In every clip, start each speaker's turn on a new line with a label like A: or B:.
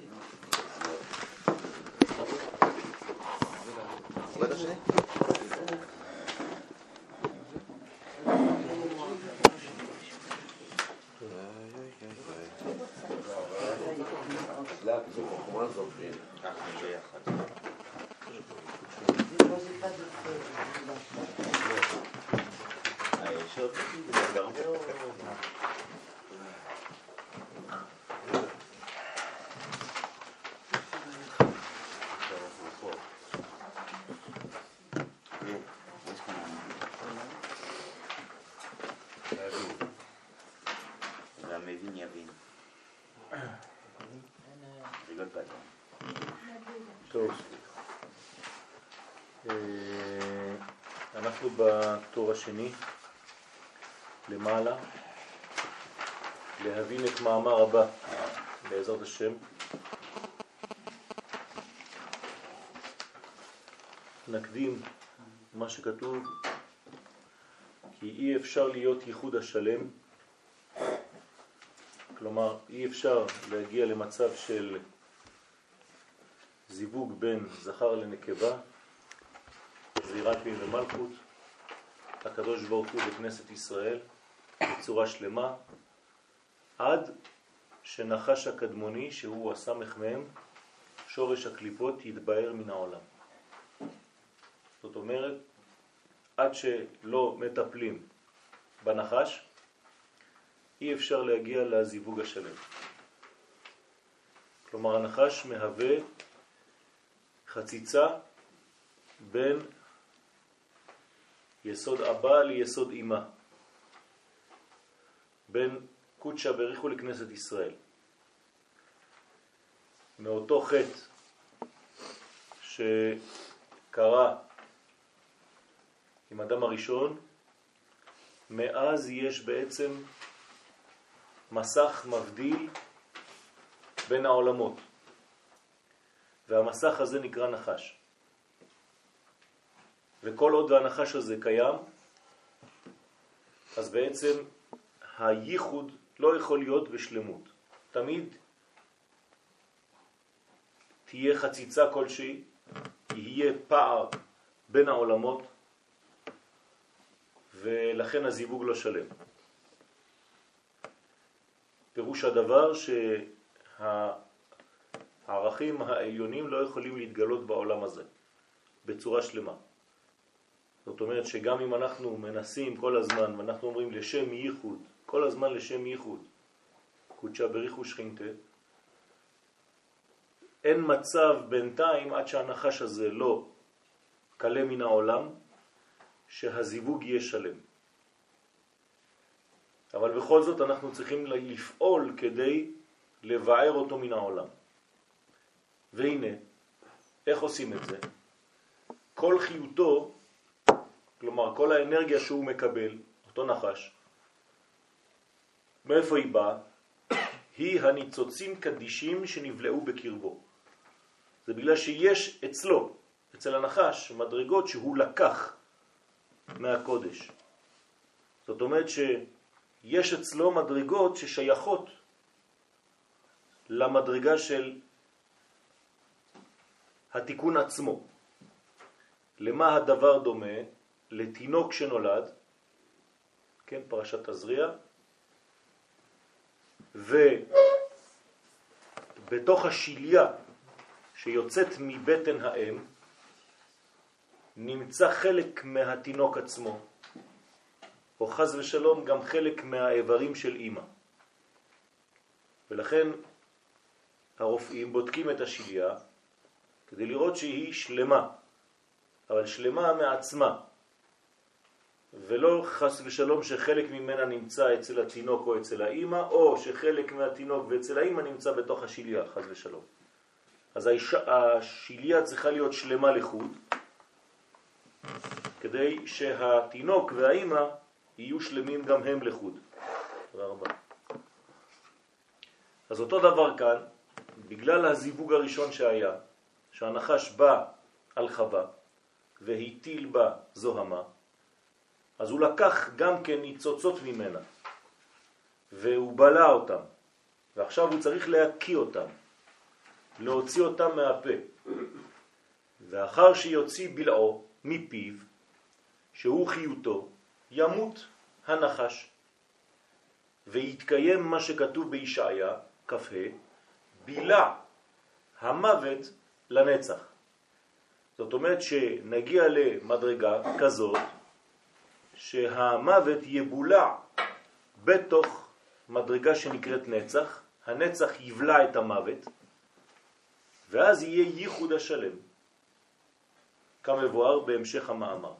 A: טוב. אנחנו בתור השני, למעלה, להבין את מאמר הבא, בעזרת השם. נקדים מה שכתוב, כי אי אפשר להיות ייחוד השלם, כלומר אי אפשר להגיע למצב של זיווג בין זכר לנקבה, זעירת מין ומלכות, הקדוש ברוך הוא בכנסת ישראל בצורה שלמה, עד שנחש הקדמוני, שהוא הסמך מהם, שורש הקליפות, יתבהר מן העולם. זאת אומרת, עד שלא מטפלים בנחש, אי אפשר להגיע לזיווג השלם. כלומר, הנחש מהווה חציצה בין יסוד אבא ליסוד אימה, בין קודשא בריחו לכנסת ישראל. מאותו חטא שקרה עם אדם הראשון, מאז יש בעצם מסך מבדיל בין העולמות. והמסך הזה נקרא נחש. וכל עוד הנחש הזה קיים, אז בעצם הייחוד לא יכול להיות בשלמות. תמיד תהיה חציצה כלשהי, יהיה פער בין העולמות, ולכן הזיווג לא שלם. פירוש הדבר שה... הערכים העליונים לא יכולים להתגלות בעולם הזה בצורה שלמה. זאת אומרת שגם אם אנחנו מנסים כל הזמן, ואנחנו אומרים לשם ייחוד, כל הזמן לשם ייחוד, קודשה בריחו שכינתה, אין מצב בינתיים עד שהנחש הזה לא קלה מן העולם, שהזיווג יהיה שלם. אבל בכל זאת אנחנו צריכים לפעול כדי לבער אותו מן העולם. והנה, איך עושים את זה? כל חיותו, כלומר כל האנרגיה שהוא מקבל, אותו נחש, מאיפה היא באה? היא הניצוצים קדישים שנבלעו בקרבו. זה בגלל שיש אצלו, אצל הנחש, מדרגות שהוא לקח מהקודש. זאת אומרת שיש אצלו מדרגות ששייכות למדרגה של התיקון עצמו. למה הדבר דומה? לתינוק שנולד, כן, פרשת תזריע, ובתוך השיליה שיוצאת מבטן האם נמצא חלק מהתינוק עצמו, או חז ושלום גם חלק מהאיברים של אימא. ולכן הרופאים בודקים את השיליה כדי לראות שהיא שלמה, אבל שלמה מעצמה, ולא חס ושלום שחלק ממנה נמצא אצל התינוק או אצל האימא, או שחלק מהתינוק ואצל האימא נמצא בתוך השיליה, חס ושלום. אז השיליה צריכה להיות שלמה לחוד, כדי שהתינוק והאימא יהיו שלמים גם הם לחוד. תודה רבה. אז אותו דבר כאן, בגלל הזיווג הראשון שהיה, שהנחש בא על חווה והטיל בה זוהמה, אז הוא לקח גם כן ניצוצות ממנה והוא בלע אותם ועכשיו הוא צריך להקיא אותם. להוציא אותם מהפה. ואחר שיוציא בלעו מפיו, שהוא חיותו, ימות הנחש. ויתקיים מה שכתוב בישעיה, כ"ה, בילה המוות לנצח. זאת אומרת שנגיע למדרגה כזאת שהמוות יבולע בתוך מדרגה שנקראת נצח, הנצח יבלע את המוות, ואז יהיה ייחוד השלם, כמבואר בהמשך המאמר.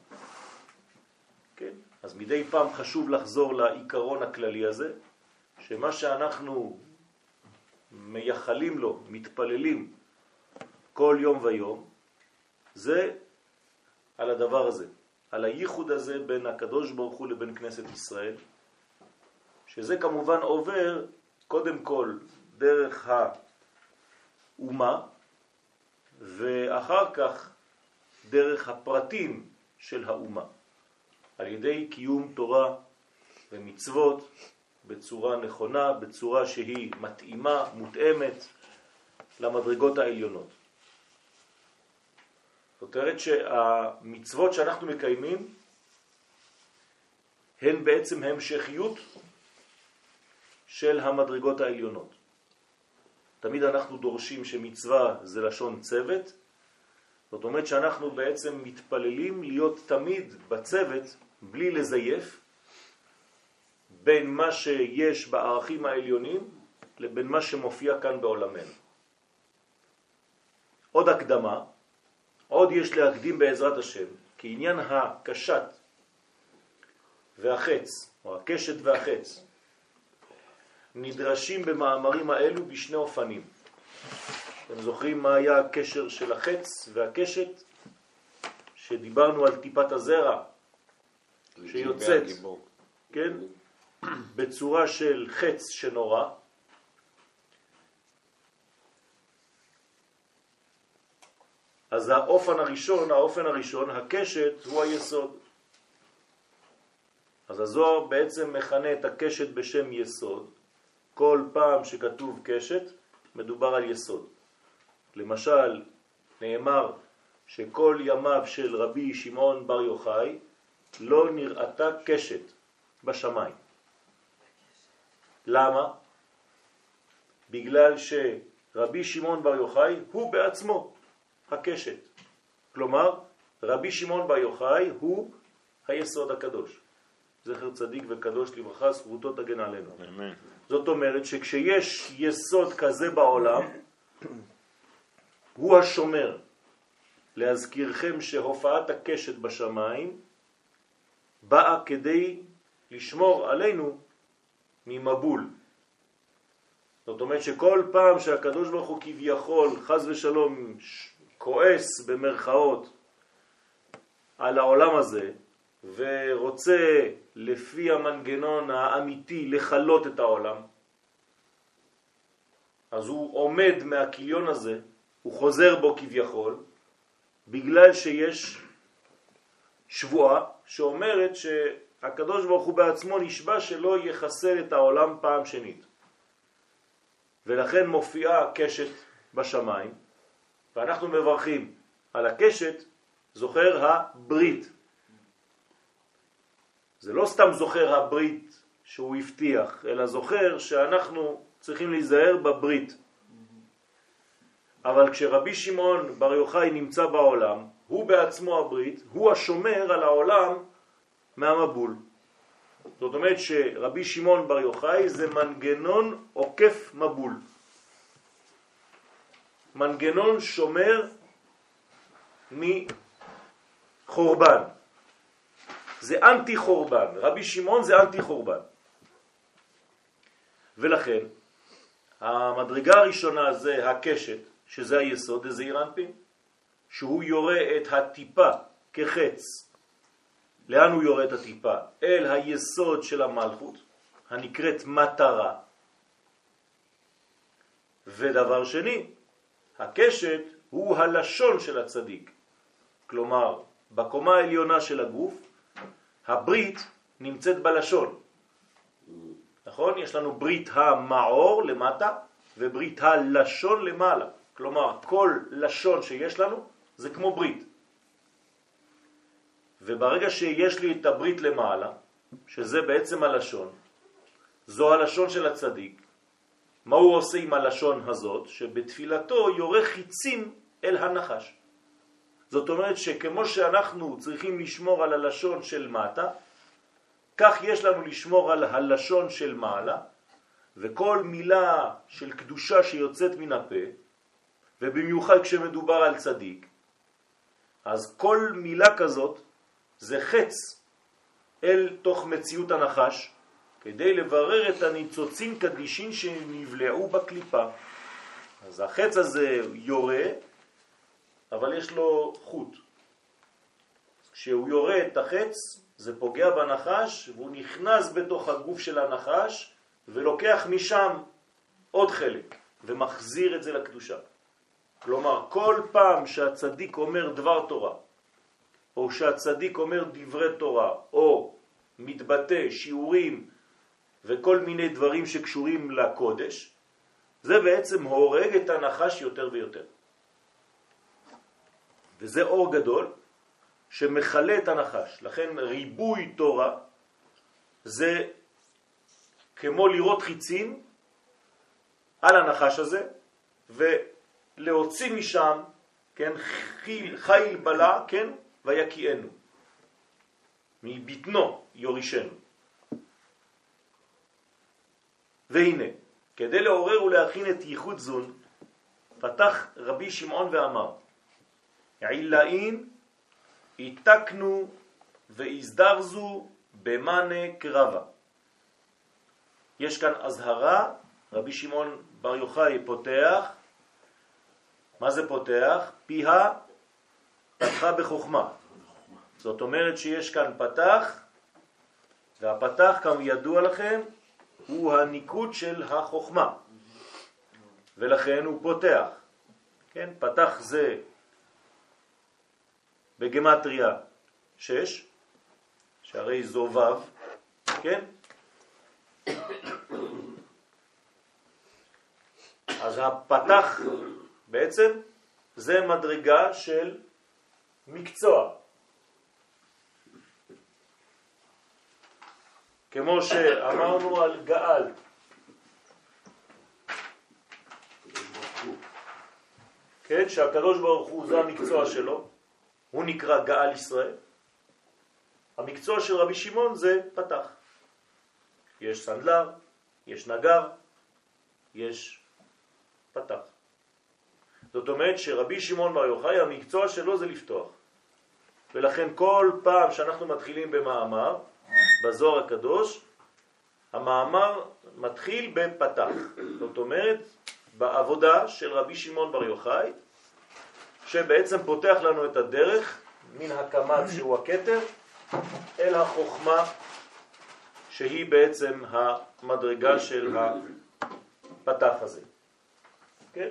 A: כן? אז מדי פעם חשוב לחזור לעיקרון הכללי הזה, שמה שאנחנו מייחלים לו, מתפללים כל יום ויום, זה על הדבר הזה, על הייחוד הזה בין הקדוש ברוך הוא לבין כנסת ישראל, שזה כמובן עובר קודם כל דרך האומה, ואחר כך דרך הפרטים של האומה, על ידי קיום תורה ומצוות בצורה נכונה, בצורה שהיא מתאימה, מותאמת למדרגות העליונות. זאת אומרת שהמצוות שאנחנו מקיימים הן בעצם המשכיות של המדרגות העליונות. תמיד אנחנו דורשים שמצווה זה לשון צוות, זאת אומרת שאנחנו בעצם מתפללים להיות תמיד בצוות בלי לזייף בין מה שיש בערכים העליונים לבין מה שמופיע כאן בעולמנו. עוד הקדמה, עוד יש להקדים בעזרת השם, כי עניין הקשת והחץ, או הקשת והחץ, נדרשים במאמרים האלו בשני אופנים. אתם זוכרים מה היה הקשר של החץ והקשת? שדיברנו על טיפת הזרע שיוצאת, כן? בצורה של חץ שנורא, אז האופן הראשון, האופן הראשון, הקשת הוא היסוד. אז הזוהר בעצם מכנה את הקשת בשם יסוד. כל פעם שכתוב קשת, מדובר על יסוד. למשל, נאמר שכל ימיו של רבי שמעון בר יוחאי לא נראתה קשת בשמיים. למה? בגלל שרבי שמעון בר יוחאי הוא בעצמו הקשת. כלומר, רבי שמעון בר יוחאי הוא היסוד הקדוש. זכר צדיק וקדוש לברכה, זכותו תגן עלינו. אמן. זאת אומרת שכשיש יסוד כזה בעולם, הוא השומר. להזכירכם שהופעת הקשת בשמיים באה כדי לשמור עלינו ממבול. זאת אומרת שכל פעם שהקדוש ברוך הוא כביכול, חז ושלום, כועס במרכאות על העולם הזה, ורוצה לפי המנגנון האמיתי לחלות את העולם, אז הוא עומד מהכיליון הזה, הוא חוזר בו כביכול, בגלל שיש שבועה שאומרת ש... הקדוש ברוך הוא בעצמו נשבע שלא יחסל את העולם פעם שנית. ולכן מופיעה הקשת בשמיים, ואנחנו מברכים על הקשת זוכר הברית. זה לא סתם זוכר הברית שהוא הבטיח, אלא זוכר שאנחנו צריכים להיזהר בברית. אבל כשרבי שמעון בר יוחאי נמצא בעולם, הוא בעצמו הברית, הוא השומר על העולם מהמבול. זאת אומרת שרבי שמעון בר יוחאי זה מנגנון עוקף מבול. מנגנון שומר מחורבן. זה אנטי חורבן. רבי שמעון זה אנטי חורבן. ולכן המדרגה הראשונה זה הקשת, שזה היסוד, זה אירנפין, שהוא יורה את הטיפה כחץ לאן הוא יורד הטיפה? אל היסוד של המלכות, הנקראת מטרה. ודבר שני, הקשת הוא הלשון של הצדיק. כלומר, בקומה העליונה של הגוף, הברית נמצאת בלשון. נכון? יש לנו ברית המעור למטה וברית הלשון למעלה. כלומר כל לשון שיש לנו זה כמו ברית. וברגע שיש לי את הברית למעלה, שזה בעצם הלשון, זו הלשון של הצדיק, מה הוא עושה עם הלשון הזאת? שבתפילתו יורה חיצים אל הנחש. זאת אומרת שכמו שאנחנו צריכים לשמור על הלשון של מטה, כך יש לנו לשמור על הלשון של מעלה, וכל מילה של קדושה שיוצאת מן הפה, ובמיוחד כשמדובר על צדיק, אז כל מילה כזאת זה חץ אל תוך מציאות הנחש, כדי לברר את הניצוצים קדישים שנבלעו בקליפה. אז החץ הזה יורה, אבל יש לו חוט. כשהוא יורה את החץ, זה פוגע בנחש, והוא נכנס בתוך הגוף של הנחש, ולוקח משם עוד חלק, ומחזיר את זה לקדושה. כלומר, כל פעם שהצדיק אומר דבר תורה, או שהצדיק אומר דברי תורה, או מתבטא שיעורים וכל מיני דברים שקשורים לקודש, זה בעצם הורג את הנחש יותר ויותר. וזה אור גדול שמחלה את הנחש. לכן ריבוי תורה זה כמו לראות חיצים על הנחש הזה ולהוציא משם, כן, חיל, חיל בלה, כן, ויקיענו. מבטנו יורישנו. והנה, כדי לעורר ולהכין את ייחוד זון, פתח רבי שמעון ואמר, עילאין התקנו והזדרזו במאנה קרבה. יש כאן הזהרה, רבי שמעון בר יוחאי פותח, מה זה פותח? פיה פתחה בחוכמה. זאת אומרת שיש כאן פתח, והפתח, כמו ידוע לכם, הוא הניקוד של החוכמה, ולכן הוא פותח. כן, פתח זה בגמטריה 6, שהרי זו ו', כן? אז הפתח בעצם זה מדרגה של מקצוע. כמו שאמרנו על גאל. כן, שהקדוש ברוך הוא זה המקצוע שלו, הוא נקרא גאל ישראל. המקצוע של רבי שמעון זה פתח. יש סנדלר, יש נגר, יש פתח. זאת אומרת שרבי שמעון בר יוחאי, המקצוע שלו זה לפתוח. ולכן כל פעם שאנחנו מתחילים במאמר, בזוהר הקדוש, המאמר מתחיל בפתח. זאת אומרת, בעבודה של רבי שמעון בר יוחאי, שבעצם פותח לנו את הדרך מן הקמץ שהוא הכתר אל החוכמה שהיא בעצם המדרגה של הפתח הזה. כן?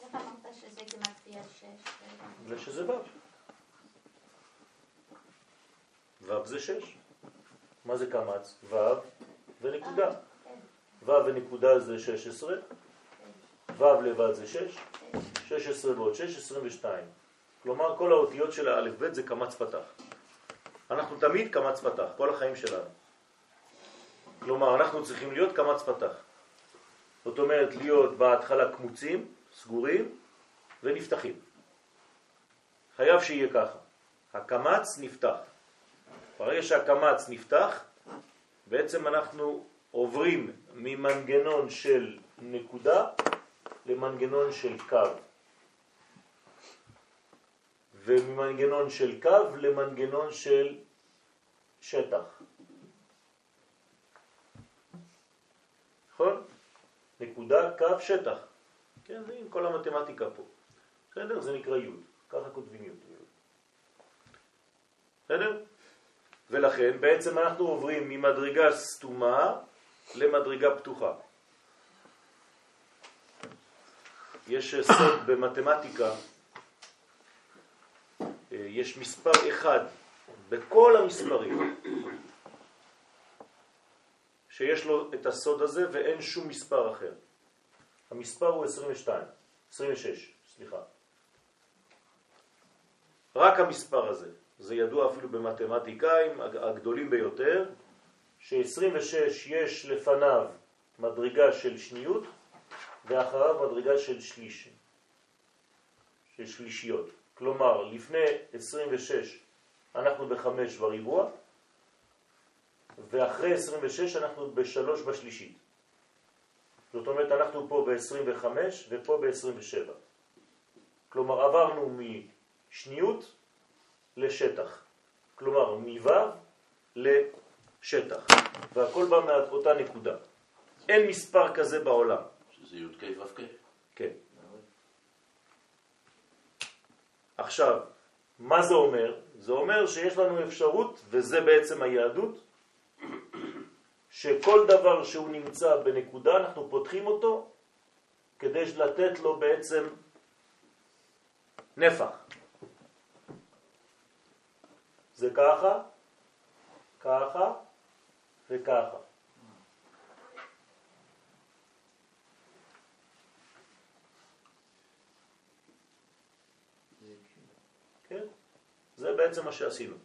B: איך אמרת שזה גמטריה 6?
A: בגלל שזה ו'. ו' זה 6. מה זה קמץ? ו' ונקודה. ו' ונקודה זה 16, ו' לבד זה 6, 16 ועוד 6, 22. כלומר כל האותיות של האלף ב' זה קמץ פתח. אנחנו תמיד קמץ פתח, כל החיים שלנו. כלומר אנחנו צריכים להיות קמץ פתח. זאת אומרת להיות בהתחלה קמוצים, סגורים ונפתחים. חייב שיהיה ככה. הקמץ נפתח. ברגע שהקמץ נפתח, בעצם אנחנו עוברים ממנגנון של נקודה למנגנון של קו. וממנגנון של קו למנגנון של שטח. נכון? נקודה, קו, שטח. כן, זה עם כל המתמטיקה פה. בסדר? זה נקרא י', ככה כותבים י'. בסדר? ולכן בעצם אנחנו עוברים ממדרגה סתומה למדרגה פתוחה. יש סוד במתמטיקה, יש מספר אחד בכל המספרים שיש לו את הסוד הזה ואין שום מספר אחר. המספר הוא 22. 26, סליחה. רק המספר הזה, זה ידוע אפילו במתמטיקאים הגדולים ביותר, ש-26 יש לפניו מדרגה של שניות ואחריו מדרגה של שליש, של שלישיות. כלומר, לפני 26 אנחנו בחמש בריבוע, ואחרי 26 אנחנו בשלוש בשלישית. זאת אומרת, אנחנו פה ב-25 ופה ב-27. כלומר, עברנו משניות לשטח. כלומר, מו' לשטח. והכל בא מאותה נקודה. אין מספר כזה בעולם.
C: שזה י"ק ו"ק.
A: כן. עכשיו, מה זה אומר? זה אומר שיש לנו אפשרות, וזה בעצם היהדות, שכל דבר שהוא נמצא בנקודה, אנחנו פותחים אותו כדי לתת לו בעצם נפח. זה ככה, ככה וככה. כן? זה בעצם מה שעשינו.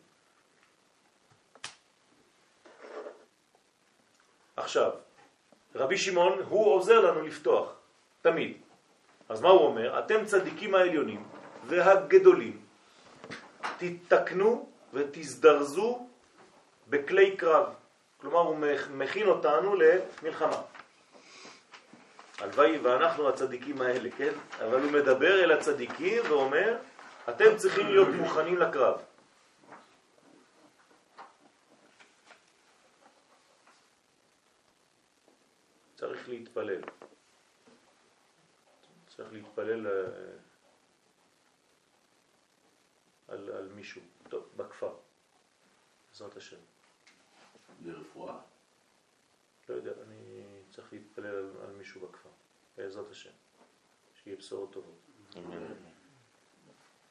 A: עכשיו, רבי שמעון הוא עוזר לנו לפתוח, תמיד. אז מה הוא אומר? אתם צדיקים העליונים והגדולים, תתקנו ותזדרזו בכלי קרב. כלומר, הוא מכין אותנו למלחמה. הלוואי ואנחנו הצדיקים האלה, כן? אבל הוא מדבר אל הצדיקים ואומר, אתם צריכים להיות מוכנים לקרב. צריך להתפלל. צריך להתפלל אה, על, על מישהו, טוב, בכפר, בעזרת השם.
C: לרפואה?
A: לא יודע, אני צריך להתפלל על, על מישהו בכפר, בעזרת השם, שיהיה בשורות טובות.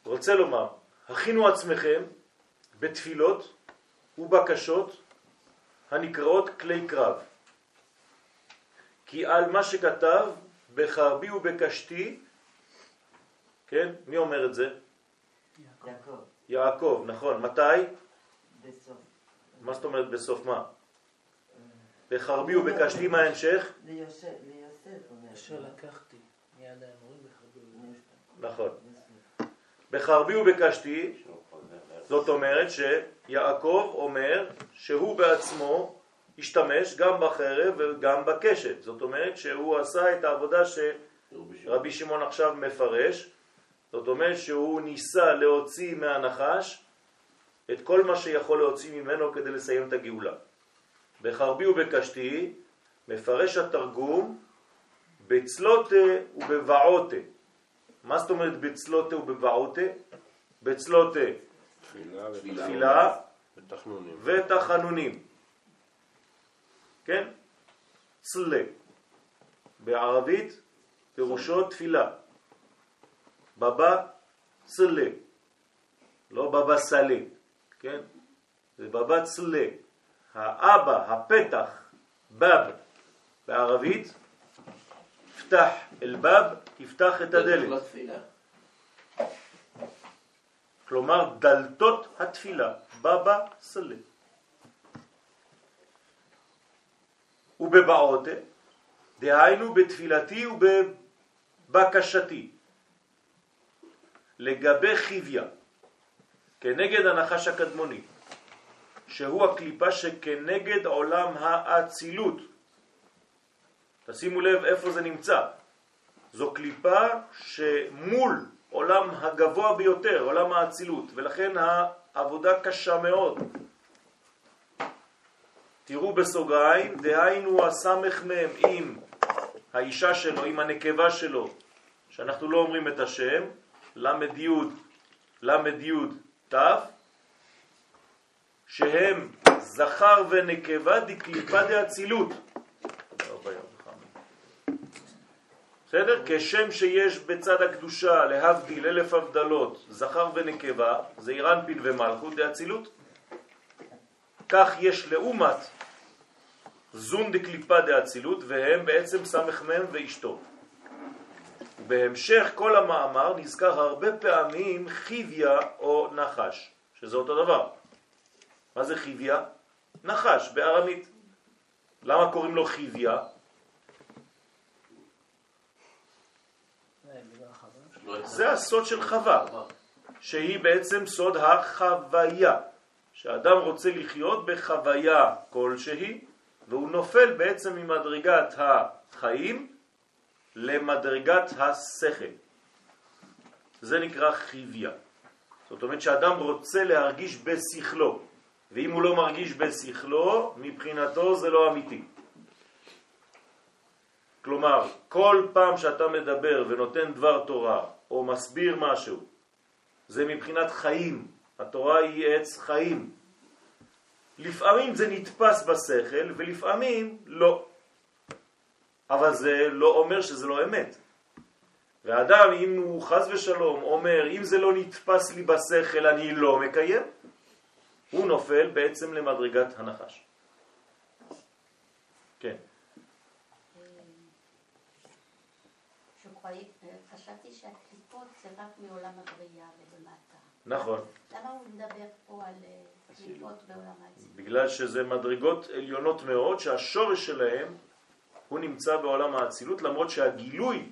A: רוצה לומר, הכינו עצמכם בתפילות ובקשות הנקראות כלי קרב. כי על מה שכתב בחרבי ובקשתי, כן? מי אומר את זה?
D: יעקב.
A: יעקב, נכון. מתי?
D: בסוף.
A: מה זאת אומרת בסוף מה? בחרבי ובקשתי מה ההמשך?
D: ליוסף, ליוסף אומר.
E: אשר לקחתי מיד האמורים בחרבי
A: נכון. בחרבי ובקשתי, זאת אומרת שיעקב אומר שהוא בעצמו השתמש גם בחרב וגם בקשת. זאת אומרת שהוא עשה את העבודה שרבי שמעון עכשיו מפרש. זאת אומרת שהוא ניסה להוציא מהנחש את כל מה שיכול להוציא ממנו כדי לסיים את הגאולה. בחרבי ובקשתי מפרש התרגום בצלותה ובבעותה. מה זאת אומרת בצלותה ובבעותה? בצלותה
F: תפילה
A: תפילה
F: ותחנונים.
A: ותחנונים. כן? צלה. בערבית פירושו תפילה. בבא צלה. לא בבא סלה, כן? זה בבא צלה. האבא, הפתח, בב, בערבית, פתח אל-בב, תפתח את הדלת. כלומר דלתות התפילה, בבא סלה. ובבעותה, דהיינו בתפילתי ובבקשתי, לגבי חיביה, כנגד הנחש הקדמוני, שהוא הקליפה שכנגד עולם האצילות. תשימו לב איפה זה נמצא. זו קליפה שמול עולם הגבוה ביותר, עולם האצילות, ולכן העבודה קשה מאוד. תראו בסוגריים, דהיינו הסמך מם עם האישה שלו, עם הנקבה שלו, שאנחנו לא אומרים את השם, למד יוד, למד יוד תף, שהם זכר ונקבה דקליפה דאצילות. בסדר? כשם שיש בצד הקדושה להבדיל אלף הבדלות זכר ונקבה, זה אירנפין ומלכות דאצילות, כך יש לעומת זון דקליפה דאצילות, והם בעצם סמך מם ואשתו. בהמשך כל המאמר נזכר הרבה פעמים חיביה או נחש, שזה אותו דבר. מה זה חיביה? נחש בארמית. למה קוראים לו חיביה? זה הסוד של חווה, שהיא בעצם סוד החוויה, שאדם רוצה לחיות בחוויה כלשהי, והוא נופל בעצם ממדרגת החיים למדרגת השכל. זה נקרא חיביה. זאת אומרת שאדם רוצה להרגיש בשכלו, ואם הוא לא מרגיש בשכלו, מבחינתו זה לא אמיתי. כלומר, כל פעם שאתה מדבר ונותן דבר תורה, או מסביר משהו, זה מבחינת חיים. התורה היא עץ חיים. לפעמים זה נתפס בשכל ולפעמים לא. אבל זה לא אומר שזה לא אמת. ואדם, אם הוא חז ושלום אומר, אם זה לא נתפס לי בשכל אני לא מקיים, הוא נופל בעצם למדרגת הנחש. כן.
B: שוקראי, חשבתי שהקליפות זה רק מעולם הבריאה ולמטה.
A: נכון.
B: למה הוא מדבר פה על אה, קליפות בעולם האצילות?
A: בגלל שזה מדרגות עליונות מאוד שהשורש שלהם הוא נמצא בעולם האצילות למרות שהגילוי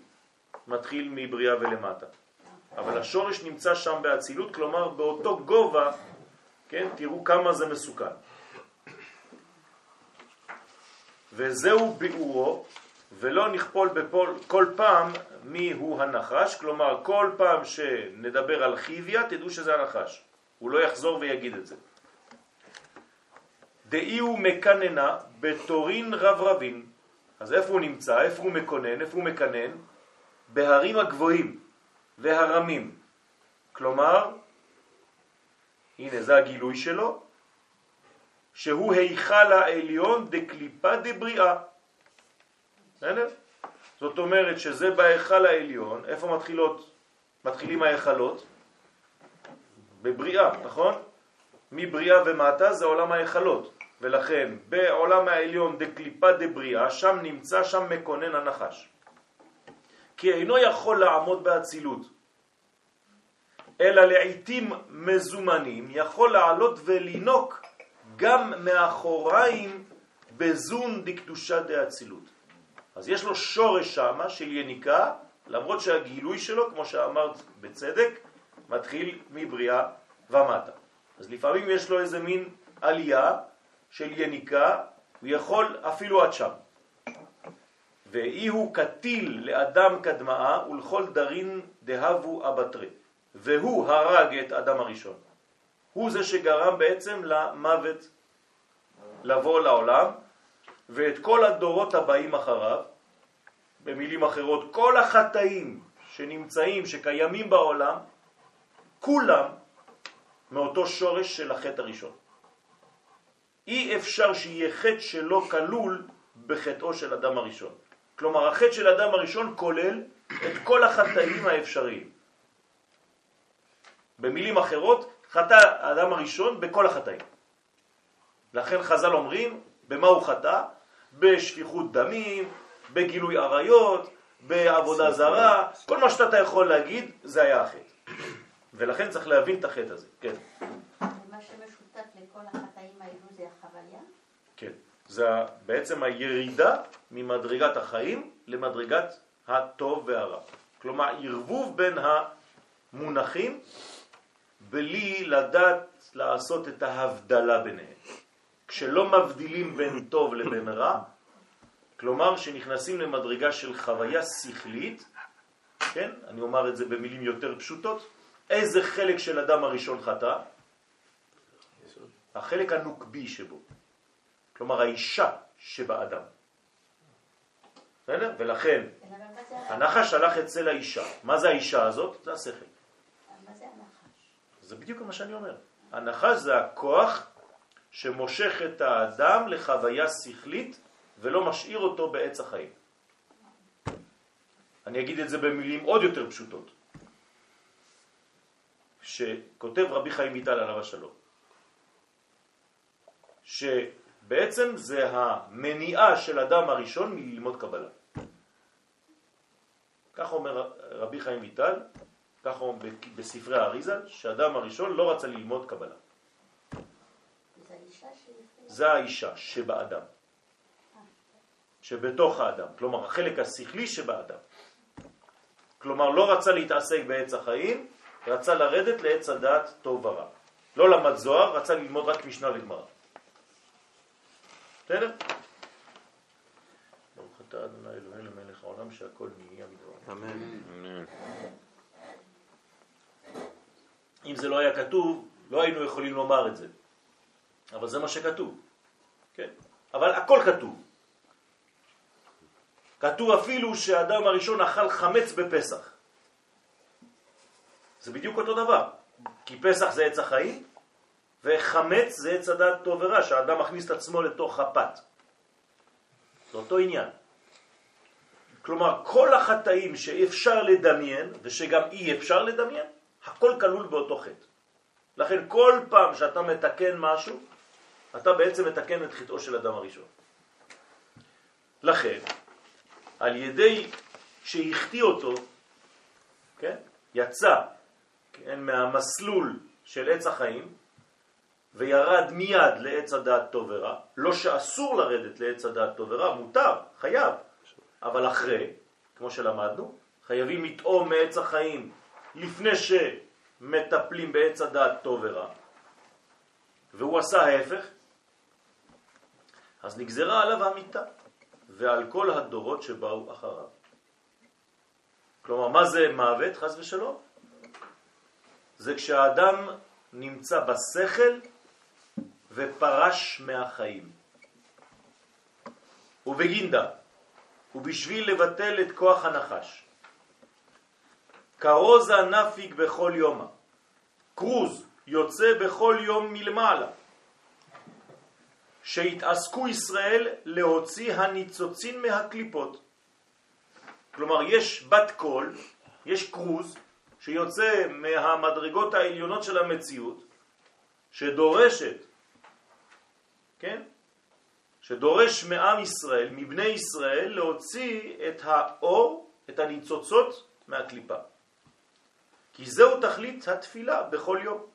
A: מתחיל מבריאה ולמטה. אבל השורש נמצא שם באצילות, כלומר באותו גובה, כן, תראו כמה זה מסוכן. וזהו ביאורו, ולא נכפול בפול, כל פעם מי הוא הנחש, כלומר כל פעם שנדבר על חיביה תדעו שזה הנחש, הוא לא יחזור ויגיד את זה. דאי הוא מקננה בתורין רב רבים, אז איפה הוא נמצא, איפה הוא מקונן, איפה הוא מקנן? בהרים הגבוהים והרמים, כלומר, הנה זה הגילוי שלו, שהוא היכל העליון דקליפה דבריאה. בסדר? זאת אומרת שזה בהיכל העליון, איפה מתחילות, מתחילים ההיכלות? בבריאה, נכון? מבריאה ומטה זה עולם ההיכלות, ולכן בעולם העליון דקליפה דבריאה, שם נמצא, שם מקונן הנחש. כי אינו יכול לעמוד באצילות, אלא לעיתים מזומנים יכול לעלות ולינוק גם מאחוריים בזון דקדושה דאצילות. אז יש לו שורש שמה של יניקה, למרות שהגילוי שלו, כמו שאמרת בצדק, מתחיל מבריאה ומטה. אז לפעמים יש לו איזה מין עלייה של יניקה, הוא יכול אפילו עד שם. ואי הוא קטיל לאדם קדמאה ולכל דרין דהבו אבטרי. והוא הרג את אדם הראשון. הוא זה שגרם בעצם למוות לבוא לעולם, ואת כל הדורות הבאים אחריו, במילים אחרות, כל החטאים שנמצאים, שקיימים בעולם, כולם מאותו שורש של החטא הראשון. אי אפשר שיהיה חטא שלא כלול בחטאו של אדם הראשון. כלומר, החטא של אדם הראשון כולל את כל החטאים האפשריים. במילים אחרות, חטא האדם הראשון בכל החטאים. לכן חז"ל אומרים, במה הוא חטא? בשפיכות דמים, בגילוי עריות, בעבודה זרה, כל מה שאתה יכול להגיד, זה היה החטא. ולכן צריך להבין את החטא הזה, כן.
B: מה שמשותף לכל החטאים האלו זה החוויה?
A: כן. זה בעצם הירידה ממדרגת החיים למדרגת הטוב והרע. כלומר, ערבוב בין המונחים בלי לדעת לעשות את ההבדלה ביניהם. כשלא מבדילים בין טוב לבין רע, כלומר שנכנסים למדרגה של חוויה שכלית, כן? אני אומר את זה במילים יותר פשוטות, איזה חלק של אדם הראשון חטא? החלק הנוקבי שבו. כלומר האישה שבאדם. בסדר? ולכן
B: כן,
A: הנחש הלך אצל האישה. מה זה האישה הזאת? זה השכל.
B: מה זה הנחש?
A: זה בדיוק מה שאני אומר. הנחש זה הכוח שמושך את האדם לחוויה שכלית ולא משאיר אותו בעץ החיים. אני אגיד את זה במילים עוד יותר פשוטות. שכותב רבי חיים ויטל עליו השלום, שבעצם זה המניעה של אדם הראשון מללמוד קבלה. כך אומר רבי חיים ויטל, כך אומר בספרי האריזה, שהאדם הראשון לא רצה ללמוד קבלה.
B: זה האישה
A: שבאדם, שבתוך האדם, כלומר החלק השכלי שבאדם. כלומר לא רצה להתעסק בעץ החיים, רצה לרדת לעץ הדעת טוב ורע. לא למד זוהר, רצה ללמוד רק משנה וגמרא. בסדר? ברוך אתה אדוני אלוהינו מלך העולם שהכל נהיה מדבר.
F: אמן.
A: אם זה לא היה כתוב, לא היינו יכולים לומר את זה. אבל זה מה שכתוב. כן? אבל הכל כתוב. כתוב אפילו שהאדם הראשון אכל חמץ בפסח. זה בדיוק אותו דבר. כי פסח זה עץ החיים, וחמץ זה עץ הדעת טוב ורע, שהאדם מכניס את עצמו לתוך הפת. זה אותו עניין. כלומר, כל החטאים שאפשר לדמיין, ושגם אי אפשר לדמיין, הכל כלול באותו חטא. לכן כל פעם שאתה מתקן משהו, אתה בעצם מתקן את חטאו של אדם הראשון. לכן, על ידי שהחטיא אותו, כן, יצא כן, מהמסלול של עץ החיים, וירד מיד לעץ הדעת טוב ורע, לא שאסור לרדת לעץ הדעת טוב ורע, מותר, חייב, אבל אחרי, כמו שלמדנו, חייבים לטעום מעץ החיים לפני שמטפלים בעץ הדעת טוב ורע, והוא עשה ההפך, אז נגזרה עליו המיטה, ועל כל הדורות שבאו אחריו. כלומר, מה זה מוות, חז ושלום? זה כשהאדם נמצא בשכל ופרש מהחיים. ובגינדה, ובשביל לבטל את כוח הנחש. קרוזה נפיק בכל יומה. קרוז יוצא בכל יום מלמעלה. שהתעסקו ישראל להוציא הניצוצין מהקליפות. כלומר, יש בת קול, יש קרוז, שיוצא מהמדרגות העליונות של המציאות, שדורשת, כן? שדורש מעם ישראל, מבני ישראל, להוציא את האור, את הניצוצות מהקליפה. כי זהו תכלית התפילה בכל יום.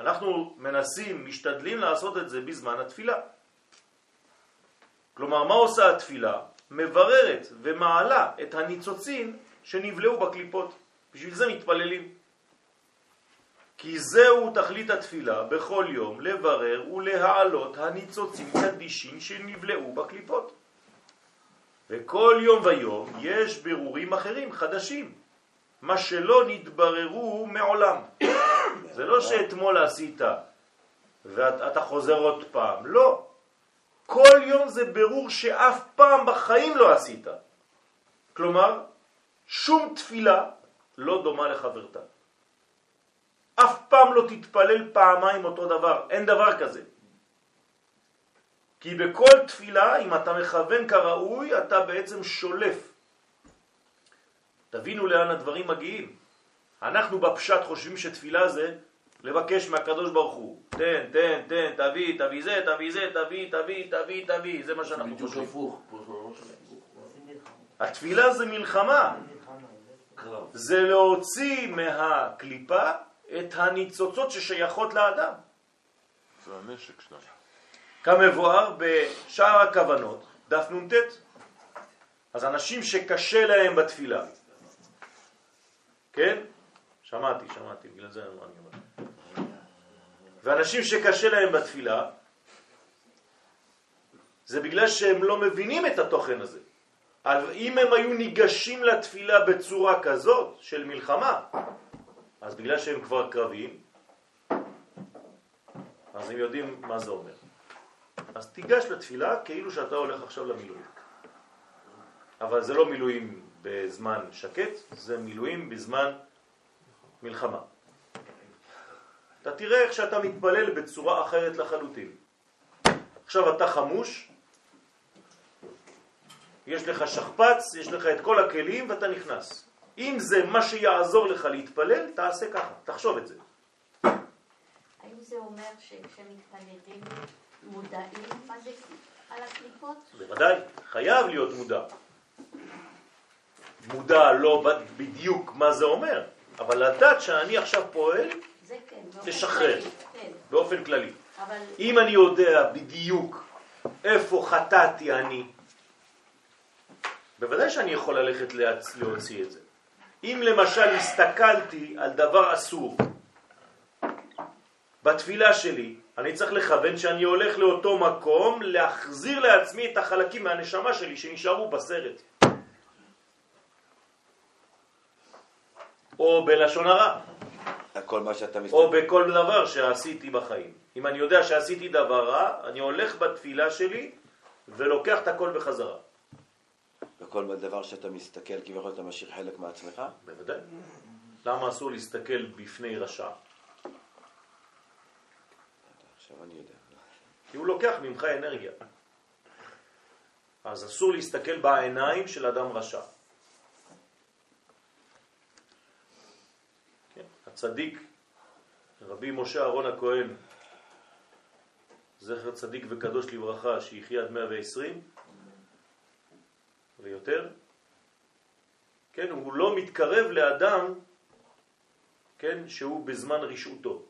A: אנחנו מנסים, משתדלים לעשות את זה בזמן התפילה. כלומר, מה עושה התפילה? מבררת ומעלה את הניצוצים שנבלעו בקליפות. בשביל זה מתפללים. כי זהו תכלית התפילה בכל יום לברר ולהעלות הניצוצים קדישים שנבלעו בקליפות. וכל יום ויום יש ברורים אחרים, חדשים, מה שלא נתבררו מעולם. זה לא שאתמול עשית ואתה חוזר עוד פעם, לא. כל יום זה ברור שאף פעם בחיים לא עשית. כלומר, שום תפילה לא דומה לחברתה. אף פעם לא תתפלל פעמיים אותו דבר, אין דבר כזה. כי בכל תפילה, אם אתה מכוון כראוי, אתה בעצם שולף. תבינו לאן הדברים מגיעים. אנחנו בפשט חושבים שתפילה זה לבקש מהקדוש ברוך הוא, תן, תן, תן, תביא, תביא זה, תביא זה, תביא, תביא, תביא, תביא, זה מה שאנחנו חושבים. התפילה זה מלחמה.
D: זה
A: להוציא מהקליפה את הניצוצות ששייכות לאדם.
F: זה הנשק שלנו.
A: כמבואר בשאר הכוונות, דף נ"ט. אז אנשים שקשה להם בתפילה, כן? שמעתי, שמעתי, בגלל זה אני אומר. ואנשים שקשה להם בתפילה, זה בגלל שהם לא מבינים את התוכן הזה. אבל אם הם היו ניגשים לתפילה בצורה כזאת של מלחמה, אז בגלל שהם כבר קרביים, אז הם יודעים מה זה אומר. אז תיגש לתפילה כאילו שאתה הולך עכשיו למילואים. אבל זה לא מילואים בזמן שקט, זה מילואים בזמן מלחמה. אתה תראה איך שאתה מתפלל בצורה אחרת לחלוטין. עכשיו אתה חמוש, יש לך שכפ"ץ, יש לך את כל הכלים ואתה נכנס. אם זה מה שיעזור לך להתפלל, תעשה ככה, תחשוב את זה.
B: האם זה אומר שכשמתפללים מודעים מה זה על הקליפות?
A: בוודאי, חייב להיות מודע. מודע לא בדיוק מה זה אומר, אבל לדעת שאני עכשיו פועל
B: כן. באופן
A: לשחרר.
B: כללי, כן.
A: באופן כללי.
B: אבל
A: אם אני יודע בדיוק איפה חטאתי אני, בוודאי שאני יכול ללכת. להוציא את זה. אם למשל הסתכלתי על דבר אסור בתפילה שלי, אני צריך לכוון שאני הולך לאותו מקום להחזיר לעצמי את החלקים מהנשמה שלי שנשארו בסרט. או בלשון הרע.
G: כל מה שאתה מסתכל.
A: או בכל דבר שעשיתי בחיים. אם אני יודע שעשיתי דבר רע, אני הולך בתפילה שלי ולוקח את הכל בחזרה.
G: בכל דבר שאתה מסתכל, כביכול אתה משאיר חלק מעצמך?
A: בוודאי. למה אסור להסתכל בפני רשע?
G: עכשיו אני יודע.
A: כי הוא לוקח ממך אנרגיה. אז אסור להסתכל בעיניים של אדם רשע. כן, הצדיק, רבי משה אהרון הכהן, זכר צדיק וקדוש לברכה, שיחיה עד 120 ויותר, כן, הוא לא מתקרב לאדם, כן, שהוא בזמן רשעותו.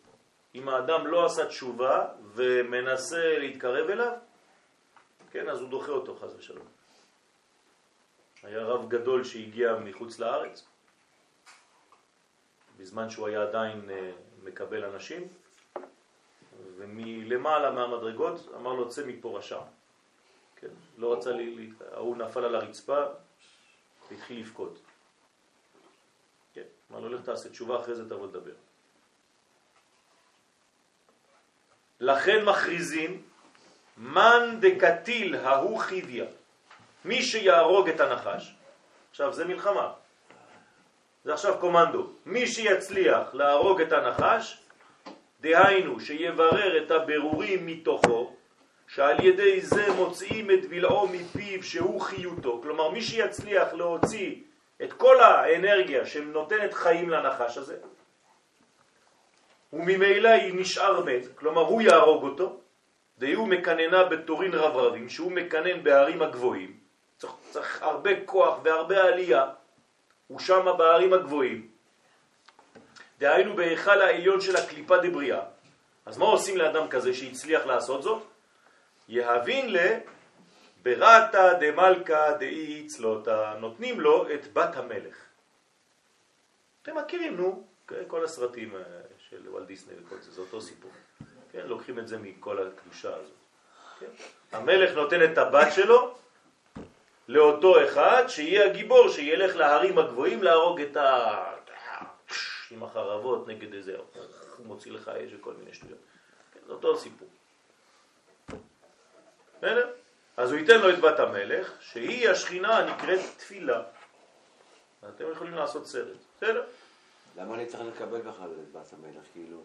A: אם האדם לא עשה תשובה ומנסה להתקרב אליו, כן, אז הוא דוחה אותו חז ושלום. היה רב גדול שהגיע מחוץ לארץ, בזמן שהוא היה עדיין אה, מקבל אנשים, ומלמעלה מהמדרגות אמר לו צא מפה רשע. כן, לא רצה, לי, ההוא נפל על הרצפה והתחיל לבכות. כן, אמר לו לך תעשה תשובה אחרי זה תבוא לדבר. לכן מכריזים מן דקטיל ההוא חידיה, מי שיהרוג את הנחש. עכשיו זה מלחמה, זה עכשיו קומנדו. מי שיצליח להרוג את הנחש, דהיינו שיברר את הבירורים מתוכו, שעל ידי זה מוצאים את בלעו מפיו שהוא חיותו. כלומר, מי שיצליח להוציא את כל האנרגיה שנותנת חיים לנחש הזה, וממילא היא נשאר מת, כלומר הוא יהרוג אותו, דהיו מקננה בתורין רב רבים, שהוא מקנן בהרים הגבוהים, צריך, צריך הרבה כוח והרבה עלייה, הוא שם בהרים הגבוהים, דהיינו בהיכל העליון של הקליפה דבריאה. אז מה עושים לאדם כזה שהצליח לעשות זאת? יהבין ל... ברתא דמלכה דאי צלותה, נותנים לו את בת המלך. אתם מכירים, נו, כל הסרטים אה, של וולט דיסני וכל זה, זה אותו סיפור. כן, לוקחים את זה מכל הקדושה הזאת. כן? המלך נותן את הבת שלו לאותו אחד שיהיה הגיבור, שילך להרים הגבוהים להרוג את ה... עם החרבות נגד איזה... הוא מוציא לך אש וכל מיני שטויות. כן, זה אותו סיפור. בסדר? אז הוא ייתן לו את בת המלך, שהיא השכינה הנקראת תפילה. אתם יכולים לעשות סרט, בסדר?
G: למה אני צריך לקבל בכלל את בת המלך, כאילו?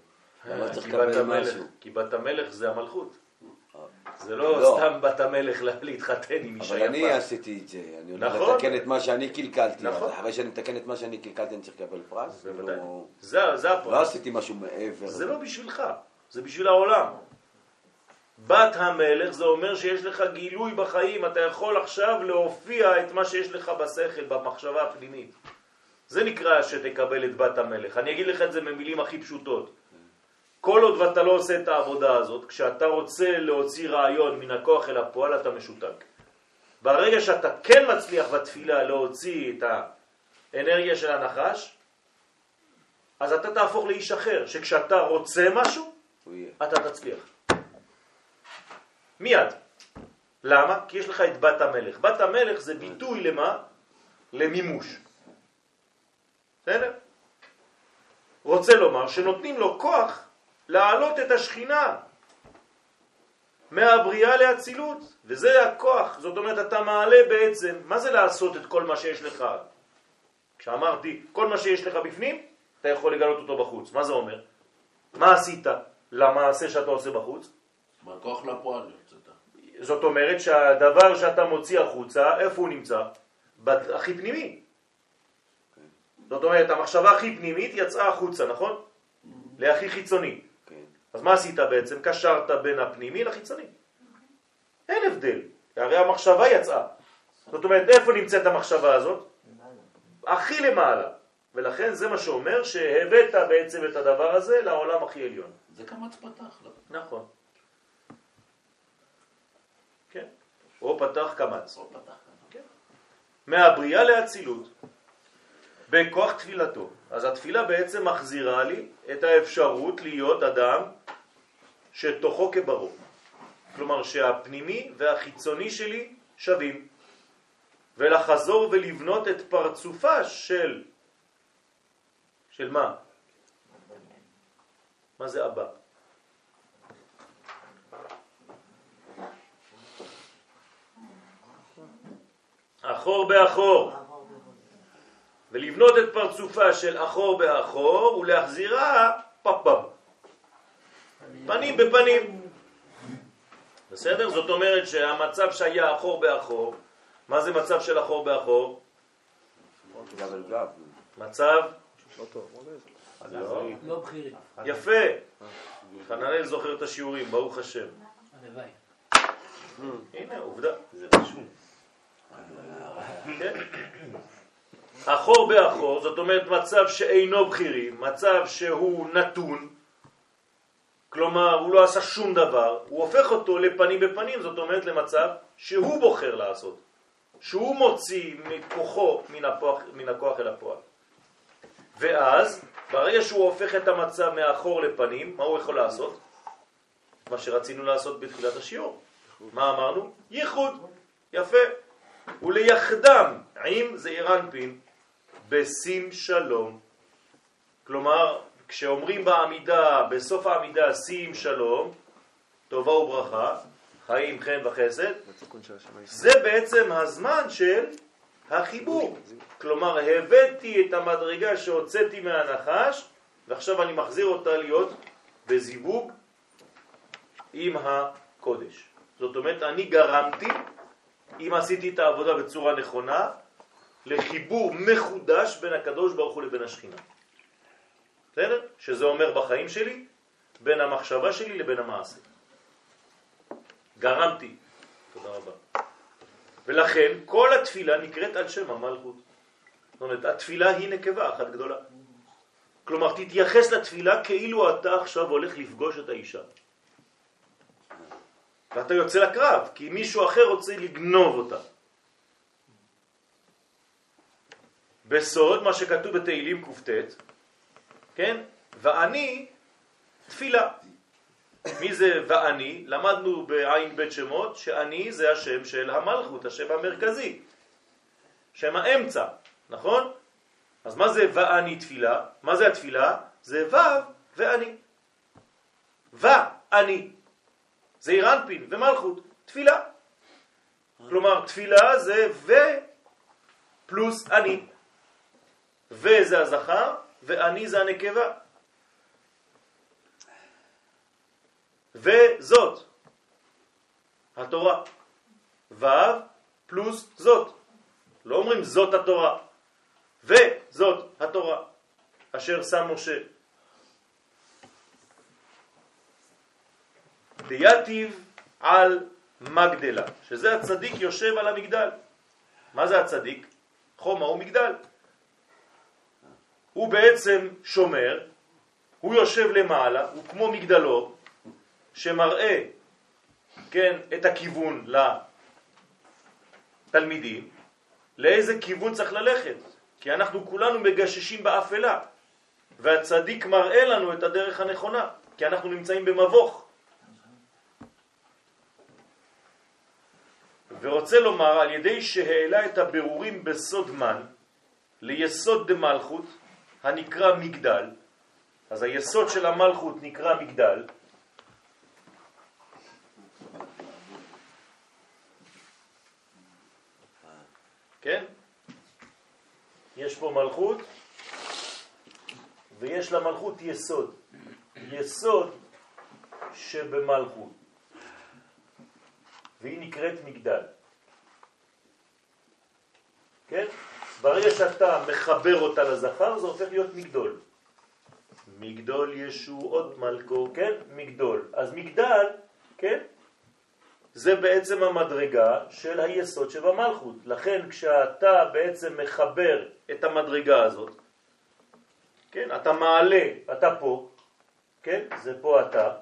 A: אה,
G: למה צריך לקבל משהו?
A: כי בת המלך זה המלכות.
G: אה.
A: זה לא
G: לא.
A: סתם בת המלך לה- להתחתן עם אישה
G: אבל אני
A: יפה.
G: עשיתי את זה, אני הולך
A: נכון.
G: לתקן את מה שאני קלקלתי,
A: נכון.
G: אז אחרי שאני מתקן את מה שאני קלקלתי אני צריך לקבל פרס? לא-
A: זה זה
G: לא
A: הפרס.
G: עשיתי משהו מעבר.
A: זה לא בשבילך, זה בשביל העולם. בת המלך זה אומר שיש לך גילוי בחיים, אתה יכול עכשיו להופיע את מה שיש לך בשכל, במחשבה הפנימית. זה נקרא שתקבל את בת המלך. אני אגיד לך את זה במילים הכי פשוטות. כל עוד ואתה לא עושה את העבודה הזאת, כשאתה רוצה להוציא רעיון מן הכוח אל הפועל, אתה משותק. ברגע שאתה כן מצליח בתפילה להוציא את האנרגיה של הנחש, אז אתה תהפוך לאיש אחר, שכשאתה רוצה משהו. אתה תצליח. מיד. למה? כי יש לך את בת המלך. בת המלך זה ביטוי למה? למימוש. בסדר? רוצה לומר שנותנים לו כוח להעלות את השכינה מהבריאה לאצילות, וזה הכוח. זאת אומרת, אתה מעלה בעצם, מה זה לעשות את כל מה שיש לך? כשאמרתי, כל מה שיש לך בפנים, אתה יכול לגלות אותו בחוץ. מה זה אומר? מה עשית למעשה שאתה עושה בחוץ?
C: בכוח לפועל.
A: זאת אומרת שהדבר שאתה מוציא החוצה, איפה הוא נמצא? בת- הכי פנימי. זאת אומרת, המחשבה הכי פנימית יצאה החוצה, נכון? להכי חיצוני.
G: כן.
A: אז מה עשית בעצם? קשרת בין הפנימי לחיצוני. אין הבדל, הרי המחשבה יצאה. זאת אומרת, איפה נמצאת המחשבה הזאת? הכי למעלה. ולכן זה מה שאומר שהבאת בעצם את הדבר הזה לעולם הכי עליון.
C: זה קמץ פתח, לא?
A: נכון. כן. או פתח קמץ.
C: או פתח.
A: מהבריאה לאצילות, בכוח תפילתו. אז התפילה בעצם מחזירה לי את האפשרות להיות אדם שתוכו כברו. כלומר שהפנימי והחיצוני שלי שווים. ולחזור ולבנות את פרצופה של... של מה? מה זה אבא? אחור באחור. ולבנות את פרצופה של אחור באחור ולהחזירה פפם. פנים בפנים. בסדר? זאת אומרת שהמצב שהיה אחור באחור, מה זה מצב של אחור באחור? מצב
E: לא בכירים,
A: יפה. חננאל זוכר את השיעורים, ברוך השם.
E: הלוואי.
A: הנה, עובדה, זה רשום. כן. אחור באחור, זאת אומרת מצב שאינו בכירי, מצב שהוא נתון, כלומר הוא לא עשה שום דבר, הוא הופך אותו לפנים בפנים, זאת אומרת למצב שהוא בוחר לעשות, שהוא מוציא מכוחו מן הכוח, מן הכוח אל הפועל. ואז, ברגע שהוא הופך את המצב מאחור לפנים, מה הוא יכול לעשות? מה שרצינו לעשות בתחילת השיעור. מה אמרנו? ייחוד. יפה. וליחדם עם זעיר אנפין בשים שלום. כלומר, כשאומרים בעמידה, בסוף העמידה שים שלום, טובה וברכה, חיים, חן וחסד, זה בעצם הזמן של החיבור. כלומר, הבאתי את המדרגה שהוצאתי מהנחש, ועכשיו אני מחזיר אותה להיות בזיווג עם הקודש. זאת אומרת, אני גרמתי, אם עשיתי את העבודה בצורה נכונה, לחיבור מחודש בין הקדוש ברוך הוא לבין השכינה. בסדר? שזה אומר בחיים שלי, בין המחשבה שלי לבין המעשה. גרמתי. תודה רבה. ולכן כל התפילה נקראת על שם המלכות. זאת אומרת, התפילה היא נקבה אחת גדולה. כלומר, תתייחס לתפילה כאילו אתה עכשיו הולך לפגוש את האישה. ואתה יוצא לקרב, כי מישהו אחר רוצה לגנוב אותה. בסוד, מה שכתוב בתהילים קט, כן? ואני תפילה. מי זה ואני? למדנו בעין בית שמות שאני זה השם של המלכות, השם המרכזי, שם האמצע, נכון? אז מה זה ואני תפילה? מה זה התפילה? זה ו' ואני. ואני. זה אירנפין ומלכות, תפילה. כלומר, תפילה זה ו פלוס אני. ו זה הזכר ואני זה הנקבה. וזאת, התורה. ו' פלוס זאת. לא אומרים זאת התורה. וזאת התורה, אשר שם משה. דייתיב על מגדלה, שזה הצדיק יושב על המגדל. מה זה הצדיק? חומה הוא מגדל. הוא בעצם שומר, הוא יושב למעלה, הוא כמו מגדלו, שמראה, כן, את הכיוון לתלמידים, לאיזה כיוון צריך ללכת, כי אנחנו כולנו מגששים באפלה, והצדיק מראה לנו את הדרך הנכונה, כי אנחנו נמצאים במבוך. ורוצה לומר, על ידי שהעלה את הבירורים בסוד מן, ליסוד דמלכות, הנקרא מגדל, אז היסוד של המלכות נקרא מגדל, כן? יש פה מלכות ויש למלכות יסוד. יסוד שבמלכות. והיא נקראת מגדל. כן? ברגע שאתה מחבר אותה לזכר זה הופך להיות מגדול. מגדול ישועות מלכו, כן? מגדול. אז מגדל, כן? זה בעצם המדרגה של היסוד שבמלכות. לכן כשאתה בעצם מחבר את המדרגה הזאת, כן, אתה מעלה, אתה פה, כן, זה פה אתה.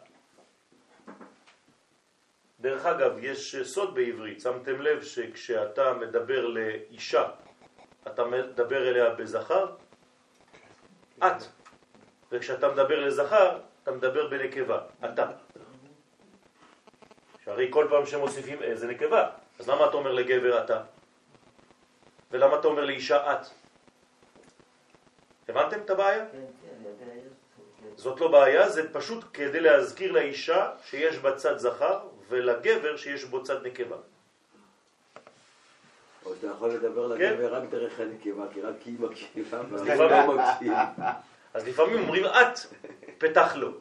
A: דרך אגב, יש סוד בעברית, שמתם לב שכשאתה מדבר לאישה, אתה מדבר אליה בזכר? את. וכשאתה מדבר לזכר, אתה מדבר בנקבה, אתה. שהרי כל פעם שמוסיפים אה זה נקבה, אז למה אתה אומר לגבר אתה? ולמה אתה אומר לאישה את? הבנתם את הבעיה?
D: כן, כן.
A: זאת לא בעיה, זה פשוט כדי להזכיר לאישה שיש בה צד זכר ולגבר שיש בו צד נקבה.
G: או שאתה יכול לדבר
A: כן.
G: לגבר רק דרך הנקבה, כי רק היא מקשיבה והוא לא מקשיב.
A: אז לפעמים אומרים את, פתח לו.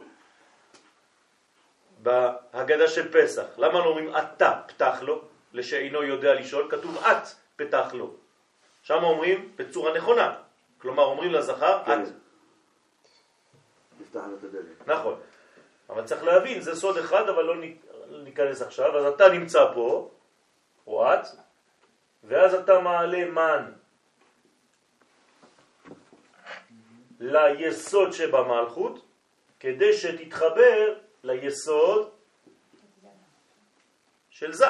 A: בהגדה של פסח, למה לא אומרים אתה פתח לו, לשאינו יודע לשאול? כתוב את פתח לו. שם אומרים בצורה נכונה, כלומר אומרים לזכר
G: כן.
A: את.
G: נפתח לו את הדלת.
A: נכון. אבל צריך להבין, זה סוד אחד, אבל לא ניכנס עכשיו. אז אתה נמצא פה, או את, ואז אתה מעלה מן ליסוד שבמלכות, כדי שתתחבר ליסוד של זה.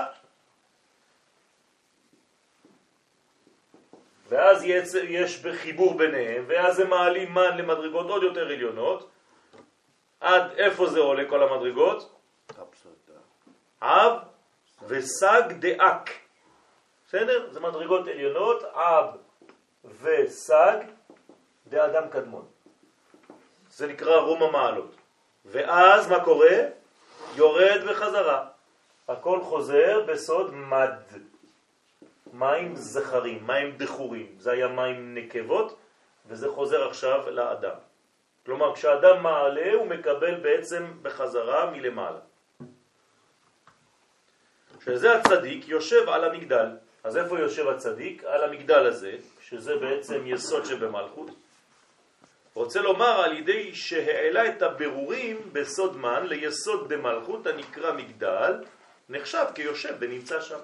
A: ואז יש, יש בחיבור ביניהם, ואז הם מעלים מן למדרגות עוד יותר עליונות, עד איפה זה עולה כל המדרגות? אב וסג דאק. בסדר? זה מדרגות עליונות, אב וסג דאדם קדמון. זה נקרא רום המעלות. ואז מה קורה? יורד בחזרה. הכל חוזר בסוד מד. מים זכרים, מים דחורים. זה היה מים נקבות, וזה חוזר עכשיו לאדם. כלומר, כשאדם מעלה הוא מקבל בעצם בחזרה מלמעלה. שזה הצדיק יושב על המגדל. אז איפה יושב הצדיק? על המגדל הזה, שזה בעצם יסוד שבמלכות. רוצה לומר על ידי שהעלה את הבירורים בסוד מן ליסוד דמלכות הנקרא מגדל, נחשב כיושב ונמצא שם.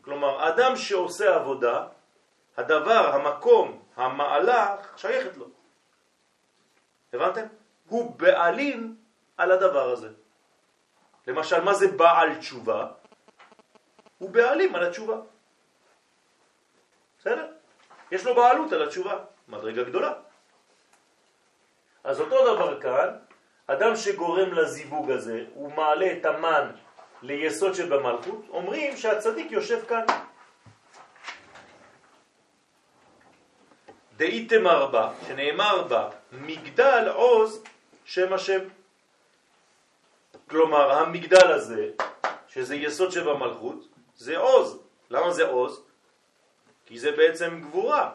A: כלומר, אדם שעושה עבודה, הדבר, המקום, המעלה, שייכת לו. הבנתם? הוא בעלים על הדבר הזה. למשל, מה זה בעל תשובה? הוא בעלים על התשובה. בסדר? יש לו בעלות על התשובה, מדרגה גדולה. אז אותו דבר כאן, אדם שגורם לזיווג הזה, הוא מעלה את המן ליסוד שבמלכות, אומרים שהצדיק יושב כאן. דאיתמר בה, שנאמר בה, מגדל עוז שם השם. כלומר, המגדל הזה, שזה יסוד שבמלכות, זה עוז. למה זה עוז? כי זה בעצם גבורה,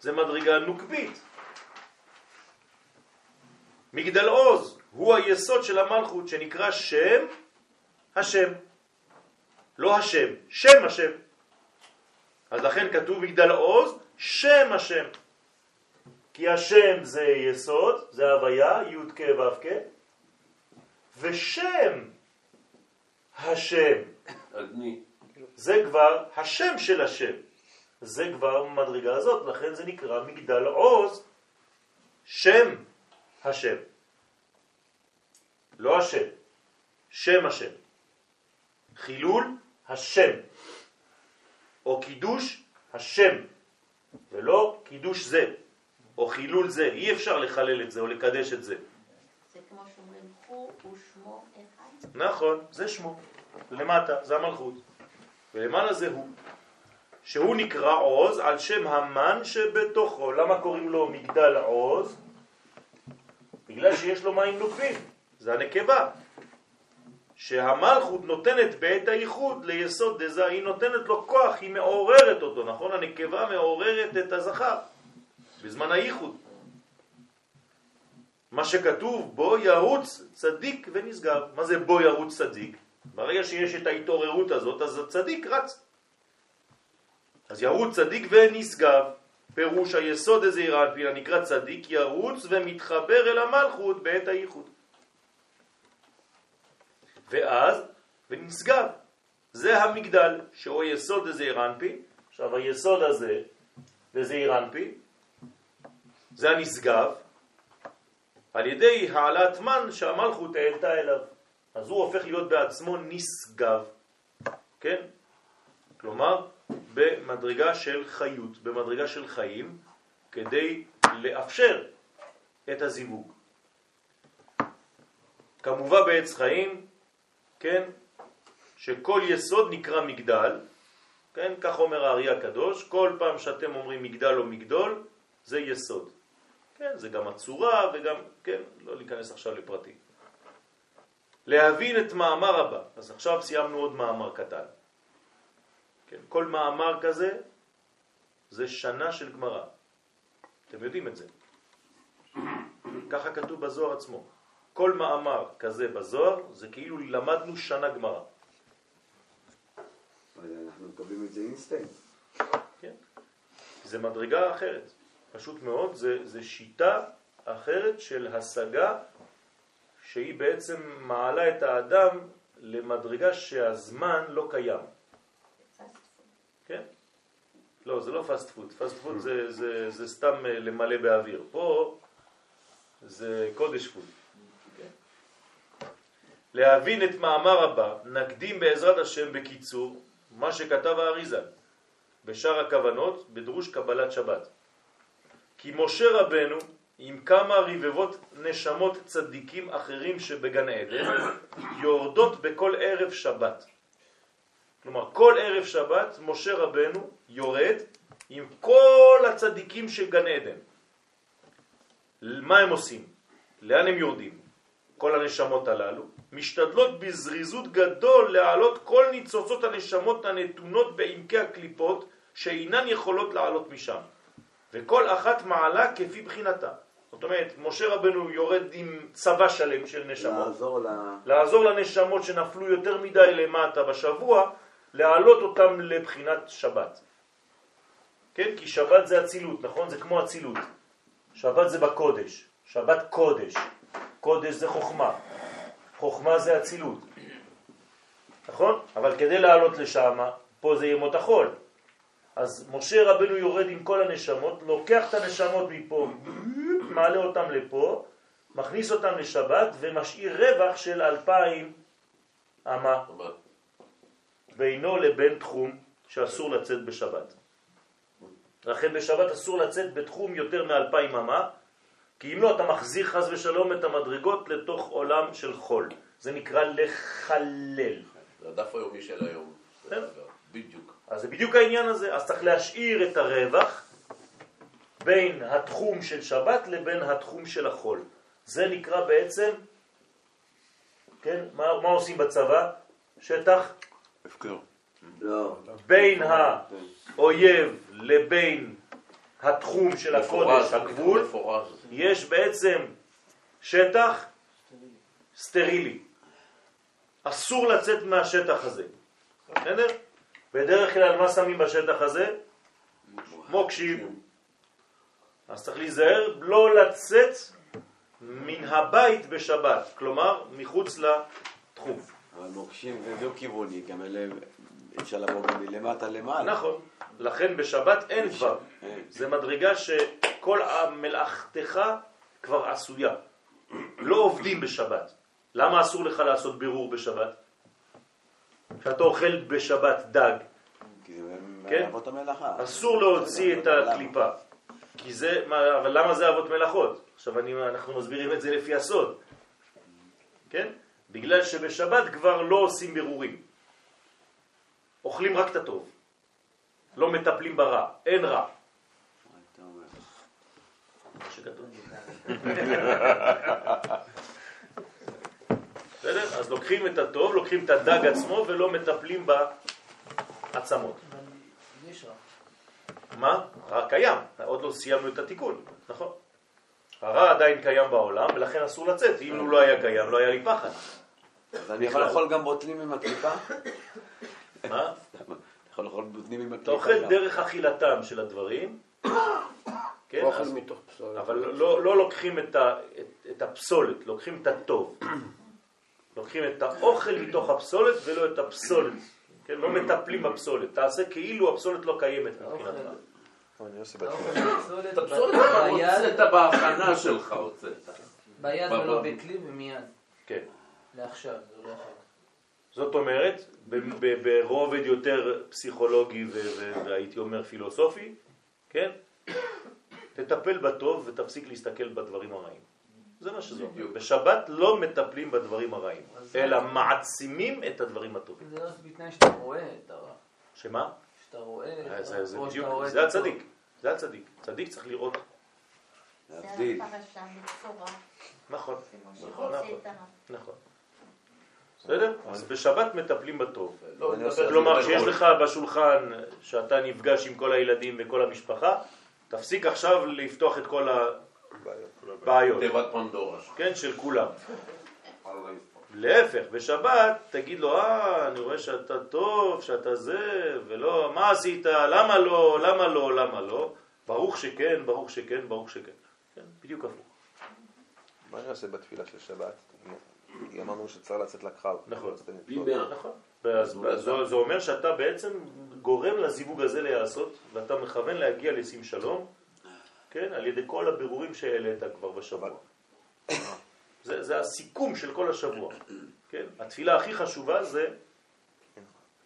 A: זה מדרגה נוקבית. מגדל עוז הוא היסוד של המלכות שנקרא שם השם. לא השם, שם השם. אז לכן כתוב מגדל עוז, שם השם. כי השם זה יסוד, זה הוויה, י' כ' ו' כ', ושם השם,
C: אדני.
A: זה כבר השם של השם. זה כבר מדרגה הזאת, לכן זה נקרא מגדל עוז, שם השם. לא השם, שם השם. חילול השם, או קידוש השם, ולא קידוש זה, או חילול זה. אי אפשר לחלל את זה או לקדש את זה.
B: זה כמו שאומרים, הוא ושמו אחד.
A: נכון, זה שמו. למטה זה המלכות, ולמעלה זה הוא. שהוא נקרא עוז על שם המן שבתוכו. למה קוראים לו מגדל עוז? בגלל שיש לו מים נוקבים, זה הנקבה. שהמלכות נותנת בעת הייחוד ליסוד דזה, היא נותנת לו כוח, היא מעוררת אותו, נכון? הנקבה מעוררת את הזכר בזמן הייחוד. מה שכתוב בו ירוץ צדיק ונשגב. מה זה בו ירוץ צדיק? ברגע שיש את ההתעוררות הזאת, אז הצדיק רץ. אז ירוץ צדיק ונשגב. פירוש היסוד הזה יראה על פינה נקרא צדיק, ירוץ ומתחבר אל המלכות בעת הייחוד. ואז, ונשגב. זה המגדל, שהוא היסוד דזעיר אנפין. עכשיו היסוד הזה, דזעיר אנפין, זה הנשגב, על ידי העלאת מן שהמלכות העלתה אליו. אז הוא הופך להיות בעצמו נשגב, כן? כלומר, במדרגה של חיות, במדרגה של חיים, כדי לאפשר את הזיווג. כמובן בעץ חיים, כן, שכל יסוד נקרא מגדל, כן, כך אומר הארי הקדוש, כל פעם שאתם אומרים מגדל או מגדול, זה יסוד. כן, זה גם הצורה וגם, כן, לא להיכנס עכשיו לפרטים. להבין את מאמר הבא, אז עכשיו סיימנו עוד מאמר קטן. כן, כל מאמר כזה זה שנה של גמרא. אתם יודעים את זה. ככה כתוב בזוהר עצמו. כל מאמר כזה בזוהר זה כאילו למדנו שנה גמרא.
H: אנחנו מקבלים את זה אינסטנט.
A: כן? זה מדרגה אחרת. פשוט מאוד, זה, זה שיטה אחרת של השגה שהיא בעצם מעלה את האדם למדרגה שהזמן לא קיים. כן? לא, זה לא fast food. Fast food זה, זה, זה סתם אה, למלא באוויר. פה זה קודש food. כן? להבין את מאמר הבא, נקדים בעזרת השם בקיצור מה שכתב האריז"ל בשער הכוונות בדרוש קבלת שבת. כי משה רבנו עם כמה רבבות נשמות צדיקים אחרים שבגן עדן יורדות בכל ערב שבת. כלומר, כל ערב שבת משה רבנו יורד עם כל הצדיקים של גן עדן. מה הם עושים? לאן הם יורדים? כל הנשמות הללו משתדלות בזריזות גדול להעלות כל ניצוצות הנשמות הנתונות בעמקי הקליפות שאינן יכולות לעלות משם. וכל אחת מעלה כפי בחינתה. זאת אומרת, משה רבנו יורד עם צבא שלם של נשמות.
H: לעזור ל...
A: לעזור לנשמות שנפלו יותר מדי למטה בשבוע, להעלות אותם לבחינת שבת. כן? כי שבת זה אצילות, נכון? זה כמו אצילות. שבת זה בקודש, שבת קודש. קודש זה חוכמה. חוכמה זה אצילות. נכון? אבל כדי לעלות לשם, פה זה ימות החול. אז משה רבנו יורד עם כל הנשמות, לוקח את הנשמות מפה, מעלה אותם לפה, מכניס אותם לשבת ומשאיר רווח של אלפיים אמה בינו לבין תחום שאסור לצאת בשבת. לכן בשבת אסור לצאת בתחום יותר מאלפיים אמה, כי אם לא אתה מחזיר חז ושלום את המדרגות לתוך עולם של חול. זה נקרא לחלל.
C: זה הדף היומי של היום.
A: כן.
C: בדיוק.
A: אז זה בדיוק העניין הזה, אז צריך להשאיר את הרווח בין התחום של שבת לבין התחום של החול. זה נקרא בעצם, כן, מה, מה עושים בצבא? שטח
F: הפקר.
H: לא.
A: בין האויב לבין התחום של הקודש, הגבול,
C: מפורז.
A: יש בעצם שטח סטרילי. אסור לצאת מהשטח הזה. בסדר? בדרך כלל מה שמים בשטח הזה? מוקשים. אז צריך להיזהר לא לצאת מן הבית בשבת, כלומר מחוץ לתחום.
G: אבל מוקשים זה דו-כיווני, גם אלה אפשר לבוא גם מלמטה למעלה.
A: נכון. לכן בשבת אין כבר.
G: אין.
A: זה מדרגה שכל המלאכתך כבר עשויה. לא עובדים בשבת. למה אסור לך לעשות בירור בשבת? כשאתה אוכל בשבת דג, כן. אסור להוציא את? הקליפה. כי זה, מה- אבל למה זה אבות מלאכות? עכשיו אני, אנחנו מסבירים את זה לפי הסוד. כן? בגלל שבשבת כבר לא עושים בירורים. אוכלים רק את הטוב. לא מטפלים ברע. אין רע. בסדר? אז לוקחים את הטוב, לוקחים את הדג עצמו ולא מטפלים בעצמות.
E: יש רע.
A: מה? רע קיים, עוד לא סיימנו את התיקון, נכון. הרע עדיין קיים בעולם ולכן אסור לצאת, אם הוא לא היה קיים לא היה לי פחד.
G: אז אני. יכול לאכול גם בוטנים עם הקליפה?
A: מה?
G: אתה יכול לאכול בוטנים עם
A: אתה
G: הקליפה?
A: אוכל
G: גם?
A: דרך אכילתם של הדברים, כן?
I: אוכל מתוך פסולת.
A: אבל לא, לא לוקחים את, ה, את, את הפסולת, לוקחים את הטוב. לוקחים את האוכל מתוך הפסולת ולא את הפסולת, כן? לא מטפלים בפסולת. תעשה כאילו הפסולת לא קיימת מבחינתך.
F: אני עושה
E: פסולת
C: את הפסולת הוצאת בהכנה שלך, הוצאת.
E: ביד ולא בכלי ומיד.
A: כן.
E: לעכשיו, זה לא אחר.
A: זאת אומרת, ברובד יותר פסיכולוגי והייתי אומר פילוסופי, כן? תטפל בטוב ותפסיק להסתכל בדברים הרעים. זה מה שזה אומר. בשבת לא מטפלים בדברים הרעים, אלא מעצימים את הדברים הטובים.
E: זה רק בתנאי שאתה רואה את הרע.
A: שמה?
E: שאתה רואה
A: אה. זה, זה בדיוק,
E: רואה
A: זה. הצדיק, זה הצדיק. צדיק צריך לראות,
H: להבדיל.
A: נכון, נכון, נכון. נכון. בסדר? אז בשבת מטפלים בטוב.
C: לא,
A: כלומר,
C: בכל.
A: שיש לך בשולחן שאתה נפגש עם כל הילדים וכל המשפחה, תפסיק עכשיו לפתוח את כל הבעיות,
C: תיבת פנדורה.
A: כן, של כולם. להפך, בשבת תגיד לו, אה, אני רואה שאתה טוב, שאתה זה, ולא, מה עשית, למה לא, למה לא, למה לא, ברוך שכן, ברוך שכן, ברוך שכן. כן, בדיוק הפוך.
F: מה אני עושה בתפילה של שבת? אמרנו שצריך לצאת לקרב.
A: נכון. נכון. זה, זה אומר שאתה בעצם גורם לזיווג הזה להיעשות, ואתה מכוון להגיע לשים שלום, כן, על ידי כל הבירורים שהעלית כבר בשבוע. זה, זה הסיכום של כל השבוע, כן? התפילה הכי חשובה זה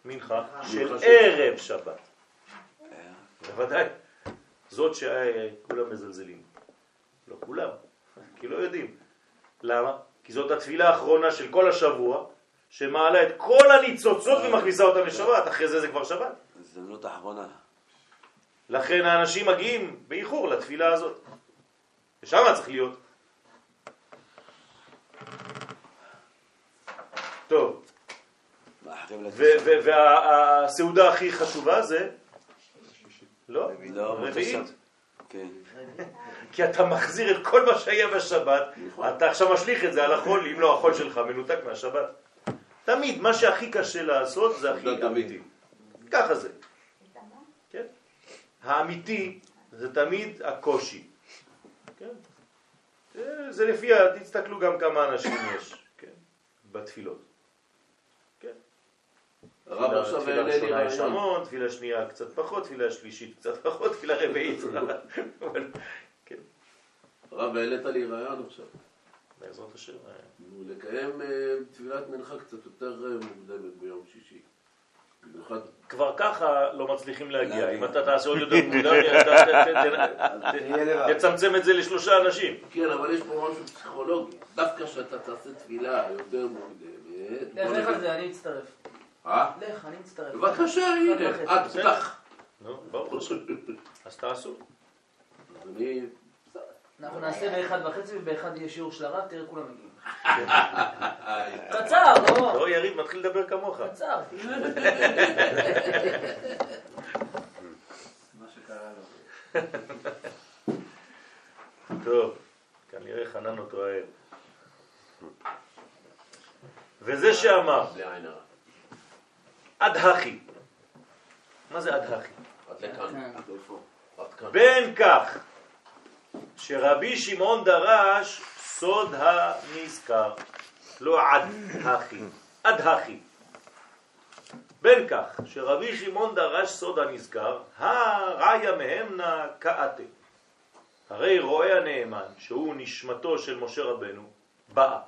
A: מנחה של ערב שבת. בוודאי. זאת שכולם מזלזלים. לא כולם, כי לא יודעים. למה? כי זאת התפילה האחרונה של כל השבוע, שמעלה את כל הניצוצות ומכניסה אותם לשבת, אחרי זה זה כבר שבת.
G: הזדמנות האחרונה.
A: לכן האנשים מגיעים באיחור לתפילה הזאת. ושם צריך להיות. טוב,
G: מאחרים
A: ו- ו- והסעודה הכי חשובה זה? לא, רביעית.
G: כן.
A: כי אתה מחזיר את כל מה שהיה בשבת, אתה עכשיו משליך את זה על החול, אם לא החול שלך מנותק מהשבת. תמיד, מה שהכי קשה לעשות זה הכי. אמיתי. ככה זה. כן? האמיתי זה תמיד הקושי. כן? זה- לפי, ה- תסתכלו גם כמה אנשים יש, כן? בתפילות.
C: הרב עכשיו העלה לי רעיון.
A: המון, תפילה שנייה קצת פחות, תפילה שלישית קצת פחות, תפילה רביעית. אבל, כן,
C: הרב העלית לי רעיון עכשיו.
A: בעזרת השם. אה,
C: נו, לקיים אה, תפילת מנחה קצת יותר אה, מוקדמת ביום שישי. במיוחד
A: כבר ככה לא מצליחים להגיע. אם אתה תעשה עוד יותר מוקדם. תצמצם את זה לשלושה אנשים.
C: כן, אבל יש פה משהו פסיכולוגי. דווקא כשאתה תעשה תפילה יותר מוקדמת... נגיד-
E: זה, אני מצטרף.
C: אה?
E: לך, אני מצטרף.
C: בבקשה, הנה. את. פתח.
A: נו, השם. אז תעשו.
C: אני...
E: אנחנו נעשה באחד וחצי ובאחד יהיה שיעור של הרב, תראה כולם מגיעים. קצר, לא?
A: לא, יריב מתחיל לדבר כמוך.
E: קצר.
A: טוב, כנראה חנן אותו אוהב. וזה שאמר,
C: בלי עין הרע.
A: עד הכי. מה זה עד הכי?
C: עד לכאן.
E: כן.
A: בין כך שרבי שמעון דרש סוד הנזכר, לא עד הכי, עד הכי. בין כך שרבי שמעון דרש סוד הנזכר, הרעיה מהמנה כאתה. הרי רואה הנאמן, שהוא נשמתו של משה רבנו, באה.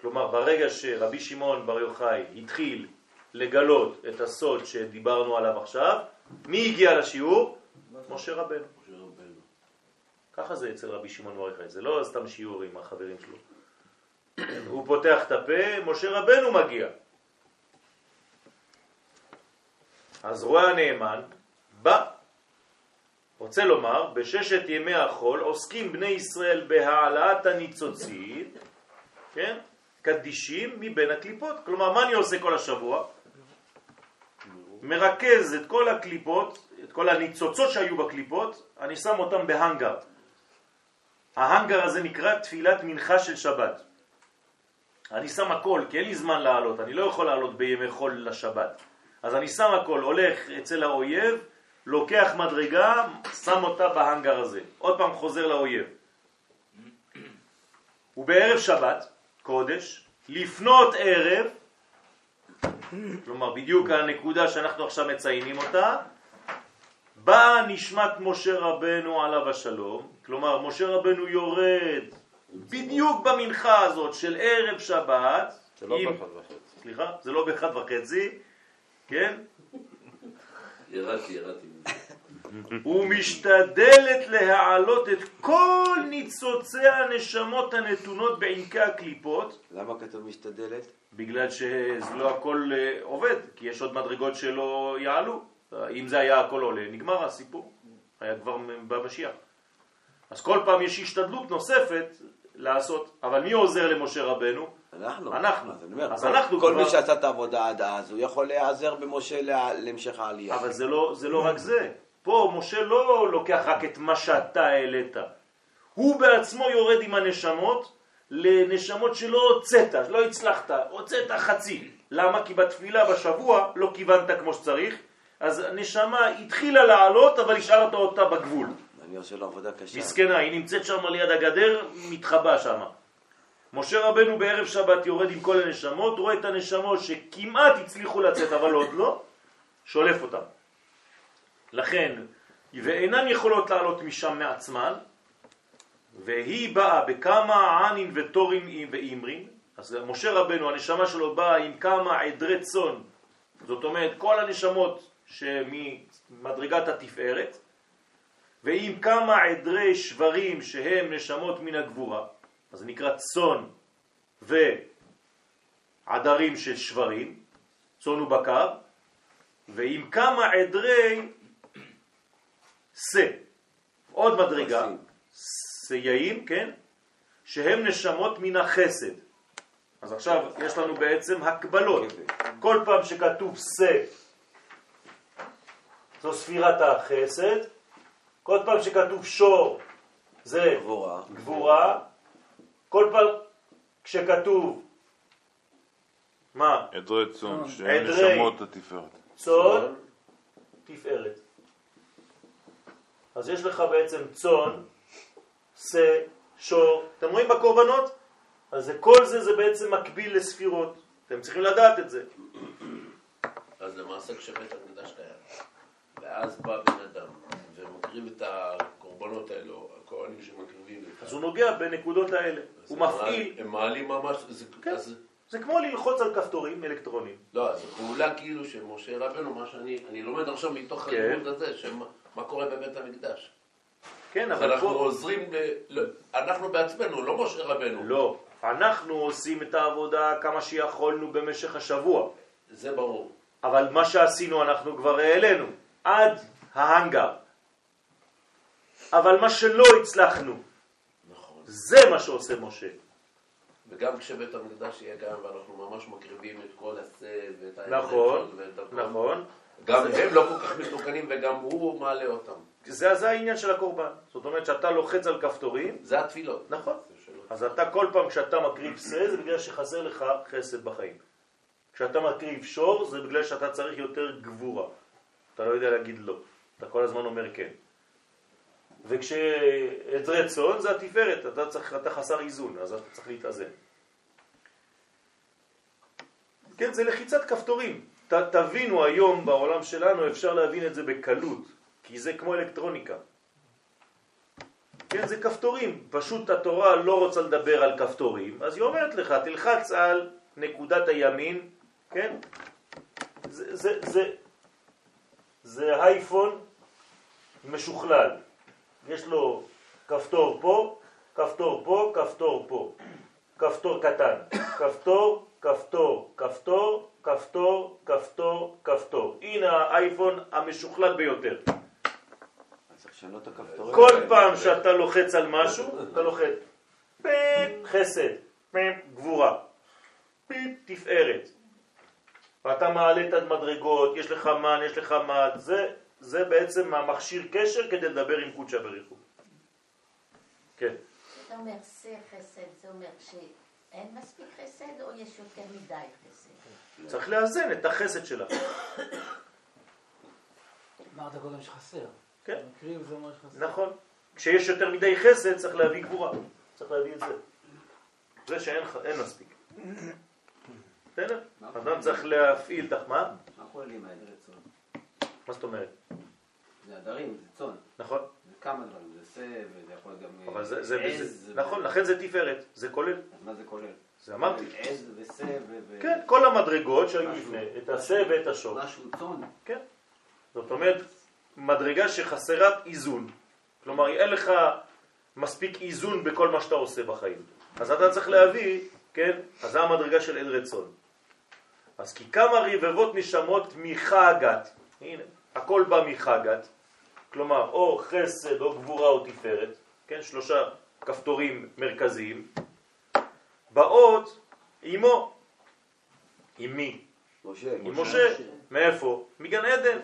A: כלומר, ברגע שרבי שמעון בר יוחאי התחיל לגלות את הסוד שדיברנו עליו עכשיו, מי הגיע לשיעור? משה רבנו. ככה זה אצל רבי שמעון יוחאי, זה לא סתם שיעור עם החברים שלו. הוא פותח את הפה, משה רבנו מגיע. אז רואה הנאמן, בא. רוצה לומר, בששת ימי החול עוסקים בני ישראל בהעלאת הניצוצית, כן? קדישים מבין הקליפות. כלומר, מה אני עושה כל השבוע? מרכז את כל הקליפות, את כל הניצוצות שהיו בקליפות, אני שם אותם בהנגר. ההנגר הזה נקרא תפילת מנחה של שבת. אני שם הכל, כי אין לי זמן לעלות, אני לא יכול לעלות בימי חול לשבת. אז אני שם הכל, הולך אצל האויב, לוקח מדרגה, שם אותה בהנגר הזה. עוד פעם חוזר לאויב. ובערב שבת, קודש, לפנות ערב, כלומר, בדיוק הנקודה שאנחנו עכשיו מציינים אותה, באה נשמת משה רבנו עליו השלום, כלומר, משה רבנו יורד בדיוק במנחה הזאת של ערב שבת,
F: זה לא
A: עם-
F: באחד וחצי.
A: סליחה, זה לא באחד וחצי, כן?
C: ירדתי, ירדתי.
A: ומשתדלת להעלות את כל ניצוצי הנשמות הנתונות בעמקי הקליפות,
G: למה כתוב משתדלת?
A: בגלל שלא הכל אה, עובד, כי יש עוד מדרגות שלא יעלו. אם זה היה הכל עולה, נגמר הסיפור, היה כבר במשיח. אז כל פעם יש השתדלות נוספת לעשות, אבל מי עוזר למשה רבנו?
G: אנחנו.
A: אנחנו.
G: אז אומר,
A: אז
G: כל-
A: אנחנו
G: כל
A: כבר-
G: מי שעשה את העבודה עד אז, הוא יכול להיעזר במשה לה- להמשך העלייה.
A: אבל זה לא, זה לא רק זה. פה משה לא לוקח רק את מה שאתה העלית. הוא בעצמו יורד עם הנשמות לנשמות שלא הוצאת, לא הצלחת, הוצאת חצי. למה? כי בתפילה בשבוע לא כיוונת כמו שצריך, אז הנשמה התחילה לעלות, אבל השארת אותה בגבול.
G: אני עושה לו עבודה קשה.
A: מסכנה, היא נמצאת שם ליד הגדר, מתחבא שם. משה רבנו בערב שבת יורד עם כל הנשמות, רואה את הנשמות שכמעט הצליחו לצאת אבל עוד לא, שולף אותן. לכן, ואינן יכולות לעלות משם מעצמן, והיא באה בכמה ענין ותורים ואימרים, אז משה רבנו, הנשמה שלו באה עם כמה עדרי צאן, זאת אומרת כל הנשמות שממדרגת התפארת, ועם כמה עדרי שברים שהם נשמות מן הגבורה, אז זה נקרא צאן ועדרים של שברים, צאן ובקר, ועם כמה עדרי שא, עוד מדרגה. סייעים, כן, שהם נשמות מן החסד. אז עכשיו יש לנו בעצם הקבלות. כל פעם שכתוב שא, זו ספירת החסד, כל פעם שכתוב שור, זה
G: גבורה.
A: גבורה, כל פעם כשכתוב, מה?
I: עדרי צאן, שהם
A: עדרי.
I: נשמות התפארת.
A: צאן, תפארת. אז יש לך בעצם צאן, שא, שור, אתם רואים בקורבנות? אז כל זה זה בעצם מקביל לספירות, אתם צריכים לדעת את זה.
C: אז למעשה כשבית המקדש קיים, ואז בא בן אדם ומקריב את הקורבנות האלו, הכהנים שמקריבים את
A: אז הוא נוגע בנקודות האלה, הוא מפעיל,
C: הם מעלים ממש, זה-
A: כן.
C: אז-
A: זה כמו ללחוץ על כפתורים אלקטרונים.
C: לא, זו פעולה כאילו של משה רבנו, מה שאני, אני לומד עכשיו מתוך
A: כן.
C: הלימוד הזה, שמה מה קורה בבית המקדש.
A: כן, אבל
C: אנחנו
A: פה...
C: עוזרים, ל- ל- אנחנו בעצמנו, לא משה רבנו.
A: לא, אנחנו עושים את העבודה כמה שיכולנו במשך השבוע.
C: זה ברור.
A: אבל מה שעשינו אנחנו כבר העלינו, עד ההנגר. אבל מה שלא הצלחנו,
C: נכון.
A: זה מה שעושה משה.
C: וגם כשבית המקדש יהיה קיים ואנחנו ממש מקריבים את כל השה ואת
A: נכון,
C: האנרגיות ואת הכל,
A: נכון.
C: גם הם לא כל כך מתוקנים וגם הוא מעלה אותם.
A: זה, זה העניין של הקורבן. זאת אומרת שאתה לוחץ על כפתורים,
C: זה התפילות.
A: נכון. אז אתה כל פעם כשאתה מקריב שא זה בגלל שחסר לך חסד בחיים. כשאתה מקריב שור זה בגלל שאתה צריך יותר גבורה. אתה לא יודע להגיד לא. אתה כל הזמן אומר כן. וכשעדרי צאן זה התפארת, אתה, צריך, אתה חסר איזון, אז אתה צריך להתאזן. כן, זה לחיצת כפתורים. תבינו היום בעולם שלנו, אפשר להבין את זה בקלות, כי זה כמו אלקטרוניקה. כן, זה כפתורים. פשוט התורה לא רוצה לדבר על כפתורים, אז היא אומרת לך, תלחץ על נקודת הימין, כן? זה, זה, זה, זה אייפון משוכלל. יש לו כפתור פה, כפתור פה, כפתור פה. כפתור קטן. כפתור, כפתור, כפתור, כפתור, כפתור, כפתור. הנה האייפון המשוכלל ביותר. כל פעם שאתה לוחץ על משהו, אתה לוחץ פיפ, חסד, פיפ, גבורה, פיפ, תפארת. ואתה מעלה את המדרגות, יש לך מן, יש לך מד, זה, זה בעצם המכשיר קשר כדי לדבר עם קודשא בריחו. כן.
B: אתה אומר שא חסד, זה אומר שאין מספיק חסד או יש יותר מדי חסד?
A: צריך לאזן את החסד שלך.
E: אמרת קודם שחסר.
A: כן.
E: מקריב זה אומר שחסר.
A: נכון. כשיש יותר מדי חסד צריך להביא גבורה. צריך להביא את זה. זה שאין אין מספיק. בסדר? אדם צריך להפעיל תח... מה?
I: מה כוללים העדרי צאן?
A: מה זאת אומרת?
I: זה עדרים, זה צאן.
A: נכון.
I: כמה דברים, זה שא, וזה יכול להיות גם
A: אבל זה, זה,
I: עז.
A: נכון, לכן זה תפארת, זה כולל,
I: אז מה זה כולל?
A: זה אמרתי.
I: עז ושא ו...
A: כן, כל המדרגות שהיו לפני, את השה ואת השור.
I: משהו צאן.
A: כן. זאת אומרת, מדרגה שחסרת איזון. כלומר, אין לך מספיק איזון בכל מה שאתה עושה בחיים. אז אתה צריך להביא, כן, אז זה המדרגה של עד רצון. אז כי כמה רבבות נשמות מחגת, הנה, הכל בא מחגת, כלומר, או חסד, או גבורה, או תפארת, כן, שלושה כפתורים מרכזיים, באות עמו. עם מי?
H: משה.
A: עם משה. מאיפה? מגן עדן.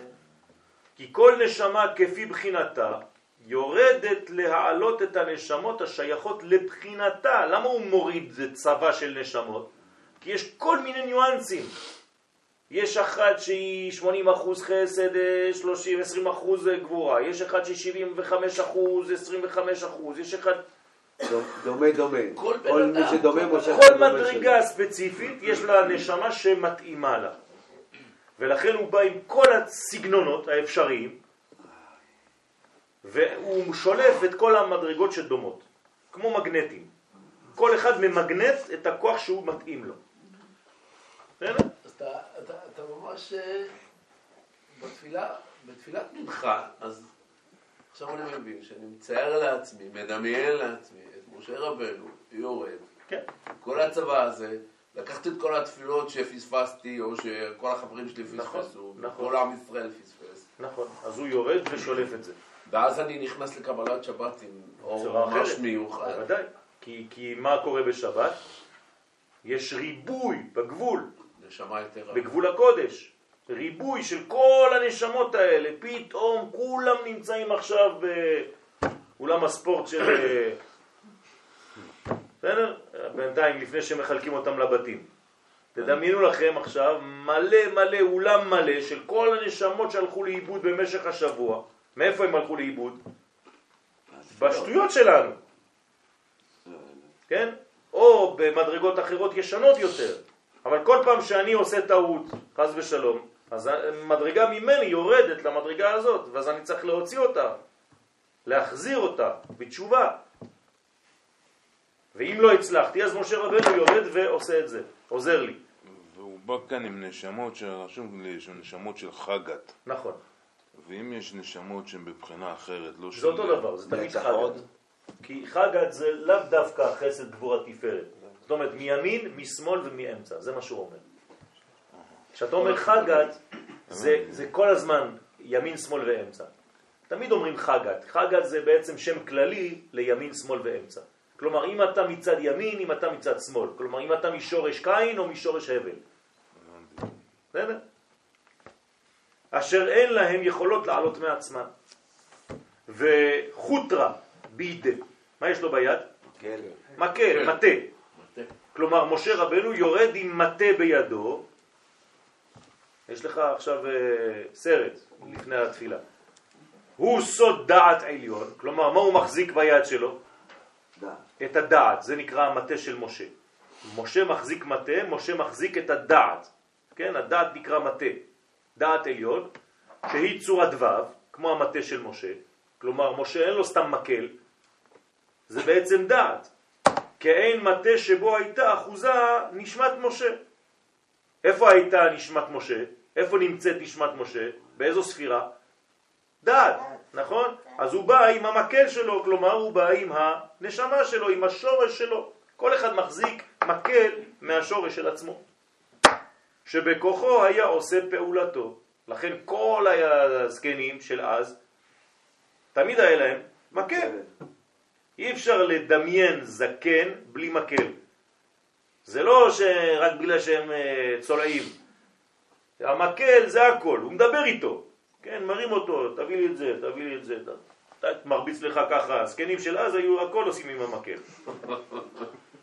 A: כי כל נשמה כפי בחינתה יורדת להעלות את הנשמות השייכות לבחינתה. למה הוא מוריד זה צבא של נשמות? כי יש כל מיני ניואנסים. יש אחת שהיא 80 אחוז חסד, אה, 30, 20 אחוז גבורה, יש אחת שהיא 75 אחוז, 25 אחוז, יש אחד...
H: דומה דומה.
C: כל בן
H: כל מי שדומה
C: כל
H: משה.
A: כל מדרגה ספציפית יש לה נשמה שמתאימה לה. ולכן הוא בא עם כל הסגנונות האפשריים, והוא שולף את כל המדרגות שדומות, כמו מגנטים. כל אחד ממגנט את הכוח שהוא מתאים לו. בסדר?
C: אז אתה, אתה, אתה ממש אה, בתפילה, בתפילת מנחה, אז עכשיו אני מבין שאני מצייר לעצמי, מדמיין לעצמי את משה רבנו יורד,
A: כן.
C: כל הצבא הזה, לקחתי את כל התפילות שפספסתי, או שכל החברים שלי
A: נכון,
C: פספסו,
A: נכון.
C: כל עם ישראל פספס,
A: נכון. אז הוא יורד ושולף את זה.
C: ואז אני נכנס לקבלת שבת עם אור ממש. מיוחד.
A: בוודאי. כי, כי מה קורה בשבת? יש ריבוי בגבול.
C: נשמה יתרה.
A: בגבול הקודש. ריבוי של כל הנשמות האלה, פתאום כולם נמצאים עכשיו באולם הספורט של... בסדר? בינתיים, לפני שמחלקים אותם לבתים. תדמיינו לכם עכשיו מלא מלא, אולם מלא של כל הנשמות שהלכו לאיבוד במשך השבוע. מאיפה הם הלכו לאיבוד? בשטויות שלנו, כן? או במדרגות אחרות ישנות יותר. אבל כל פעם שאני עושה טעות, חז ושלום, אז מדרגה ממני יורדת למדרגה הזאת, ואז אני צריך להוציא אותה, להחזיר אותה בתשובה. ואם לא הצלחתי, אז משה רבנו יורד ועושה את זה, עוזר לי.
J: והוא בא כאן עם נשמות שרשום לי שהן נשמות של חגת.
A: נכון.
J: ואם יש נשמות שהן בבחינה אחרת, לא
A: זה אותו דבר, זה תמיד חגת. כי חגת זה לאו דווקא חסד גבורה תפארת. זאת אומרת, מימין, משמאל ומאמצע, זה מה שהוא אומר. כשאתה אומר חגת, זה, זה כל הזמן ימין, שמאל ואמצע. תמיד אומרים חגת. חגת זה בעצם שם כללי לימין, שמאל ואמצע. כלומר, אם אתה מצד ימין, אם אתה מצד שמאל. כלומר, אם אתה משורש קין או משורש הבל. בסדר? אשר אין להם יכולות לעלות מעצמם. וחוטרה בידה, מה יש לו ביד? מקל,
C: כן.
A: מטה. כלומר, משה רבנו יורד עם מטה בידו. יש לך עכשיו אה, סרט לפני התפילה. הוא סוד דעת עליון, כלומר, מה הוא מחזיק ביד שלו?
H: דעת.
A: את הדעת, זה נקרא המטה של משה. משה מחזיק מטה, משה מחזיק את הדעת. כן, הדעת נקרא מטה. דעת עליון, שהיא צורת ו', כמו המטה של משה. כלומר, משה אין לו סתם מקל, זה בעצם דעת. כאין מטה שבו הייתה אחוזה נשמת משה. איפה הייתה נשמת משה? איפה נמצאת נשמת משה? באיזו ספירה? דעת, נכון? אז הוא בא עם המקל שלו, כלומר הוא בא עם הנשמה שלו, עם השורש שלו. כל אחד מחזיק מקל מהשורש של עצמו. שבכוחו היה עושה פעולתו. לכן כל הזקנים של אז, תמיד היה להם מקל. אי אפשר לדמיין זקן בלי מקל. זה לא שרק בגלל שהם אה, צולעים. המקל זה הכל, הוא מדבר איתו. כן, מרים אותו, תביא לי את זה, תביא לי את זה. אתה מרביץ לך ככה, הזקנים של אז היו הכל עושים עם המקל.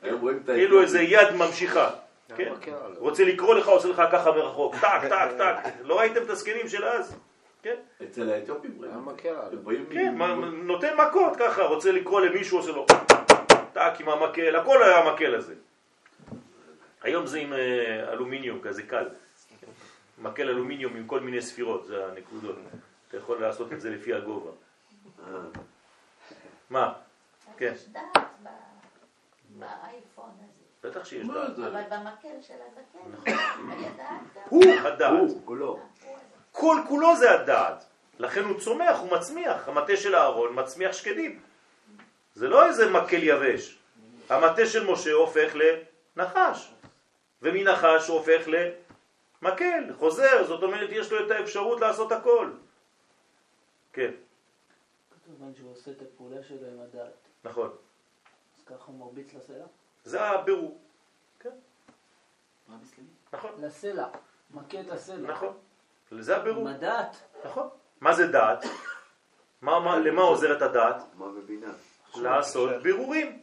A: כאילו איזה יד ממשיכה. כן? רוצה לקרוא לך, עושה לך ככה מרחוק. טק, טק, טק. לא ראיתם את הזקנים של אז? כן?
C: אצל האתיופים רואים.
G: היה מקל עליו.
A: כן, מה- נותן מכות ככה, רוצה לקרוא למישהו, עושה לו טק עם המקל, הכל היה המקל הזה. היום זה עם אה, אלומיניום כזה קל. מקל אלומיניום עם כל מיני ספירות, זה הנקודות. אתה יכול לעשות את זה לפי הגובה.
H: אה,
A: מה? כן.
B: יש דעת באייפון הזה.
A: בטח שיש דעת.
B: אבל במקל של הזקן, היה דעת גם.
A: הוא הדעת.
H: הוא, כולו.
A: כל כולו זה הדעת. לכן הוא צומח, הוא מצמיח. המטה של אהרון מצמיח שקדים. זה לא איזה מקל יבש. המטה של משה הופך לנחש, ומנחש הופך למקל, חוזר, זאת אומרת יש לו את האפשרות לעשות הכל. כן,
E: כתוב שהוא עושה את הפעולה שלו עם הדעת.
A: נכון.
E: אז ככה הוא מרביץ לסלע?
A: זה הבירור.
E: מרביץ למי?
A: נכון,
E: לסלע. מכה את הסלע.
A: נכון. זה הבירור.
E: עם הדעת.
A: נכון. מה זה דעת? מה, מה, למה עוזרת הדעת?
H: מה ובינה.
A: לעשות בירורים.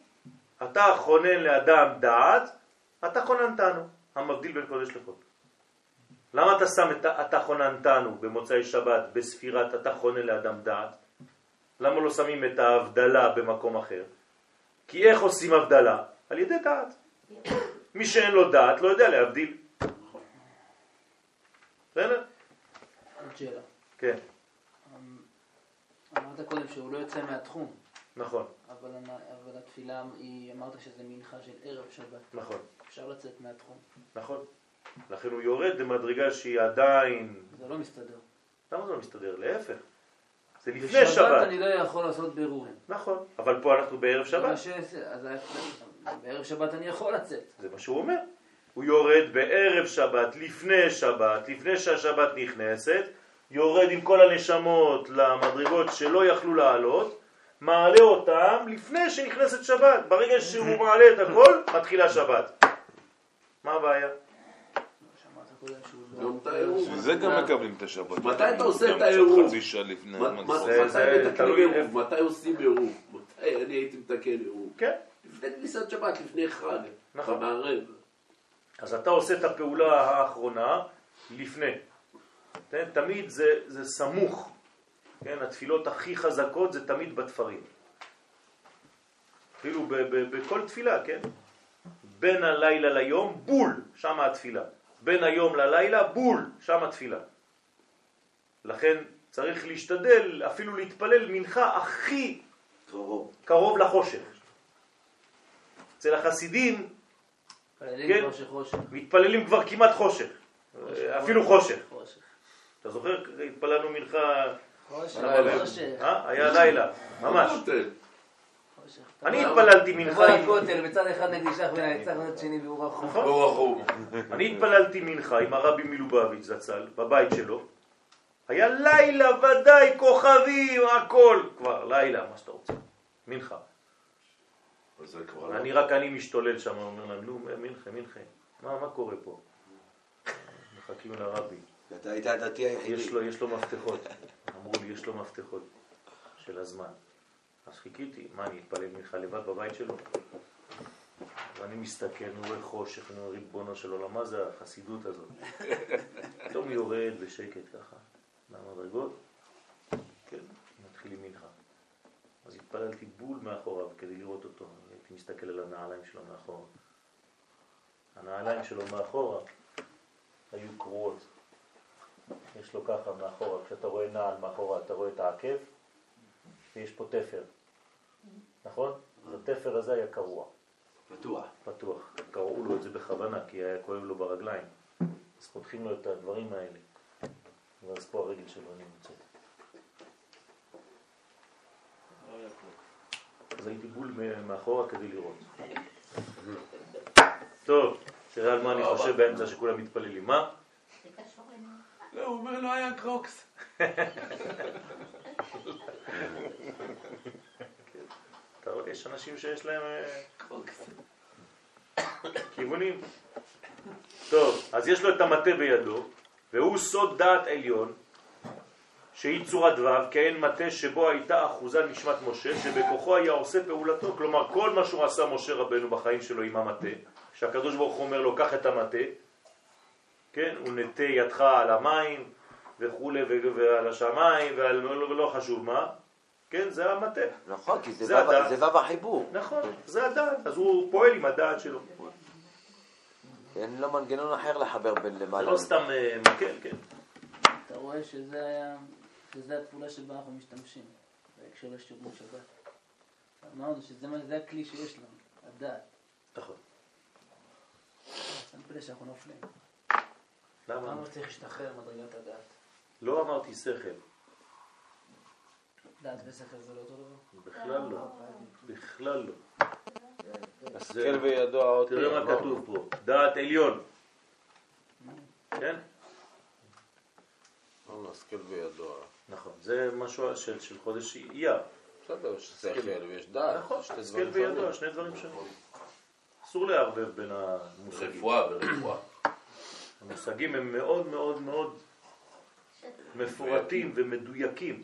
A: אתה חונן לאדם דעת, אתה חוננתנו, המבדיל בין קודש לחול. למה אתה שם את אתה חוננתנו במוצאי שבת בספירת אתה חונן לאדם דעת? למה לא שמים את ההבדלה במקום אחר? כי איך עושים הבדלה? על ידי דעת. מי שאין לו דעת לא יודע להבדיל. בסדר?
E: עוד שאלה.
A: כן,
E: אמ, אמרת קודם שהוא לא יוצא מהתחום,
A: נכון,
E: אבל אבל התפילה היא, אמרת שזה מנחה של ערב שבת.
A: נכון,
E: אפשר לצאת מהתחום.
A: נכון. לכן הוא יורד למדרגה שהיא עדיין...
E: זה לא מסתדר.
A: למה זה לא מסתדר? להפך. זה לפני
E: בשבת
A: שבת.
E: אני לא יכול לעשות בירורים.
A: נכון, אבל פה אנחנו בערב שבת.
E: ש- אז בערב שבת אני יכול לצאת.
A: זה מה שהוא אומר. הוא יורד בערב שבת, לפני שבת, לפני שהשבת נכנסת, יורד עם כל הנשמות למדרגות שלא יכלו לעלות, מעלה אותם לפני שנכנסת שבת. ברגע שהוא מעלה את הכל, מתחילה שבת. מה הבעיה?
E: לא...
C: גם
J: מקבלים את השבת.
C: מתי אתה עושה את העירוב?
J: זה?
A: זה-
C: מתי
A: זה
C: עושים עירוב? מתי אני הייתי מתקן עירוב?
A: כן.
C: לפני כניסת שבת, לפני חג.
A: נכון.
C: במערב.
A: אז אתה עושה את הפעולה האחרונה לפני. כן? תמיד זה, זה סמוך. כן? התפילות הכי חזקות זה תמיד בתפרים. אפילו ב- ב- בכל תפילה, כן? בין הלילה ליום, בול, שם התפילה. בין היום ללילה, בול, שם התפילה. לכן צריך להשתדל אפילו להתפלל מנחה הכי
H: קרוב.
A: קרוב לחושך. אצל החסידים
E: מתפללים
A: כן.
E: כבר שחושך.
A: מתפללים כבר כמעט חושך, אפילו חושך. אתה זוכר? התפללנו מנחה,
E: חושך.
A: אה? היה לילה, ממש. אני התפללתי מנחה,
E: לכותל, בצד אחד נקדישך ונצח בצד שני והוא.
A: נכון?
C: לא רחום.
A: אני התפללתי מנחה עם הרבי מלובביץ' זצ"ל, בבית שלו. היה לילה ודאי, כוכבים, הכל. כבר לילה, מה שאתה רוצה. מנחה.
C: לא.
A: אני רק אני משתולל שם, אומר להם, נו, מנחה, מנחה. מה מה קורה פה? מחכים לרבי.
H: אתה היית הדתי היחידי.
A: יש לו, יש לו מפתחות. אמרו לי, יש לו מפתחות של הזמן. אז חיכיתי, מה, אני אתפלל מנחה לבד בבית שלו? ואני מסתכל, אני רואה חושך, אני רואה ריבונו של עולם, מה זה החסידות הזאת? פתאום יורד בשקט ככה, מהמדרגות, כן, מתחילים מנחה. אז התפללתי בול מאחוריו כדי לראות אותו, הייתי מסתכל על הנעליים שלו מאחורה. הנעליים שלו מאחורה היו קרועות. יש לו ככה מאחורה, כשאתה רואה נעל מאחורה, אתה רואה את העקב, ויש פה תפר, נכון? אז התפר הזה היה קרוע,
H: פתוח.
A: פתוח. קראו לו את זה בכוונה, כי היה כואב לו ברגליים. אז פותחים לו את הדברים האלה. ואז פה הרגל שלו נמצאת. אז הייתי בול מאחורה כדי לראות. טוב, תראה על מה אני חושב באמצע שכולם מתפללים. מה?
C: לא, הוא אומר, לא היה קרוקס.
A: אתה רואה, יש אנשים שיש להם אה,
C: קרוקס.
A: כיוונים. טוב, אז יש לו את המטה בידו, והוא סוד דעת עליון, שהיא צורת ו', כאין מטה שבו הייתה אחוזה נשמת משה, שבכוחו היה עושה פעולתו. כלומר, כל מה שהוא עשה משה רבנו בחיים שלו עם המטה, שהקדוש ברוך הוא אומר לו, קח את המטה, כן, הוא נטה ידך על המים וכולי, ועל השמיים, ועל לא, לא חשוב מה, כן, זה המטה.
G: נכון, כי זה
A: זה.
G: זה וו החיבור.
A: נכון, זה הדעת, אז הוא פועל עם הדעת שלו.
H: אין לו מנגנון אחר לחבר בין
A: זה
H: למעלה.
A: לא סתם אה, מקל, כן.
E: אתה רואה שזה היה, שזה התפולה שבה אנחנו משתמשים, בהקשר לשירות שבת. אמרנו שזה מה- זה הכלי שיש לנו, הדעת.
A: נכון.
E: אין פלא שאנחנו נופלים.
A: למה?
E: למה צריך להשתחרר ממדרגת הדעת?
A: לא אמרתי שכל,
E: דעת ושכל זה לא אותו דבר?
A: בכלל לא. בכלל לא.
F: השכל וידוע עוד
A: תראה מה. כתוב פה, דעת עליון. כן?
F: אמרנו, השכל וידוע.
A: נכון, זה משהו של, של חודש אייר.
F: בסדר, יש שכל ויש דעת.
A: נכון,
F: שתי
A: השכל
F: דברים
A: וידוע. שני דברים שונים. אסור לערבב בין המושגים.
C: רפואה ורפואה.
A: המושגים הם מאוד מאוד מאוד מפורטים ומדויקים.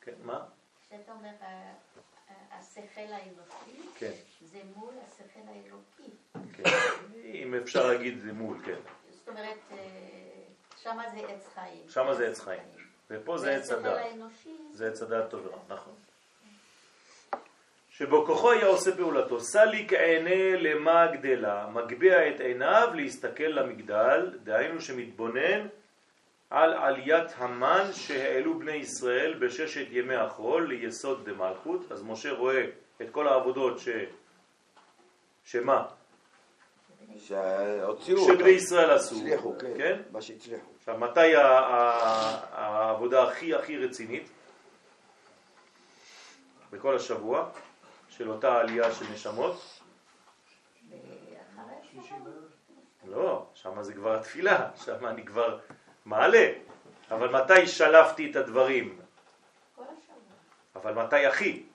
A: כן, מה?
B: כשאתה אומר השכל האנושי,
A: כן,
B: זה מול השכל האלוקי.
A: כן. אם אפשר להגיד זה מול, כן.
B: זאת אומרת, אה, שמה זה עץ חיים.
A: שמה זה עץ חיים. ופה זה עץ הדעת. זה עץ הדעת טוב נכון. שבו כוחו היה עושה פעולתו, סליק עיני למה גדלה, מגביה את עיניו להסתכל למגדל, דהיינו שמתבונן על עליית המן שהעלו בני ישראל בששת ימי החול ליסוד דמלכות. אז משה רואה את כל העבודות ש... שמה?
H: שהוציאו
A: שבני. ישראל עשו,
H: הצליחו, כן.
A: כן?
H: מה שהצליחו.
A: עכשיו, מתי העבודה הכי הכי רצינית? בכל השבוע של אותה עלייה של נשמות?
B: השבוע,
A: לא, שם זה כבר התפילה, שם אני כבר מעלה. אבל מתי שלפתי את הדברים? אבל מתי הכי?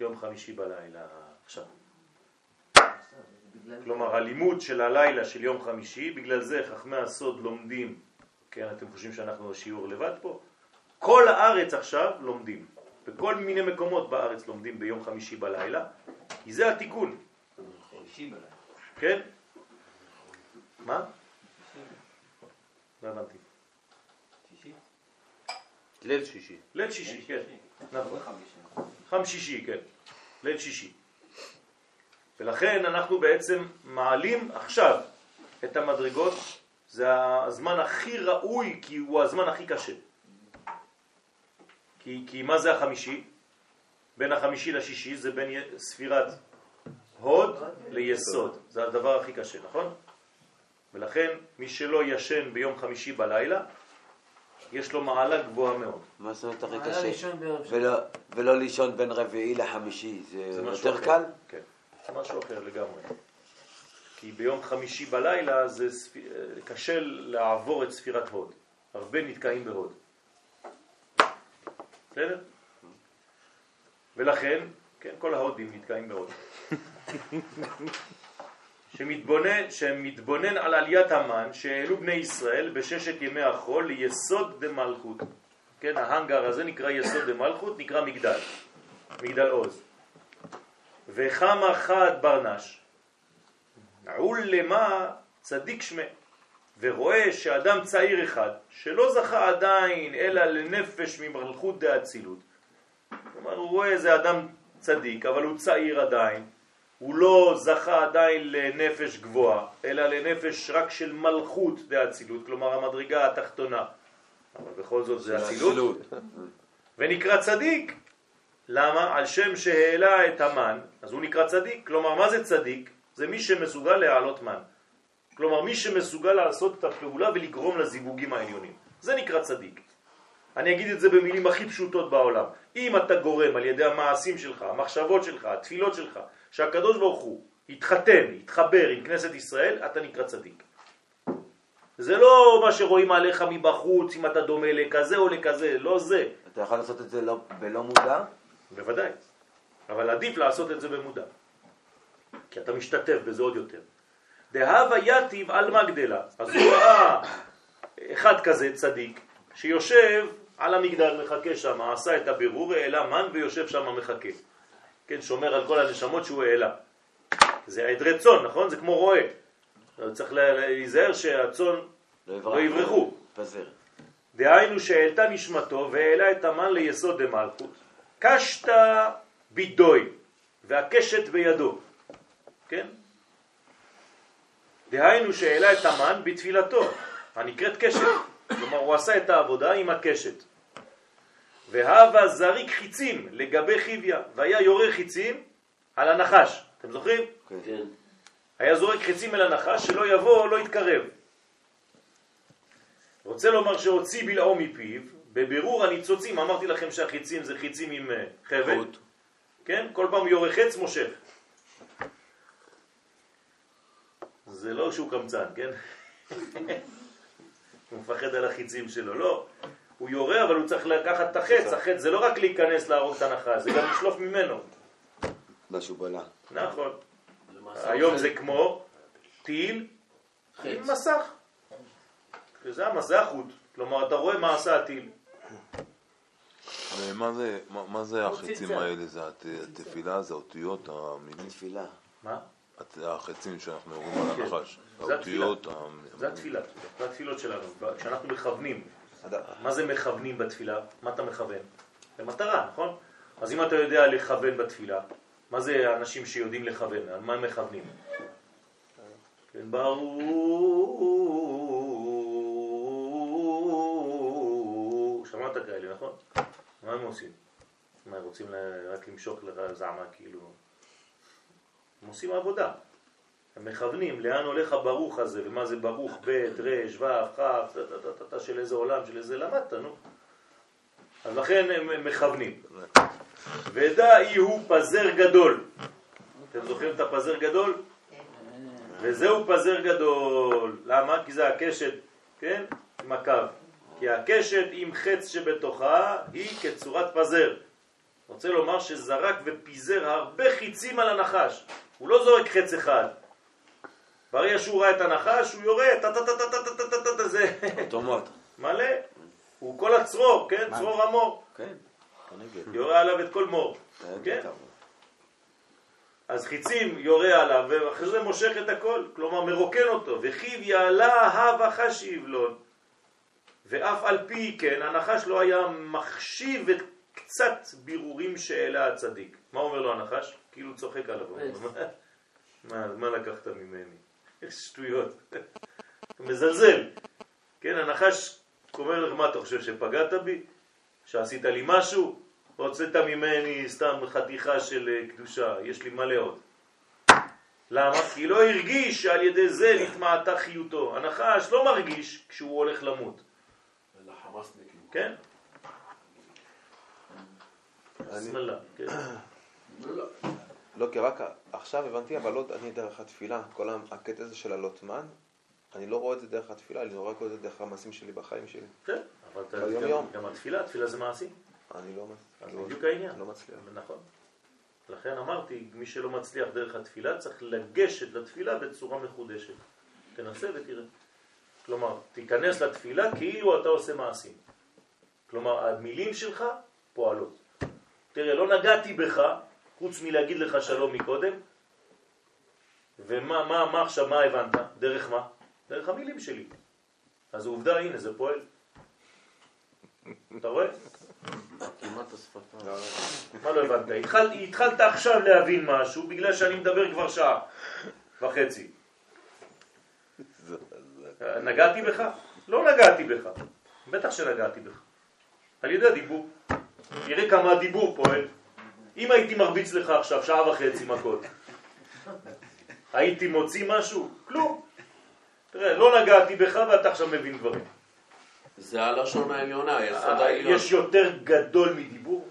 A: יום חמישי בלילה עכשיו. כלומר, הלימוד של הלילה של יום חמישי, בגלל זה חכמי הסוד לומדים, כן, אתם חושבים שאנחנו בשיעור לבד פה? כל הארץ עכשיו לומדים. בכל מיני מקומות בארץ לומדים ביום חמישי בלילה, כי זה התיקון,
I: חמישי בלילה.
A: כן? מה? לא הבנתי.
I: שישי?
F: ליל שישי.
A: ליל שישי, כן. נכון.
I: לא חמישי.
A: חמשישי, כן. ליל שישי. ולכן אנחנו בעצם מעלים עכשיו את המדרגות, זה הזמן הכי ראוי כי הוא הזמן הכי קשה. כי, כי מה זה החמישי? בין החמישי לשישי זה בין י- ספירת הוד ליסוד. זה הדבר הכי קשה, נכון? ולכן מי שלא ישן ביום חמישי בלילה, יש לו מעלה גבוהה מאוד.
H: מה זאת אומרת הכי
E: מעלה
H: קשה?
E: לישון בערב שבת.
H: ולא- ולא לישון בין רביעי לחמישי, זה
A: זה
H: יותר
A: אחר.
H: קל?
A: כן, זה משהו אחר לגמרי. כי ביום חמישי בלילה זה ספ... קשה לעבור את ספירת הוד. הרבה נתקעים בהוד. בסדר? ולכן, כן, כל ההודים נתקעים בהוד. שמתבונן, שמתבונן על עליית המן שהעלו בני ישראל בששת ימי החול ליסוד דמלכות. כן, ההנגר הזה נקרא יסוד דמלכות, נקרא מגדל, מגדל עוז. וחמה חד ברנש, עול למה צדיק שמה, ורואה שאדם צעיר אחד, שלא זכה עדיין אלא לנפש ממלכות דאצילות, כלומר הוא רואה איזה אדם צדיק, אבל הוא צעיר עדיין, הוא לא זכה עדיין לנפש גבוהה, אלא לנפש רק של מלכות דאצילות, כלומר המדרגה התחתונה, אבל בכל זאת זה אצילות, ונקרא צדיק. למה? על שם שהעלה את המן, אז הוא נקרא צדיק. כלומר, מה זה צדיק? זה מי שמסוגל להעלות מן. כלומר, מי שמסוגל לעשות את הפעולה ולגרום לזיווגים העליונים. זה נקרא צדיק. אני אגיד את זה במילים הכי פשוטות בעולם. אם אתה גורם על ידי המעשים שלך, המחשבות שלך, התפילות שלך, שהקדוש ברוך הוא יתחתן, יתחבר עם כנסת ישראל, אתה נקרא צדיק. זה לא מה שרואים עליך מבחוץ, אם אתה דומה לכזה או לכזה, לא זה.
H: אתה יכול לעשות את זה לא- בלא מודע?
A: בוודאי. אבל עדיף לעשות את זה במודע. כי אתה משתתף בזה עוד יותר. דהבה יתיב על מה גדלה. אז הוא ראה אחד כזה צדיק שיושב על המגדל, מחכה שם, עשה את הבירור, העלה מן ויושב שם מחכה. כן, שומר על כל הנשמות שהוא העלה. זה עדרי צאן, נכון? זה כמו רועה. צריך לה- להיזהר שהצאן לא יברחו. דהיינו שהעלתה נשמתו והעלה את המן ליסוד דמלכות. קשתה בידוי והקשת בידו. כן? דהיינו שהעלה את המן בתפילתו, הנקראת קשת. כלומר, הוא עשה את העבודה עם הקשת. והווה זריק חיצים לגבי חיביה, והיה יורה חיצים על הנחש. אתם זוכרים?
C: כן.
A: היה זורק חיצים אל הנחש, שלא יבוא, לא יתקרב. רוצה לומר שהוציא בלעו מפיו, בבירור הניצוצים, אמרתי לכם שהחיצים זה חיצים עם אה, חבל. כן? כל פעם יורה חץ מושך. זה לא שהוא קמצן, כן? הוא מפחד על החיצים שלו, לא. הוא יורה, אבל הוא צריך לקחת את החץ, החץ זה לא רק להיכנס להרוג את הנחש, זה גם לשלוף ממנו.
G: מה שהוא בלע.
A: נכון. היום זה כמו טיל עם. מסך. זה המסך, זה החוט. כלומר, אתה רואה מה עשה הטיל.
J: ומה זה, מה, מה זה
E: צלצל.
J: האלה? זה הת- התפילה, זה האותיות, המילים,
G: תפילה.
A: מה?
J: החצים שאנחנו אומרים על
A: כן.
J: הנחש.
A: זה
J: האותיות,
A: זה. התפילה, זה התפילות שלנו. כשאנחנו מכוונים, מה זה מכוונים בתפילה? מה אתה מכוון? למטרה, נכון? אז אם אתה יודע לכוון בתפילה, מה זה אנשים שיודעים לכוון? על מה הם מכוונים? כן, ברור. שמעת כאלה, נכון? מה הם עושים? מה, רוצים רק למשוך לך זעמה, כאילו... הם עושים עבודה. הם מכוונים לאן הולך הברוך הזה, ומה זה ברוך, ב', ר', ו', כ', טה, של איזה עולם, של איזה למדת, נו. אז לכן הם מכוונים. ודע הוא פזר גדול. אתם זוכרים את הפזר גדול? וזהו פזר גדול. למה? כי זה הקשת, כן? עם הקו. כי הקשת עם חץ שבתוכה היא כצורת פזר. רוצה לומר שזרק ופיזר הרבה חיצים על הנחש. הוא לא זורק חץ אחד. ברגע שהוא ראה את הנחש, הוא יורה, טה-טה-טה-טה-טה-טה-טה, טה טה טה זה...
G: אוטומט.
A: מלא. הוא כל הצרור, כן? צרור המור.
G: כן.
A: יורה עליו את כל מור. כן? אז חיצים יורה עליו, ואחרי זה מושך את הכל, כלומר מרוקן אותו. וכיב יעלה הווה חשיב לו. ואף על פי כן, הנחש לא היה מחשיב את קצת בירורים שהעלה הצדיק. מה אומר לו הנחש? כאילו צוחק עליו. "מה- מה, לקחת ממני? שטויות. מזלזל. כן, הנחש אומר לך, מה אתה חושב שפגעת בי? שעשית לי משהו? הוצאת ממני סתם חתיכה של אה, קדושה, יש לי מלא עוד. למה? כי לא הרגיש שעל ידי זה נטמעתה חיותו. הנחש לא מרגיש כשהוא הולך למות. כן? כן.
C: לא,
F: כי רק עכשיו הבנתי, אבל לא אני דרך התפילה. כל הקטע הזה של הלוטמן, אני לא רואה את זה דרך התפילה, אני רואה את זה דרך המעשים שלי בחיים שלי.
A: כן, אבל גם- התפילה, התפילה זה מעשי.
F: אני לא...
A: אז
F: לא-
A: בדיוק העניין.
F: לא מצליח.
A: נכון. לכן אמרתי, מי שלא מצליח דרך התפילה צריך לגשת לתפילה בצורה מחודשת. תנסה ותראה. כלומר, תיכנס לתפילה כאילו אתה עושה מעשים. כלומר, המילים שלך פועלות. תראה, לא נגעתי בך, חוץ מלהגיד לך שלום מקודם, ומה מה, מה עכשיו, מה הבנת? דרך מה? דרך המילים שלי. אז עובדה, הנה, זה פועל. אתה רואה?
C: כמעט השפתיים.
A: מה לא הבנת? התחל, התחלת עכשיו להבין משהו בגלל שאני מדבר כבר שעה וחצי. נגעתי בך? לא נגעתי בך. בטח שנגעתי בך. על ידי הדיבור. תראה כמה הדיבור פועל. אם הייתי מרביץ לך עכשיו שעה וחצי מכות, הייתי מוציא משהו? כלום. תראה, לא נגעתי בך ואתה עכשיו מבין דברים.
C: זה הלשון העליונה, היסוד
A: אה,
C: העליון.
A: יש יותר גדול מדיבור?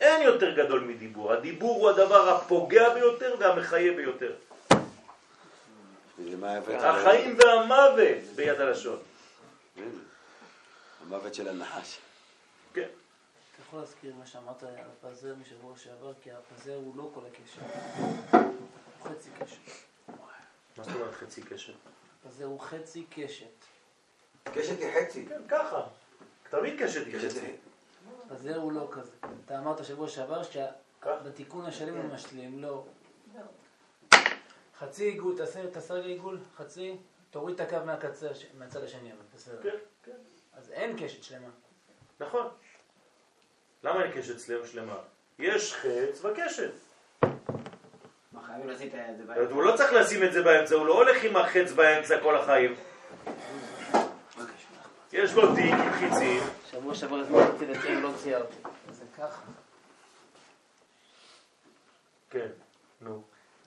A: אין יותר גדול מדיבור. הדיבור הוא הדבר הפוגע ביותר והמחיה ביותר. החיים והמוות ביד הלשון.
G: המוות של הנחש.
A: כן.
E: יכול להזכיר מה שאמרת על הפזר משבוע שעבר, כי הפזר הוא לא כל הקשר. הוא חצי קשר.
A: מה זאת אומרת חצי קשר?
E: הפזר הוא חצי קשת.
H: קשת היא חצי.
A: כן, ככה. תמיד קשת היא חצי.
H: היא...
E: הפזר הוא לא כזה. אתה אמרת שבוע שעבר? שבתיקון השלם הוא משלים, לא. חצי עיגול, תעשה תעשה רגע עיגול, חצי, תוריד את הקו מהקצה, מהצד השני, אבל בסדר.
A: כן, כן.
E: אז אין קשת שלמה.
A: נכון. למה אין קשת שלמה שלמה? יש חץ וקשת.
I: זה
A: הוא לא צריך לשים את זה באמצע, הוא לא הולך עם החץ באמצע כל החיים. יש לו תיק עם חיצים,
E: שבוע שעבר הזמנתי לצייר לא ציירתי. זה ככה.
A: כן, נו.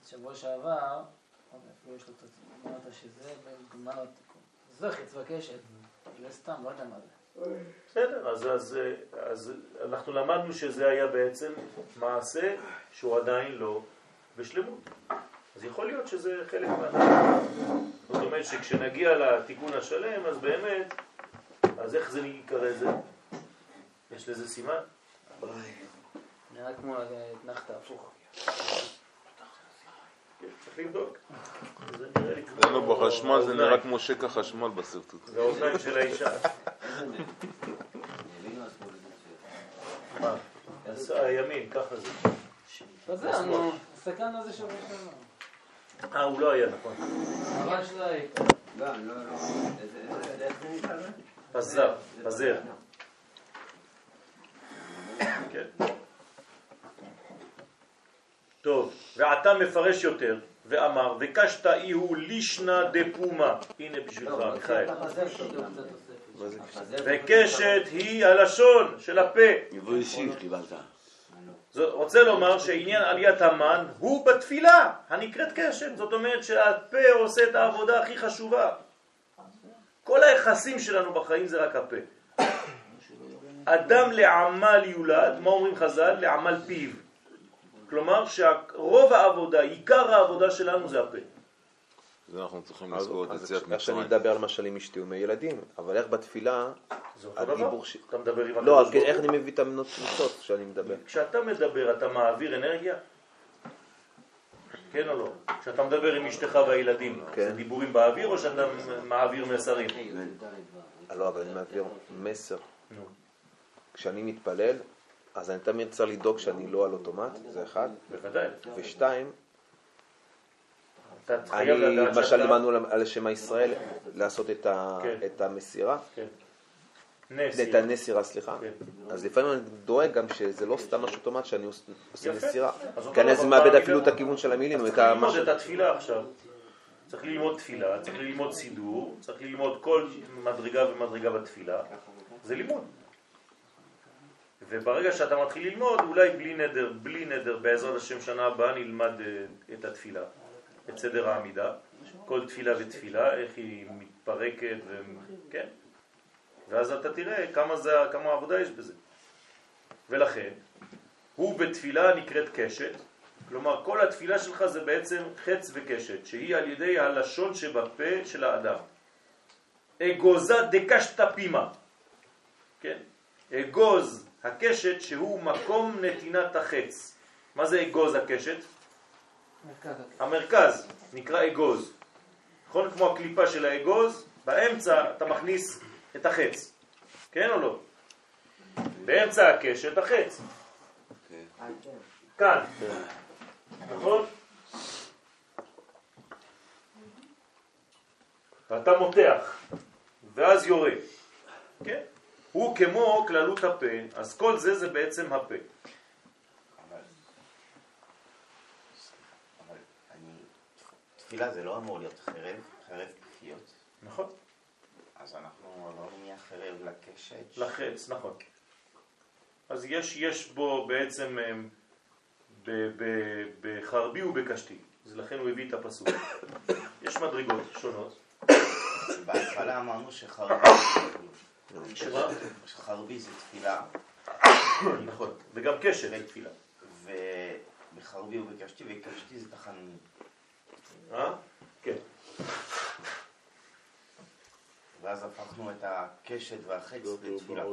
E: שבוע שעבר, אפילו יש לו את זה, אמרת שזה וגמר התיקון. זה חץ וקשת, לא סתם, לא יודע מה זה.
A: בסדר, אז, אז, אז אנחנו למדנו שזה היה בעצם מעשה שהוא עדיין לא בשלמות. אז יכול להיות שזה חלק מה... זאת אומרת שכשנגיע לתיקון השלם, אז באמת, אז איך זה יקרא זה? יש לזה סימן?
E: נראה כמו אתנחתא הפוך.
A: צריך לבדוק. זה
J: בחשמל זה נראה. כמו שקע חשמל בשרטוט.
A: זה האוזניים של האישה. הימין, ככה זה.
E: בסדר, נו, הסתכלנו על זה שבוע שעבר.
A: אה, הוא לא היה, נכון.
E: ממש לא היית.
I: לא, לא, לא. איך זה נקרא?
A: פזר, פזר. כן. טוב, ועתה מפרש יותר, ואמר, וקשת אי הוא לישנא דפומה. הנה בשבילך,
I: לא,
A: מיכאל. וקשת היא הלשון של הפה.
G: יבוא אישי קיבלת.
A: רוצה לומר שעניין עליית המן הוא בתפילה הנקראת קשת. זאת אומרת שהפה עושה את העבודה הכי חשובה. כל היחסים שלנו בחיים זה רק הפה. אדם לעמל יולד, מה אומרים חז"ל? לעמל פיו. כלומר שרוב העבודה, עיקר העבודה שלנו זה הפה.
J: זה אנחנו צריכים לזכור את יציאת
F: איך שאני
J: מצרים.
F: מדבר על משל עם אשתי ומילדים, אבל איך בתפילה,
A: זה אותו דבר.
F: הדיבור ש...
A: אתה מדבר עם
F: לא, אז איך. אני מביא את הנוצות כשאני מדבר?
A: כשאתה מדבר אתה מעביר אנרגיה? כן או לא? כשאתה מדבר עם אשתך והילדים,
F: כן.
A: זה דיבורים באוויר או שאתה מעביר מסרים?
F: לא, אבל אני מעביר מסר. כשאני מתפלל, אז אני תמיד צריך לדאוג שאני לא על אוטומט, זה אחד.
A: בוודאי.
F: ושתיים, אני, למשל. לימדנו על- על שמע ישראל לעשות את
A: כן.
F: המסירה,
A: כן.
F: את הנסירה, סליחה.
A: כן.
F: אז לפעמים אני דואג גם שזה לא סתם משהו אוטומט שאני עוש- עושה אני אז
A: דבר
F: מאבד. אפילו את הכיוון של המילים,
A: צריך ללמוד את התפילה עכשיו. צריך ללמוד תפילה, צריך ללמוד סידור, צריך ללמוד כל מדרגה ומדרגה בתפילה. זה לימוד. וברגע שאתה מתחיל ללמוד, אולי בלי נדר, בלי נדר, בעזרת השם שנה הבאה נלמד אה, את התפילה, את סדר העמידה, כל תפילה ותפילה, איך היא מתפרקת, ו... כן? ואז אתה תראה כמה, זה, כמה עבודה יש בזה. ולכן, הוא בתפילה נקראת קשת, כלומר כל התפילה שלך זה בעצם חץ וקשת, שהיא על ידי הלשון שבפה של האדם. אגוזה דקשת פימה, כן? אגוז הקשת שהוא מקום נתינת החץ. מה זה אגוז הקשת?
E: מרכז.
A: המרכז נקרא אגוז. נכון? כמו הקליפה של האגוז, באמצע אתה מכניס את החץ. כן או לא? באמצע הקשת החץ. כאן. נכון? ואתה מותח, ואז יורה. כן? הוא כמו כללות הפה, אז כל זה זה בעצם הפה.
K: תפילה זה לא אמור להיות חרב, חרב פיוט.
A: נכון?
K: אז אנחנו לא נהיה חרב לקשת.
A: לחץ, נכון. אז יש, יש בו בעצם אמ, ב- ב- בחרבי ובקשתי, אז לכן הוא הביא את הפסוק. יש מדרגות שונות.
K: בהתחלה אמרנו שחרבי,
A: שמה?
K: שחרבי זה תפילה,
A: נכון, וגם קשת זה תפילה.
K: ובחרבי ובקשתי, וקשתי זה תחנונים.
A: אה? כן.
K: ואז הפכנו את הקשת והחץ לתפילה.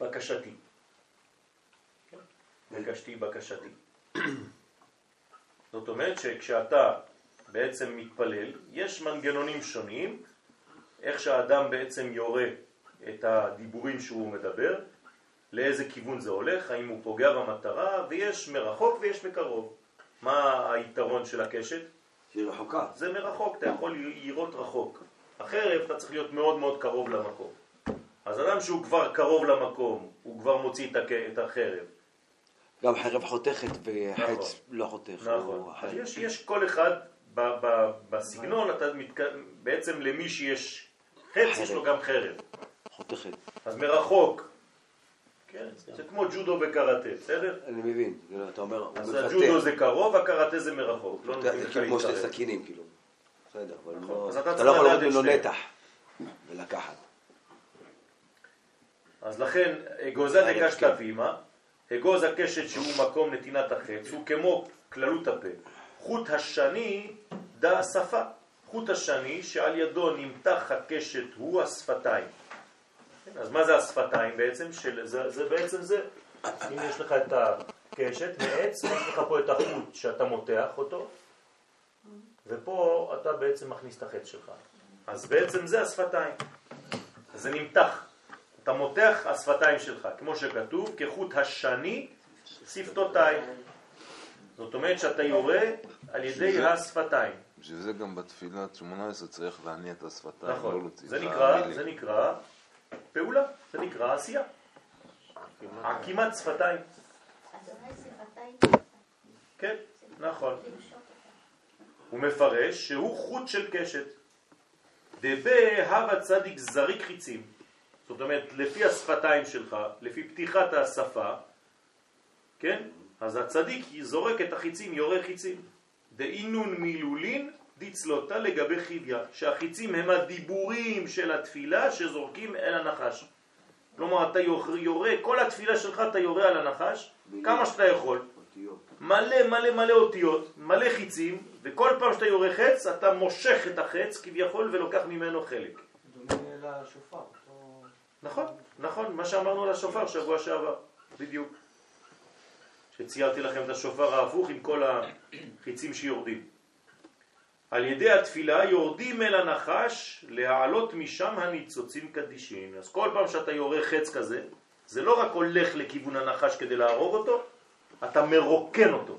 A: בקשתי. כן? בקשתי בקשתי. זאת אומרת שכשאתה בעצם מתפלל, יש מנגנונים שונים, איך שהאדם בעצם יורה את הדיבורים שהוא מדבר, לאיזה כיוון זה הולך, האם הוא פוגע במטרה, ויש מרחוק ויש מקרוב. מה היתרון של הקשת?
G: שהיא רחוקה.
A: זה מרחוק, אתה יכול לראות רחוק. החרב אתה צריך להיות מאוד מאוד קרוב למקום. אז אדם שהוא כבר קרוב למקום, הוא כבר מוציא את החרב.
G: גם חרב חותכת וחץ
A: נכון.
G: לא חותך.
A: נכון. אז
G: אחרת.
A: יש, יש כל אחד ב, ב, בסגנון, אתה מתק... בעצם למי שיש חץ, יש לו גם חרב. אז מרחוק, כן, זה כמו ג'ודו וקראטה, בסדר?
G: אני מבין. לא, אתה אומר, הוא
A: אז. הג'ודו זה קרוב, הקראטה זה מרחוק. לא
G: זה
A: לך
G: כאילו כמו שתי. סכינים, כאילו. בסדר, אבל
A: נכון.
G: לא-
A: אז אתה
G: לא יכול להוריד ממנו
A: שניהם.
G: נתח ולקחת.
A: אז לכן, אגוזה דקשת. פימה, אגוז הקשת שהוא מקום נתינת החץ, הוא כמו כללות הפה. חוט השני דה השפה. חוט השני שעל ידו נמתח הקשת הוא השפתיים. כן, אז מה זה השפתיים בעצם? של, זה, זה בעצם זה. אם יש לך את הקשת מעץ, יש לך פה את החוט שאתה מותח אותו, ופה אתה בעצם מכניס את החץ שלך. אז בעצם זה השפתיים. זה נמתח. אתה מותח השפתיים שלך, כמו שכתוב, כחוט השני שפתותיים. זאת אומרת שאתה יורה על ידי
J: שזה-
A: השפתיים.
J: בשביל זה גם בתפילת 18 צריך להניע את השפתיים, לא
A: נכון.
J: להוציא
A: זה נקרא. זה נקרא פעולה, זה נקרא עשייה. עקימת שפתיים. כן, נכון. הוא מפרש שהוא חוט של קשת. דבה הווה צדיק זריק חיצים. זאת אומרת, לפי השפתיים שלך, לפי פתיחת השפה, כן? אז הצדיק זורק את החיצים, יורה חיצים. דאינון מילולין דצלותה לגבי חיביה, שהחיצים הם הדיבורים של התפילה שזורקים אל הנחש. כלומר, אתה יורה, כל התפילה שלך אתה יורה על הנחש, כמה שאתה יכול. מלא מלא מלא אותיות, מלא חיצים, וכל פעם שאתה יורה חץ, אתה מושך את החץ כביכול ולוקח ממנו חלק.
F: דומה לשופר.
A: נכון, נכון, מה שאמרנו על השופר שבוע שעבר, בדיוק. שציירתי לכם את השופר ההפוך עם כל החיצים שיורדים. על ידי התפילה יורדים אל הנחש להעלות משם הניצוצים קדישין. אז כל פעם שאתה יורה חץ כזה, זה לא רק הולך לכיוון הנחש כדי להרוג אותו, אתה מרוקן אותו.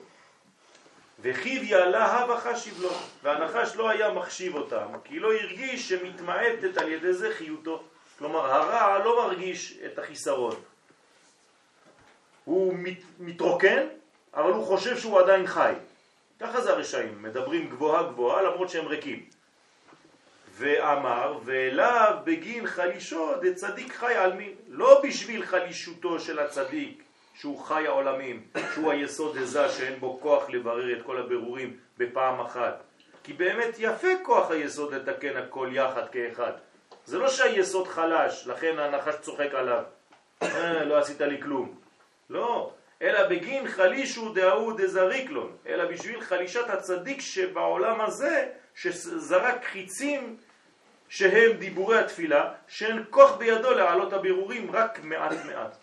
A: וחיביה להב החשיב לו, והנחש לא היה מחשיב אותם, כי לא הרגיש שמתמעטת על ידי זה חיותו. כלומר, הרע לא מרגיש את החיסרון. הוא מת, מתרוקן, אבל הוא חושב שהוא עדיין חי. ככה זה הרשעים, מדברים גבוהה גבוהה למרות שהם ריקים. ואמר, ואליו בגין חלישו דצדיק חי על מין. לא בשביל חלישותו של הצדיק, שהוא חי העולמים, שהוא היסוד הזה שאין בו כוח לברר את כל הבירורים בפעם אחת. כי באמת יפה כוח היסוד לתקן הכל יחד כאחד. זה לא שהיסוד חלש, לכן הנחש צוחק עליו. אה, לא עשית לי כלום. לא, אלא בגין חלישו דהוא דזריקלון, אלא בשביל חלישת הצדיק שבעולם הזה, שזרק חיצים שהם דיבורי התפילה, שאין כוח בידו להעלות הבירורים רק מעט מעט.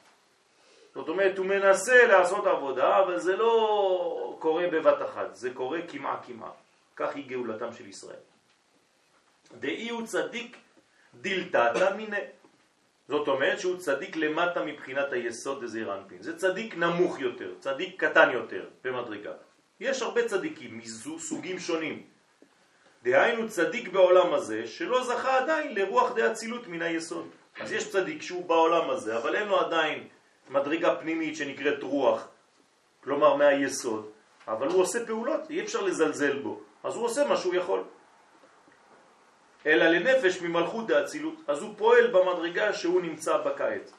A: זאת אומרת, הוא מנסה לעשות עבודה, אבל זה לא קורה בבת אחת, זה קורה כמעה כמעה. כך היא גאולתם של ישראל. דאי הוא צדיק דילתתא מיניה. זאת אומרת שהוא צדיק למטה מבחינת היסוד דזעיר אנפין. זה צדיק נמוך יותר, צדיק קטן יותר במדרגה. יש הרבה צדיקים מסוגים שונים. דהיינו צדיק בעולם הזה שלא זכה עדיין לרוח דאצילות מן היסוד. אז יש צדיק שהוא בעולם הזה, אבל אין לו עדיין מדרגה פנימית שנקראת רוח, כלומר מהיסוד, אבל הוא עושה פעולות, אי אפשר לזלזל בו, אז הוא עושה מה שהוא יכול. אלא לנפש ממלכות דאצילות, אז הוא פועל במדרגה שהוא נמצא בה כעת.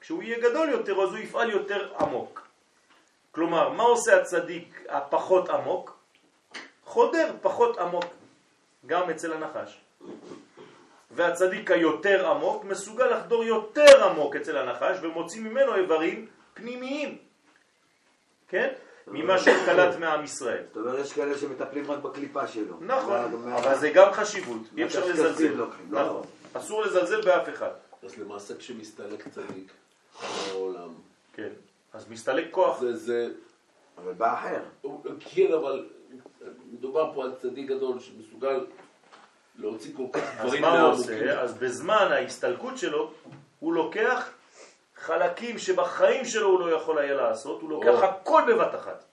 A: כשהוא יהיה גדול יותר, אז הוא יפעל יותר עמוק. כלומר, מה עושה הצדיק הפחות עמוק? חודר פחות עמוק, גם אצל הנחש. והצדיק היותר עמוק מסוגל לחדור יותר עמוק אצל הנחש ומוציא ממנו איברים פנימיים, כן? ממה שקלט מעם ישראל.
K: זאת אומרת, יש כאלה שמטפלים רק בקליפה שלו.
A: נכון, אבל זה גם חשיבות, אי אפשר לזלזל.
K: לוקחים, לא?
A: נכון, אסור לזלזל באף אחד.
C: אז למעשה כשמסתלק צדיק בעולם,
A: כן, אז מסתלק כוח.
C: זה, זה,
K: אבל בא אחר.
C: כן, אבל מדובר פה על צדיק גדול שמסוגל להוציא כל כך
A: אז
C: דברים
A: מה הוא. עושה? אז בזמן ההסתלקות שלו, הוא לוקח חלקים שבחיים שלו הוא לא יכול היה לעשות, הוא לוקח
C: או.
A: הכל בבת אחת.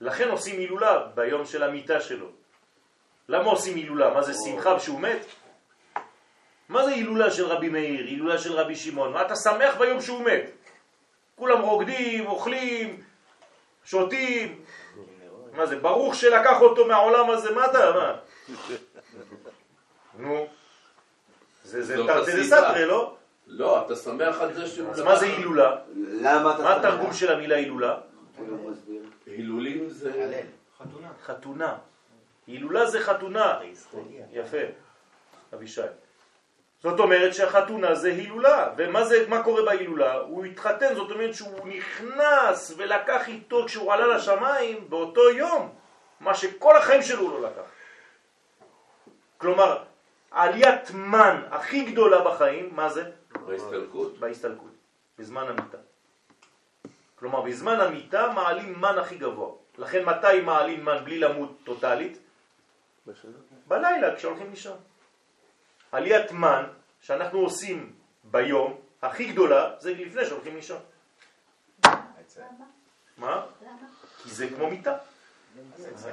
A: לכן עושים הילולה ביום של המיטה שלו. למה עושים הילולה? מה זה שמחה כשהוא מת? מה זה הילולה של רבי מאיר, הילולה של רבי שמעון? מה אתה שמח ביום שהוא מת? כולם רוקדים, אוכלים, שותים. מה זה, ברוך שלקח אותו מהעולם הזה, מה אתה, מה? נו, זה תרתי. דסתרי, לא?
C: לא, אתה שמח על זה שהוא...
A: אז מה זה הילולה?
K: למה אתה
A: מה התרגום של המילה הילולה?
C: הילולים זה...
A: חתונה. הילולה זה חתונה. יפה, אבישי. זאת אומרת שהחתונה זה הילולה, ומה זה, מה קורה בהילולה? הוא התחתן, זאת אומרת שהוא נכנס ולקח איתו כשהוא עלה לשמיים באותו יום, מה שכל החיים שלו הוא לא לקח. כלומר, עליית מן הכי גדולה בחיים, מה זה?
C: בהסתלקות?
A: בהסתלקות, בזמן המיטה. כלומר, בזמן המיטה מעלים מן הכי גבוה. לכן מתי מעלים מן בלי למות טוטלית? בלילה, כשהולכים לישון. עליית מן שאנחנו עושים ביום, הכי גדולה, זה לפני שהולכים לישון. מה? כי זה כמו מיטה.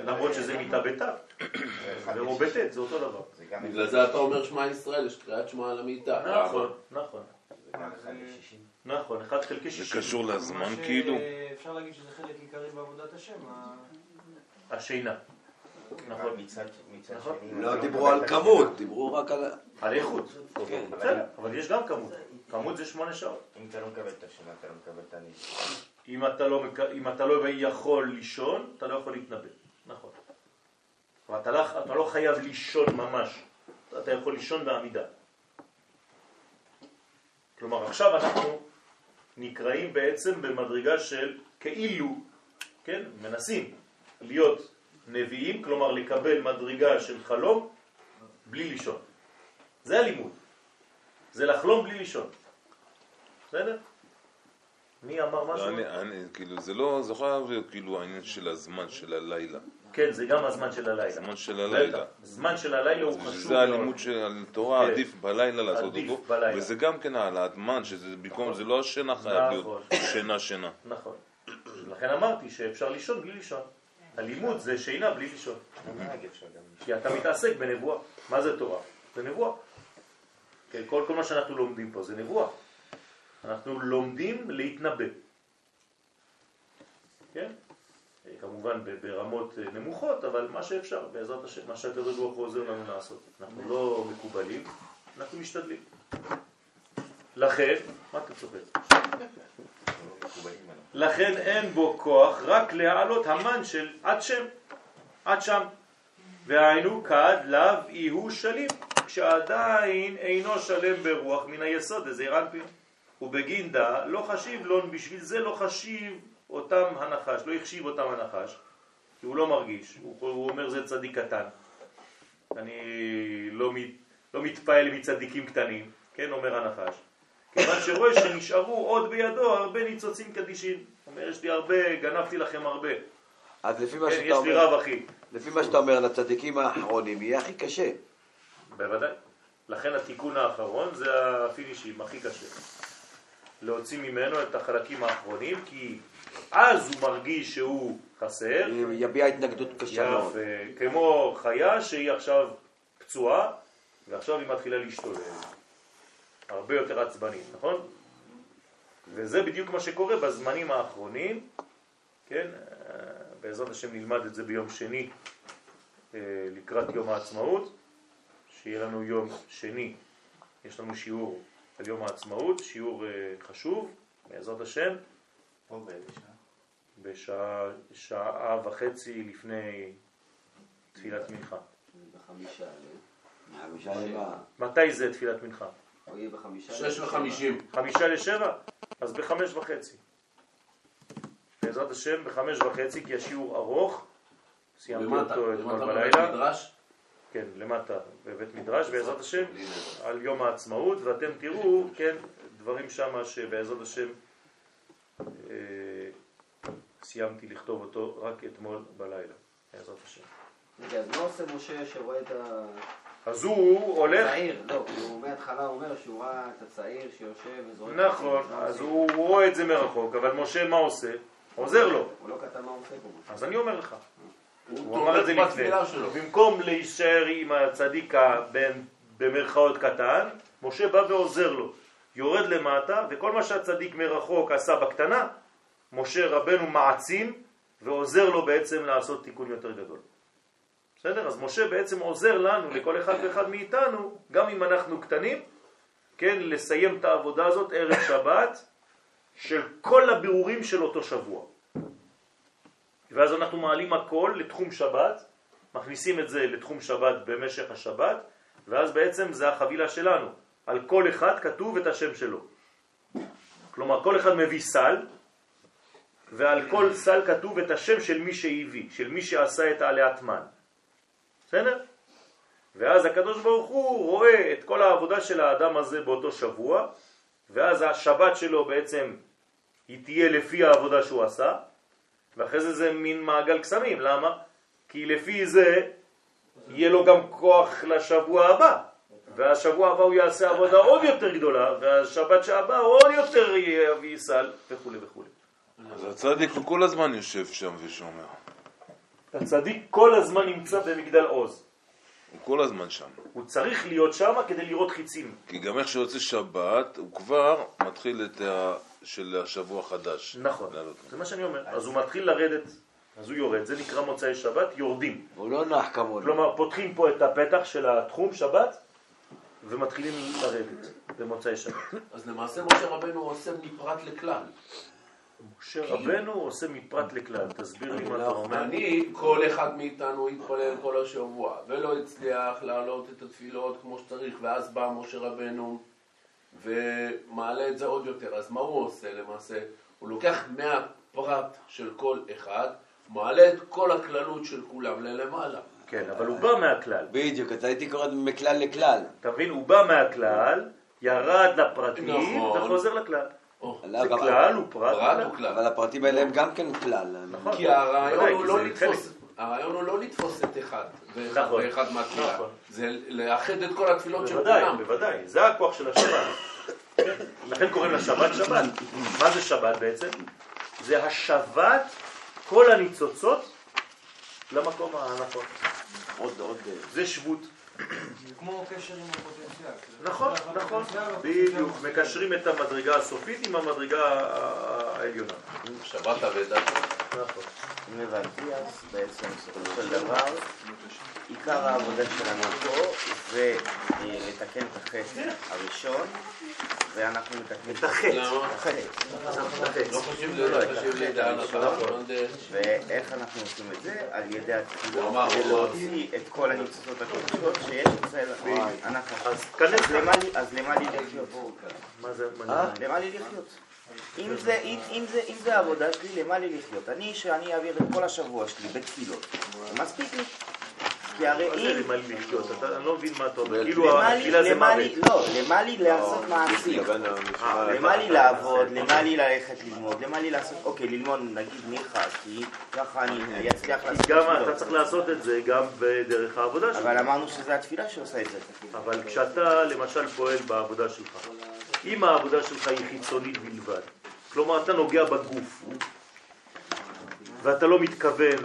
A: למרות שזה מיטה בתו, או בטית, זה אותו דבר.
K: זה
C: בגלל זה אתה אומר שמע ישראל, יש קריאת שמע על המיטה.
A: נכון, נכון.
K: זה.
A: נכון, אחד חלקי
J: זה
A: שישים.
J: קשור לזמן כאילו?
L: אפשר להגיד שזה חלק עיקרי בעבודת השם.
A: השינה. נכון.
K: מצד
A: נכון.
K: שני...
G: לא דיברו על כמות, דיברו רק על...
A: על איכות.
G: כן.
A: בסדר, אבל יש גם כמות. כמות זה שמונה שעות.
K: אם אתה לא מקבל את השם, אתה לא מקבל את הניס.
A: אם אתה לא, אם אתה לא יכול לישון, אתה לא יכול להתנבא. נכון. אבל אתה לא, אתה לא חייב לישון ממש. אתה יכול לישון בעמידה. כלומר, עכשיו אנחנו נקראים בעצם במדרגה של כאילו, כן, מנסים להיות נביאים, כלומר לקבל מדרגה של חלום בלי לישון. זה הלימוד. זה לחלום בלי לישון. בסדר? מי אמר משהו?
J: אני, אני, כאילו, זה לא, להיות כאילו העניין של הזמן של הלילה.
A: כן, זה גם הזמן של הלילה.
J: הזמן של הלילה.
A: זמן של הלילה הוא חשוב
J: זה הלימוד של תורה,
A: כן.
J: עדיף בלילה לעשות
A: עדיף
J: אותו,
A: בלילה.
J: וזה גם כן העלאת מן, שזה במקום, זה לא השינה חייב להיות
A: נכון.
J: שינה שינה.
A: נכון. לכן אמרתי שאפשר לישון בלי לישון. הלימוד זה שינה בלי לישון.
K: גם...
A: כי אתה מתעסק בנבואה. מה זה תורה? זה נבואה. כן, כל, כל מה שאנחנו לומדים פה זה נבואה. אנחנו לומדים להתנבא. כן? אה, כמובן ברמות אה, נמוכות, אבל מה שאפשר, בעזרת השם, מה שהקדוש ברוך הוא עוזר לנו לעשות. אנחנו לא מקובלים, אנחנו משתדלים. לכן, מה אתה צוחק? לכן אין בו כוח רק להעלות המן של עד שם, עד שם. והיינו כד לאו הוא שלים, כשעדיין אינו שלם ברוח מן היסוד, איזה רנפין. ובגין דא לא חשיב לו, בשביל זה לא חשיב אותם הנחש, לא החשיב אותם הנחש, כי הוא לא מרגיש, הוא, הוא אומר זה צדיק קטן. אני לא, מת, לא מתפעל מצדיקים קטנים, כן, אומר הנחש. כיוון שרואה שנשארו עוד בידו הרבה ניצוצים קדישים. אומר, יש לי הרבה, גנבתי לכם הרבה.
G: אז לפי מה
A: כן,
G: שאתה
A: יש לי
G: אומר,
A: רב אחי.
G: לפי מה שאתה אומר, לצדיקים האחרונים יהיה הכי קשה.
A: בוודאי. לכן התיקון האחרון זה הפינישים, הכי קשה. להוציא ממנו את החלקים האחרונים, כי אז הוא מרגיש שהוא חסר.
G: יביע התנגדות קשה מאוד.
A: יפה. כמו חיה שהיא עכשיו פצועה, ועכשיו היא מתחילה להשתולל. הרבה יותר עצבנית, נכון? וזה בדיוק מה שקורה בזמנים האחרונים, כן? בעזרת השם נלמד את זה ביום שני אה, לקראת יום העצמאות, שיהיה לנו יום שני, יש לנו שיעור על יום העצמאות, שיעור אה, חשוב, בעזרת השם,
K: פה באיזה שעה?
A: בשעה שעה וחצי לפני תפילת מנחה.
D: בחמישה, לא?
A: מתי זה תפילת מנחה?
C: שש וחמישים.
A: חמישה לשבע? אז בחמש וחצי. בעזרת השם בחמש וחצי, כי השיעור ארוך,
C: למטה,
A: אותו אתמול בלילה. כן, למטה בבית מדרש, בעזרת השם, על יום העצמאות, ואתם תראו, כן, דברים שם שבעזרת השם אה, סיימתי לכתוב אותו רק אתמול בלילה, בעזרת השם.
D: רגע, אז מה עושה משה שרואה את ה...
A: אז הוא הולך,
D: צעיר, לא, הוא מההתחלה אומר שהוא ראה את הצעיר שיושב וזורק...
A: נכון, אז? הוא רואה את זה מרחוק, אבל משה מה עושה? עוזר לו.
D: הוא לא כתב מה הוא עושה פה.
A: אז אני אומר לך,
C: הוא
A: אמר את זה לפני. במקום להישאר עם הצדיק במרכאות קטן, משה בא ועוזר לו. יורד למטה, וכל מה שהצדיק מרחוק עשה בקטנה, משה רבנו מעצים ועוזר לו בעצם לעשות תיקון יותר גדול. בסדר? אז משה בעצם עוזר לנו, לכל אחד ואחד מאיתנו, גם אם אנחנו קטנים, כן, לסיים את העבודה הזאת ערב שבת של כל הבירורים של אותו שבוע. ואז אנחנו מעלים הכל לתחום שבת, מכניסים את זה לתחום שבת במשך השבת, ואז בעצם זה החבילה שלנו. על כל אחד כתוב את השם שלו. כלומר, כל אחד מביא סל, ועל כל סל כתוב את השם של מי שהביא, של מי שעשה את העליית מן. בסדר? ואז הקדוש ברוך הוא רואה את כל העבודה של האדם הזה באותו שבוע, ואז השבת שלו בעצם היא תהיה לפי העבודה שהוא עשה, ואחרי זה זה מין מעגל קסמים, למה? כי לפי זה יהיה לו גם כוח לשבוע הבא, והשבוע הבא הוא יעשה עבודה עוד יותר גדולה, והשבת שהבא עוד יותר יביא סל וכו' וכו'.
J: אז הצדיק הוא כל הזמן יושב שם ושומר.
A: הצדיק כל הזמן נמצא במגדל עוז.
J: הוא כל הזמן שם.
A: הוא צריך להיות שם כדי לראות חיצים.
J: כי גם איך שיוצא שבת, הוא כבר מתחיל את ה... של השבוע החדש.
A: נכון,
J: לעלות.
A: זה מה שאני אומר. אז הוא מתחיל לרדת, אז הוא יורד, זה נקרא מוצאי שבת, יורדים.
K: הוא לא נח כמונו.
A: כלומר, פותחים פה את הפתח של התחום שבת, ומתחילים לרדת במוצאי שבת.
C: אז למעשה משה רבנו עושה מפרט לכלל.
A: משה רבנו עושה מפרט לכלל, תסביר לי מה אתה אומר.
C: אני, כל אחד מאיתנו התפלל כל השבוע, ולא הצליח להעלות את התפילות כמו שצריך, ואז בא משה רבנו ומעלה את זה עוד יותר. אז מה הוא עושה למעשה? הוא לוקח מהפרט של כל אחד, מעלה את כל הכללות של כולם ללמעלה.
A: כן, אבל הוא בא מהכלל.
K: בדיוק, אז הייתי קורא מכלל לכלל.
A: אתה מבין? הוא בא מהכלל, ירד לפרטים,
C: נכון.
A: וחוזר לכלל.
C: או,
K: לא,
A: זה כלל, הוא פרט.
K: אבל הפרטים האלה הם גם כן כלל.
A: נכון.
C: כי הרעיון הוא לא לתפוס, הרעיון הוא לא לתפוס את אחד ואחד
A: נכון.
C: ואחד מהתפילה,
A: נכון.
C: זה לאחד את כל התפילות של
A: בוודאי,
C: כולם.
A: בוודאי, זה הכוח של השבת. כן? לכן קוראים לה שבת שבת. מה זה שבת בעצם? זה השבת כל הניצוצות למקום הנכון.
K: עוד, עוד... אה,
A: זה שבות.
L: זה כמו קשר עם הפוטנציאל.
A: נכון, נכון, בדיוק. מקשרים את המדרגה הסופית עם המדרגה העליונה.
C: שבת אבדה.
A: נכון.
K: אם הבנתי, אז בעצם בסופו של דבר, עיקר העבודה שלנו פה זה אה, לתקן את החטא הראשון, ואנחנו מתקנים
A: את החטא.
C: לא לא נכון.
K: ואיך אנחנו עושים את זה? על ידי כדי
C: אמר.
K: להוציא את כל הניצוצות הקדושות שיש אצל אנחנו.
A: אז
K: למה לי- לחיות? אה? למה לי לחיות? אם זה, אם, זה, אם זה העבודה שלי, למה לי לחיות? אני, שאני אעביר את כל השבוע שלי בתפילות, מספיק לי. כי הרי
A: מה זה
K: אם...
A: למה לי לחיות? אתה- אני לא מבין מה אתה אומר. כאילו התפילה זה מוות.
K: לא, למה לי לעשות מעשים? למה לי לעבוד, למה לי ללכת ללמוד, למה לי לעשות, אוקיי, ללמוד נגיד ניחא, כי ככה אני אצליח לעשות
A: גם. אתה צריך לעשות את זה גם בדרך העבודה שלך.
K: אבל אמרנו שזה התפילה שעושה את זה.
A: אבל כשאתה למשל פועל בעבודה שלך, אם העבודה שלך היא חיצונית בלבד, כלומר אתה נוגע בגוף, ואתה לא מתכוון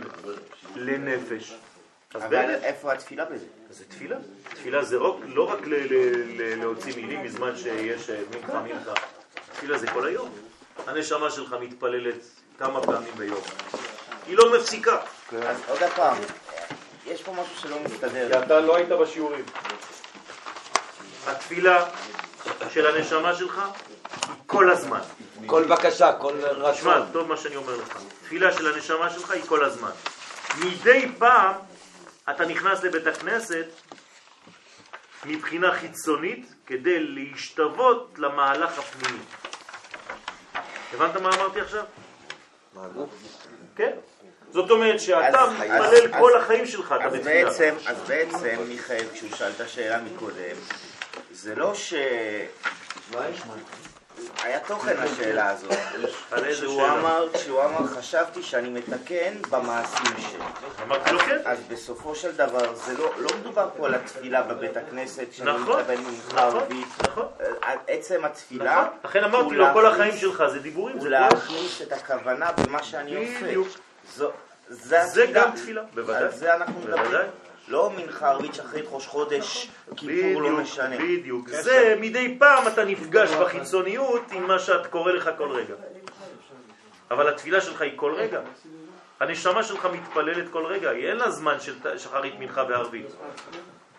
A: לנפש,
K: אבל
A: באמת,
K: איפה התפילה בזה?
A: זה תפילה. תפילה זה רק, לא רק ל- ל- ל- להוציא מילים בזמן שיש אה, מנחה מנחה. תפילה זה כל היום. הנשמה שלך מתפללת כמה פעמים ביום. היא לא מפסיקה.
K: אז עוד פעם, יש פה משהו שלא מסתדר.
A: כי אתה לא היית בשיעורים. התפילה של הנשמה שלך היא כל הזמן.
K: כל בקשה, כל
A: תשמע, טוב מה שאני אומר לך. תפילה של הנשמה שלך היא כל הזמן. מדי פעם אתה נכנס לבית הכנסת מבחינה חיצונית כדי להשתוות למהלך הפנימי. הבנת מה אמרתי עכשיו? כן. זאת אומרת שאתה מתפלל כל
K: אז-
A: החיים שלך, אתה בתפילה.
K: בעצם, אז בעצם, מיכאל, כשהוא שאל את השאלה מקודם, זה לא ש... היה תוכן לשאלה הזאת.
A: על איזה
K: שהוא
A: שאלה?
K: אמר, כשהוא אמר, חשבתי שאני מתקן במעשים שלי.
A: אמרתי לו כן.
K: אז בסופו של דבר, זה לא, לא מדובר פה על התפילה בבית הכנסת, שאני
A: נכון,
K: מתכוון ממך
A: נכון,
K: ערבית.
A: נכון.
K: על עצם התפילה,
A: נכון. לכן אמרתי לו, כל החיים שלך זה דיבורים, זה
K: הוא. להכניס את הכוונה במה שאני עושה.
A: בדיוק.
K: זה.
A: גם תפילה, בוודאי.
K: על זה אנחנו מדברים. לא מנחה ערבית שחרית ראש חודש, כיפור לא משנה.
A: בדיוק. זה מדי פעם אתה נפגש בחיצוניות עם מה שאת קורא לך כל רגע. אבל התפילה שלך היא כל רגע. הנשמה שלך מתפללת כל רגע, היא אין לה זמן של שחרית מנחה וערבית.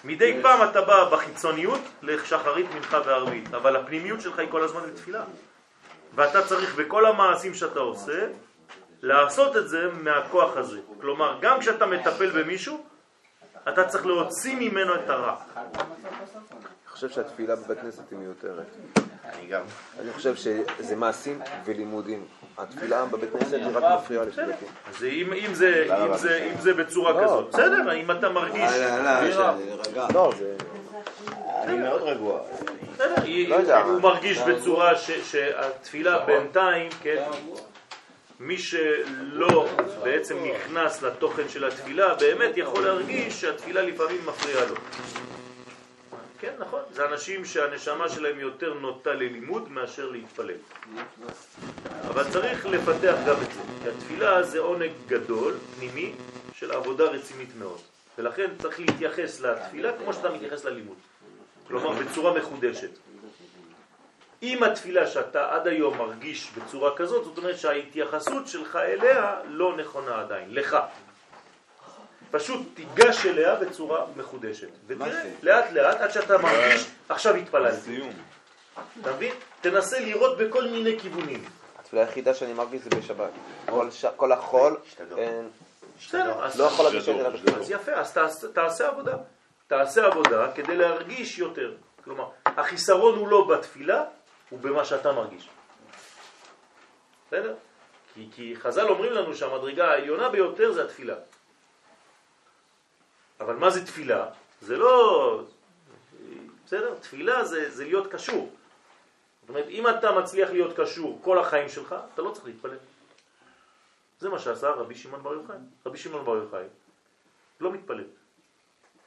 A: מדי פעם אתה בא בחיצוניות לשחרית מנחה וערבית, אבל הפנימיות שלך היא כל הזמן בתפילה. ואתה צריך בכל המעשים שאתה עושה, לעשות את זה מהכוח הזה. כלומר, גם כשאתה מטפל במישהו, אתה צריך להוציא ממנו את הרע.
F: אני חושב שהתפילה בבית כנסת היא מיותרת.
K: אני גם.
F: אני חושב שזה מעשים ולימודים. התפילה בבית כנסת היא רק מפריעה לתפילתי.
A: אז אם, אם, זה, אם, זה, אם זה בצורה
F: לא.
A: כזאת, בסדר, אם אתה מרגיש...
F: לא, זה...
K: אני מאוד רגוע.
A: בסדר,
F: לא.
A: הוא מרגיש בצורה ש, שהתפילה בינתיים, כן, מי שלא בעצם נכנס לתוכן של התפילה, באמת יכול להרגיש שהתפילה לפעמים מפריעה לו. כן, נכון, זה אנשים שהנשמה שלהם יותר נוטה ללימוד מאשר להתפלל. אבל צריך לפתח גם את זה, כי התפילה זה עונג גדול, פנימי, של עבודה רצינית מאוד. ולכן צריך להתייחס לתפילה כמו שאתה מתייחס ללימוד. כלומר בצורה מחודשת. אם התפילה שאתה עד היום מרגיש בצורה כזאת, זאת אומרת שההתייחסות שלך אליה לא נכונה עדיין, לך. פשוט תיגש אליה בצורה מחודשת. ותראה, לאט לאט עד שאתה מרגיש, עכשיו התפללתי. אתה מבין? תנסה לראות בכל מיני כיוונים.
F: התפילה היחידה שאני מרגיש זה בשבת. כל החול,
A: אז-
F: לא יכול לגשת אליו בשבת.
A: אז יפה, אז תעש- תעשה עבודה. תעשה עבודה כדי להרגיש יותר. כלומר, החיסרון הוא לא בתפילה, הוא במה שאתה מרגיש. בסדר? כי, כי חז"ל אומרים לנו שהמדרגה העליונה ביותר זה התפילה. אבל מה זה תפילה? זה לא... בסדר? תפילה זה, זה להיות קשור. זאת אומרת, אם אתה מצליח להיות קשור כל החיים שלך, אתה לא צריך להתפלל. זה מה שעשה רבי שמעון בר יוחאי. רבי שמעון בר יוחאי לא מתפלל.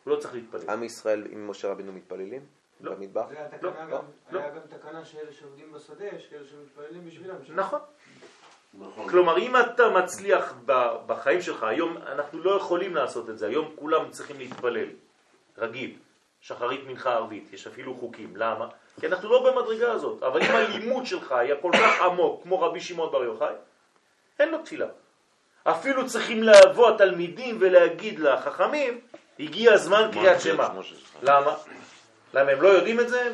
A: הוא לא צריך להתפלל.
F: עם ישראל עם משה רבינו מתפללים? במדבר?
L: זה
A: לא,
L: התקנה גם, היה גם תקנה שאלה שעובדים בשדה, יש כאלה שמתפללים בשבילם.
A: נכון. כלומר, אם אתה מצליח בחיים שלך, היום אנחנו לא יכולים לעשות את זה, היום כולם צריכים להתפלל, רגיל, שחרית מנחה ערבית, יש אפילו חוקים, למה? כי אנחנו לא במדרגה הזאת, אבל אם הלימוד שלך היה כל כך עמוק, כמו רבי שמעון בר יוחאי, אין לו תפילה. אפילו צריכים לבוא התלמידים ולהגיד לחכמים, הגיע הזמן קריאת שמע. למה? למה הם לא יודעים את זה?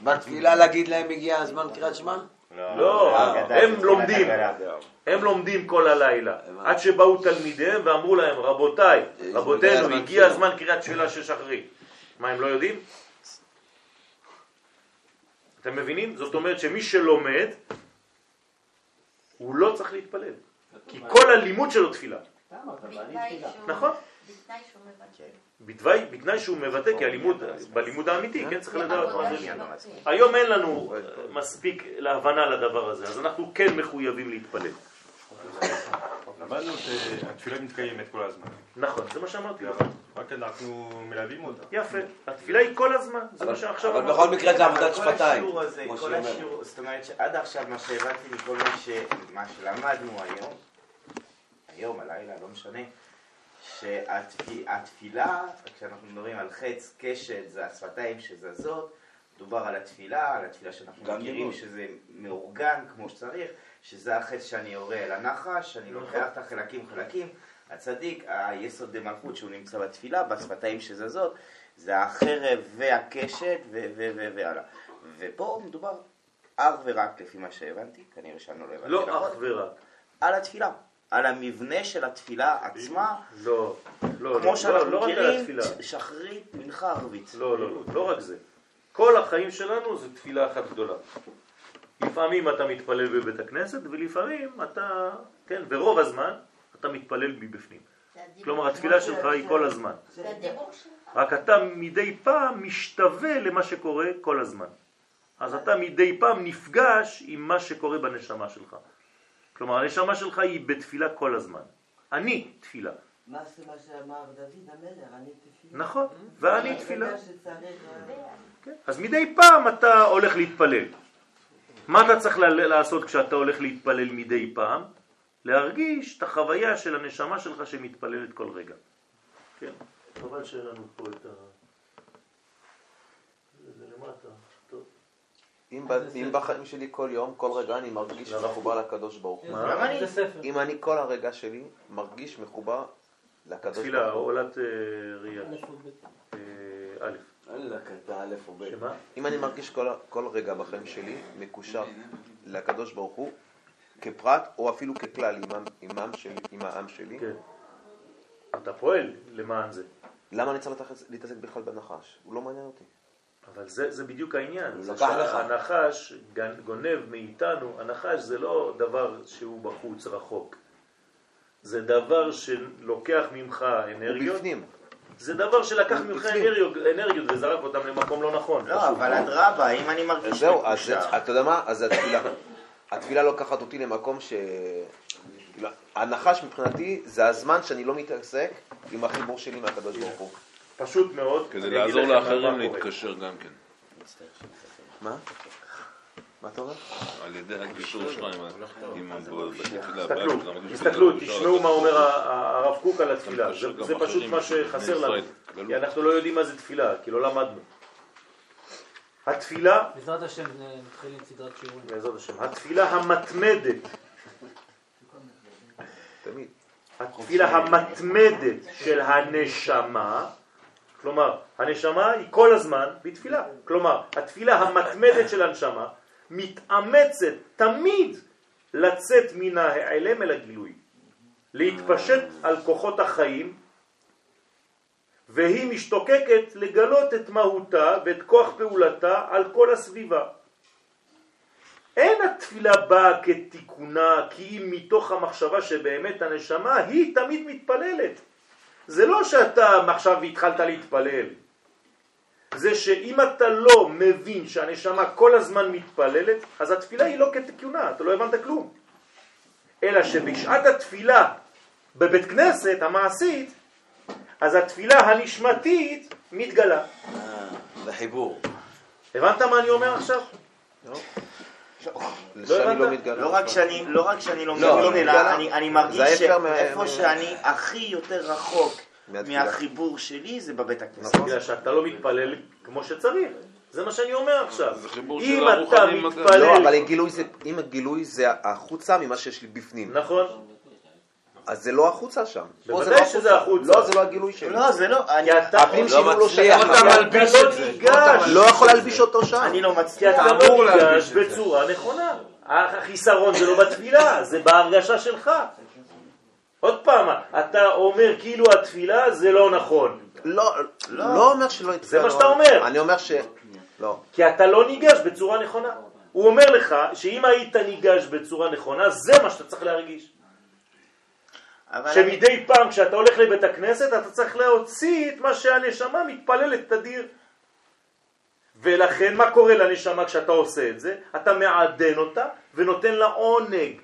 M: בתפילה להגיד להם הגיע הזמן קריאת שמע?
A: לא, הם לומדים, הם לומדים כל הלילה, עד שבאו תלמידיהם ואמרו להם, רבותיי, רבותינו, הגיע הזמן קריאת תפילה של שחרית. מה, הם לא יודעים? אתם מבינים? זאת אומרת שמי שלומד, הוא לא צריך להתפלל, כי כל הלימוד שלו תפילה. נכון.
B: בתנאי שהוא מבטא.
A: כי הלימוד, בלימוד האמיתי, כן, צריך לדעת מה זה לימוד. היום אין לנו מספיק להבנה לדבר הזה, אז אנחנו כן מחויבים להתפלל.
N: למדנו שהתפילה מתקיימת כל הזמן.
A: נכון, זה מה שאמרתי לך.
N: רק אנחנו מלווים אותה.
A: יפה, התפילה היא כל הזמן, זה מה שעכשיו
M: אבל
A: אמרתי.
M: בכל מקרה זה עבודת
K: כל
M: שפתיים.
K: השיעור הזה,
M: כמו
K: כל. השיעור, זאת אומרת שעד עכשיו מה שהבנתי מכל. מה שלמדנו היום, היום, הלילה, לא משנה, שהתפילה, כשאנחנו מדברים על חץ, קשת, זה השפתיים שזזות, דובר על התפילה, על התפילה שאנחנו מכירים. שזה מאורגן כמו שצריך, שזה החץ שאני יורה אל הנחש, שאני לוקח את החלקים חלקים. הצדיק, היסוד דמלכות שהוא נמצא בתפילה, בשפתיים שזזות, זה החרב והקשת ו- ו- ו- והלאה. ופה מדובר אך ורק, לפי מה שהבנתי, כנראה שאני לא הבנתי
A: לא
K: נכון,
A: אך ורק.
K: על התפילה. על המבנה של התפילה עצמה,
A: לא, לא,
K: כמו
A: לא,
K: שאנחנו
A: לא רק על
K: מכירים. שחרית, מנחה ערבית.
A: לא, לא, לא, לא רק זה. כל החיים שלנו זה תפילה אחת גדולה. לפעמים אתה מתפלל בבית הכנסת, ולפעמים אתה, כן, ברוב הזמן אתה מתפלל מבפנים. כלומר, התפילה שלך היא כל הזמן. רק אתה מדי פעם משתווה למה שקורה כל הזמן. אז אתה מדי פעם נפגש עם מה שקורה בנשמה שלך. כלומר, הנשמה שלך היא בתפילה כל הזמן. אני תפילה.
O: מה זה מה שאמר דוד המלך, אני תפילה.
A: נכון, ואני תפילה.
O: אה,
A: אז מדי פעם אתה הולך להתפלל. מה אתה צריך לעשות כשאתה הולך להתפלל מדי פעם? להרגיש את החוויה של הנשמה שלך שמתפללת כל רגע. כן? חבל שאין לנו פה את ה... זה למטה. טוב.
F: אם, ב, אם בחיים שלי כל יום, כל רגע אני מרגיש מחובר לקדוש ברוך הוא.
A: מה? גם אני.
F: אם אני כל הרגע שלי מרגיש מחובר לקדוש
A: תפילה,
F: ברוך הוא.
A: עולת אה, ראייה. אה, א'.
G: אללה, אתה א' או ב'.
A: שמה?
F: אם אני מרגיש כל, כל רגע בחיים שלי מקושר לקדוש ברוך הוא, כפרט או אפילו ככלל עם, העם- עם, העם שלי,
A: כן. אתה פועל למען זה.
F: למה אני צריך להתעסק בכלל בנחש? הוא לא מעניין אותי.
A: אבל זה, זה בדיוק העניין. זה. שהנחש גונב מאיתנו, הנחש זה לא דבר שהוא בחוץ רחוק. זה דבר שלוקח ממך אנרגיות.
F: בפנים.
A: זה דבר שלקח ממך. אנרגיות, אנרגיות וזרק אותם למקום לא נכון.
K: לא,
A: פשוט.
K: אבל אדרבה, אם אני מרגיש
F: אז זהו, אז. אתה יודע מה? אז התפילה. התפילה לוקחת אותי למקום ש... כאילו, הנחש מבחינתי זה הזמן שאני לא מתעסק עם החיבור שלי מהקדוש ברוך הוא.
A: פשוט מאוד.
J: כדי לעזור לאחרים. להתקשר גם כן.
F: מה? מה אתה אומר?
J: על ידי הגישור שלך עם בתפילה.
A: תסתכלו, תשמעו מה אומר הרב קוק על התפילה, זה פשוט מה שחסר לנו. כי אנחנו לא יודעים מה זה תפילה, כי לא למדנו. התפילה,
E: בעזרת השם נתחיל עם סדרת שיעורים.
A: בעזרת השם, התפילה המתמדת,
F: תמיד.
A: התפילה המתמדת של הנשמה, כלומר, הנשמה היא כל הזמן בתפילה, כלומר, התפילה המתמדת של הנשמה מתאמצת תמיד לצאת מן ההיעלם אל הגילוי, להתפשט על כוחות החיים, והיא משתוקקת לגלות את מהותה ואת כוח פעולתה על כל הסביבה. אין התפילה באה כתיקונה, כי היא מתוך המחשבה שבאמת הנשמה היא תמיד מתפללת. זה לא שאתה עכשיו התחלת להתפלל. זה שאם אתה לא מבין שהנשמה כל הזמן מתפללת, אז התפילה היא לא כתיקונה, אתה לא הבנת כלום. אלא שבשעת התפילה בבית כנסת המעשית, אז התפילה הנשמתית מתגלה.
G: זה חיבור.
A: הבנת מה אני אומר עכשיו?
F: לא.
K: לא רק שאני, לא רק שאני לא
F: לא,
K: מבין,
F: לא
K: אלא. אני, מרגיש שאיפה שאני הכי יותר רחוק. מהחיבור שלי זה בבית הכנסת.
A: נכון. בגלל שאתה לא מתפלל כמו שצריך. זה מה שאני אומר עכשיו.
J: חיבור
A: אם
J: של
A: אתה. מתפלל...
F: לא, אבל אם הגילוי זה החוצה ממה שיש לי בפנים.
A: נכון.
F: אז זה לא החוצה שם.
A: בוודאי
F: לא
A: שזה החוצה.
F: לא, זה לא הגילוי שלי.
K: לא, זה לא, אני,
A: כי אתה
F: הפנים
A: לא
F: שלי הוא לא שייך.
A: אתה מלביש את זה.
F: לא יכול להלביש אותו שם.
K: אני לא מצליח.
A: אתה לא ניגש בצורה נכונה. החיסרון זה לא בתפילה, זה בהרגשה שלך. עוד פעם, אתה אומר כאילו התפילה זה לא נכון.
F: לא, לא אומר שלא יתפלל.
A: זה מה שאתה אומר.
F: אני אומר ש... לא.
A: כי אתה לא ניגש בצורה נכונה. הוא אומר לך שאם היית ניגש בצורה נכונה, זה מה שאתה צריך להרגיש.
K: אבל אני,
A: שמדי פעם כשאתה הולך לבית הכנסת אתה צריך להוציא את מה שהנשמה מתפללת תדיר. ולכן מה קורה לנשמה כשאתה עושה את זה? אתה מעדן אותה ונותן לה עונג,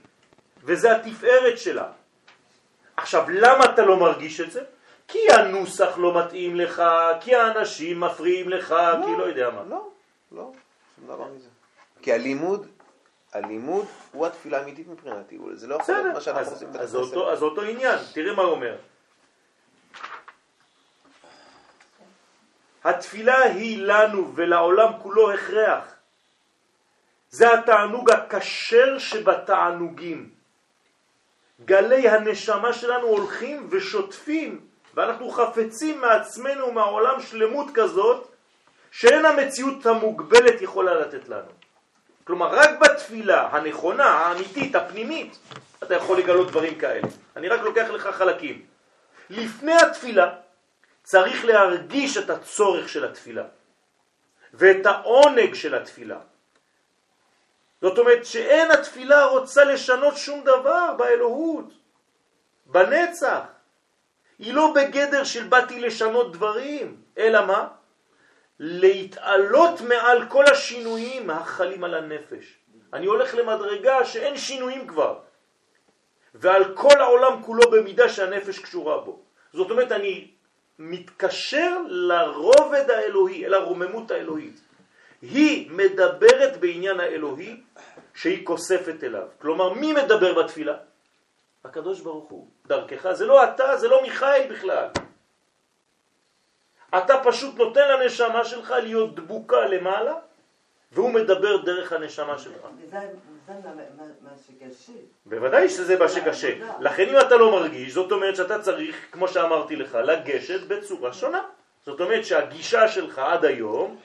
A: וזה התפארת שלה. עכשיו, למה אתה לא מרגיש את זה? כי הנוסח לא מתאים לך, כי האנשים מפריעים לך, כי לא יודע מה.
F: לא, לא, שום דבר מזה. כי הלימוד, הלימוד הוא התפילה האמיתית מבחינתי. זה לא יכול להיות מה שאנחנו עושים
A: זה
F: הכנסת.
A: אז אותו עניין, תראה מה הוא אומר. התפילה היא לנו ולעולם כולו הכרח. זה התענוג הכשר שבתענוגים. גלי הנשמה שלנו הולכים ושוטפים, ואנחנו חפצים מעצמנו ומהעולם שלמות כזאת, שאין המציאות המוגבלת יכולה לתת לנו. כלומר, רק בתפילה הנכונה, האמיתית, הפנימית, אתה יכול לגלות דברים כאלה. אני רק לוקח לך חלקים. לפני התפילה צריך להרגיש את הצורך של התפילה ואת העונג של התפילה. זאת אומרת שאין התפילה רוצה לשנות שום דבר באלוהות, בנצח. היא לא בגדר של באתי לשנות דברים, אלא מה? להתעלות מעל כל השינויים החלים על הנפש. אני הולך למדרגה שאין שינויים כבר, ועל כל העולם כולו במידה שהנפש קשורה בו. זאת אומרת, אני מתקשר לרובד האלוהי, אל הרוממות האלוהית. היא מדברת בעניין האלוהי שהיא כוספת אליו. כלומר, מי מדבר בתפילה? הקדוש ברוך הוא. דרכך, זה לא אתה, זה לא מיכאל בכלל. אתה פשוט נותן לנשמה שלך להיות דבוקה למעלה, והוא מדבר דרך הנשמה שלך. בוודאי שזה מה שקשה. לכן אם אתה לא מרגיש, זאת אומרת שאתה צריך, כמו שאמרתי לך, לגשת בצורה שונה. זאת אומרת שהגישה שלך עד היום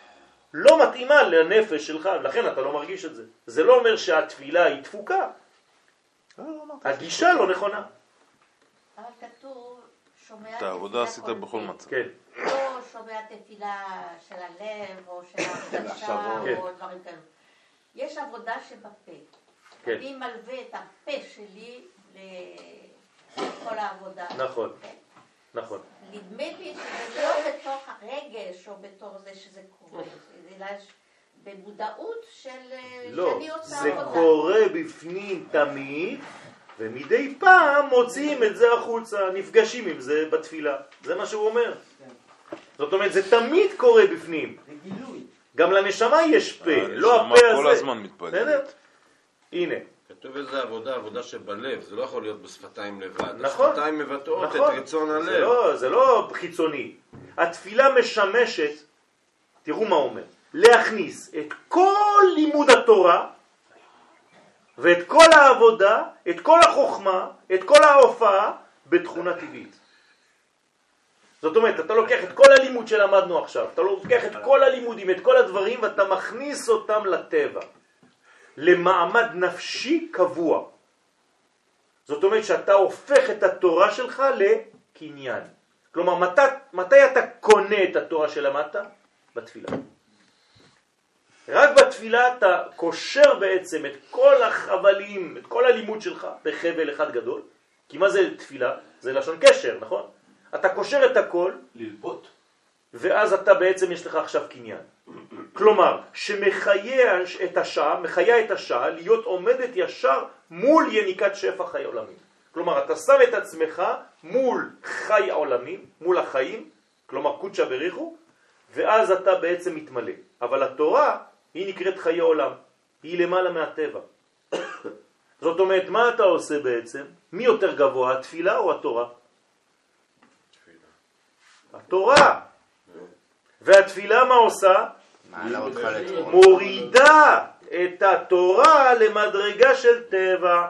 A: לא מתאימה לנפש שלך, לכן אתה לא מרגיש את זה. זה לא אומר שהתפילה היא תפוקה. הגישה לא נכונה.
B: אבל כתוב, שומע
J: את העבודה עשית
B: כל
J: בכל. מצב.
A: כן.
B: לא שומע תפילה של הלב, או של ההרגשה,
A: כן.
B: או דברים כאלה. יש עבודה שבפה.
A: כן.
B: אני מלווה את הפה שלי לכל העבודה.
A: נכון, נכון.
B: נדמה לי שזה לא בתוך הרגש או בתור זה שזה קורה, אלא במודעות של
A: לא,
B: שאני עושה
A: זה. קורה בפנים תמיד, ומדי פעם מוציאים את זה החוצה, נפגשים עם זה בתפילה. זה מה שהוא אומר. זאת אומרת, זה תמיד קורה בפנים. גם לנשמה יש פה, לא
J: הנשמה
A: הפה הזה.
J: כל הזמן מתפללת.
A: הנה.
P: כתוב איזה עבודה, עבודה שבלב, זה לא יכול להיות בשפתיים לבד.
A: נכון.
P: השפתיים מבטאות
A: נכון.
P: את רצון
A: זה
P: הלב.
A: לא, זה לא חיצוני. התפילה משמשת, תראו מה אומר, להכניס את כל לימוד התורה ואת כל העבודה, את כל החוכמה, את כל ההופעה בתכונה טבעית. זאת אומרת, אתה לוקח את כל הלימוד שלמדנו עכשיו, אתה לוקח את כל הלימודים, את כל הדברים, ואתה מכניס אותם לטבע, למעמד נפשי קבוע. זאת אומרת שאתה הופך את התורה שלך לקניין. כלומר, מתי, מתי אתה קונה את התורה שלמדת? בתפילה. רק בתפילה אתה קושר בעצם את כל החבלים, את כל הלימוד שלך בחבל אחד גדול. כי מה זה תפילה? זה לשון קשר, נכון? אתה קושר את הכל.
C: ללפות.
A: ואז אתה בעצם יש לך עכשיו קניין. כלומר, שמחיה את השעה, מחיה את השעה להיות עומדת ישר מול יניקת שפע חיי עולמים. כלומר, אתה שם את עצמך מול חי העולמים, מול החיים, כלומר קודשא בריחו, ואז אתה בעצם מתמלא. אבל התורה היא נקראת חיי עולם, היא למעלה מהטבע. זאת אומרת, מה אתה עושה בעצם? מי יותר גבוה, התפילה או התורה? התורה. והתפילה מה עושה?
K: מעלה אותך לתורה.
A: מורידה את התורה למדרגה של טבע.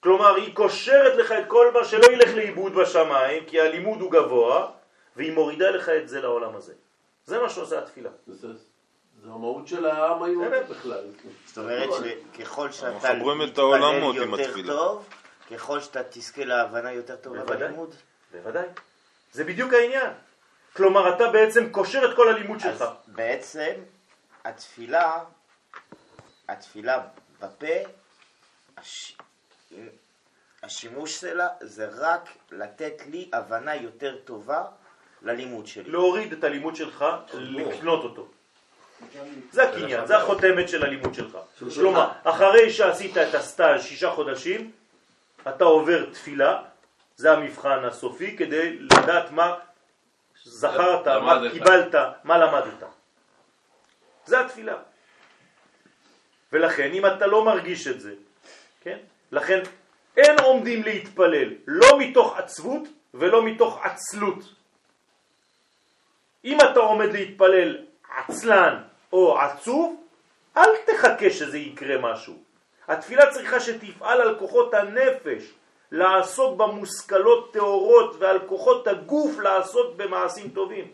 A: כלומר, היא קושרת לך את כל מה שלא ילך לאיבוד בשמיים, כי הלימוד הוא גבוה, והיא מורידה לך את זה לעולם הזה. זה מה שעושה התפילה.
C: זה המהות של העם היהודי בכלל.
K: זאת אומרת שככל שאתה מתפלל יותר
J: התפילה.
K: טוב, ככל שאתה תזכה להבנה יותר טובה. בלימוד.
A: בוודאי. זה בדיוק העניין. כלומר, אתה בעצם קושר את כל הלימוד שלך.
K: אז בעצם התפילה, התפילה בפה, הש... השימוש שלה זה רק לתת לי הבנה יותר טובה ללימוד שלי.
A: להוריד את הלימוד שלך, לקנות אותו. זה הקניין, זה החותמת של הלימוד שלך. כלומר, אחרי שעשית את הסטאז' שישה חודשים, אתה עובר תפילה, זה המבחן הסופי, כדי לדעת מה זכרת, מה. קיבלת, מה למדת. זה התפילה. ולכן, אם אתה לא מרגיש את זה, כן? לכן אין עומדים להתפלל, לא מתוך עצבות ולא מתוך עצלות. אם אתה עומד להתפלל עצלן או עצוב, אל תחכה שזה יקרה משהו. התפילה צריכה שתפעל על כוחות הנפש, לעשות במושכלות טהורות ועל כוחות הגוף לעשות במעשים טובים.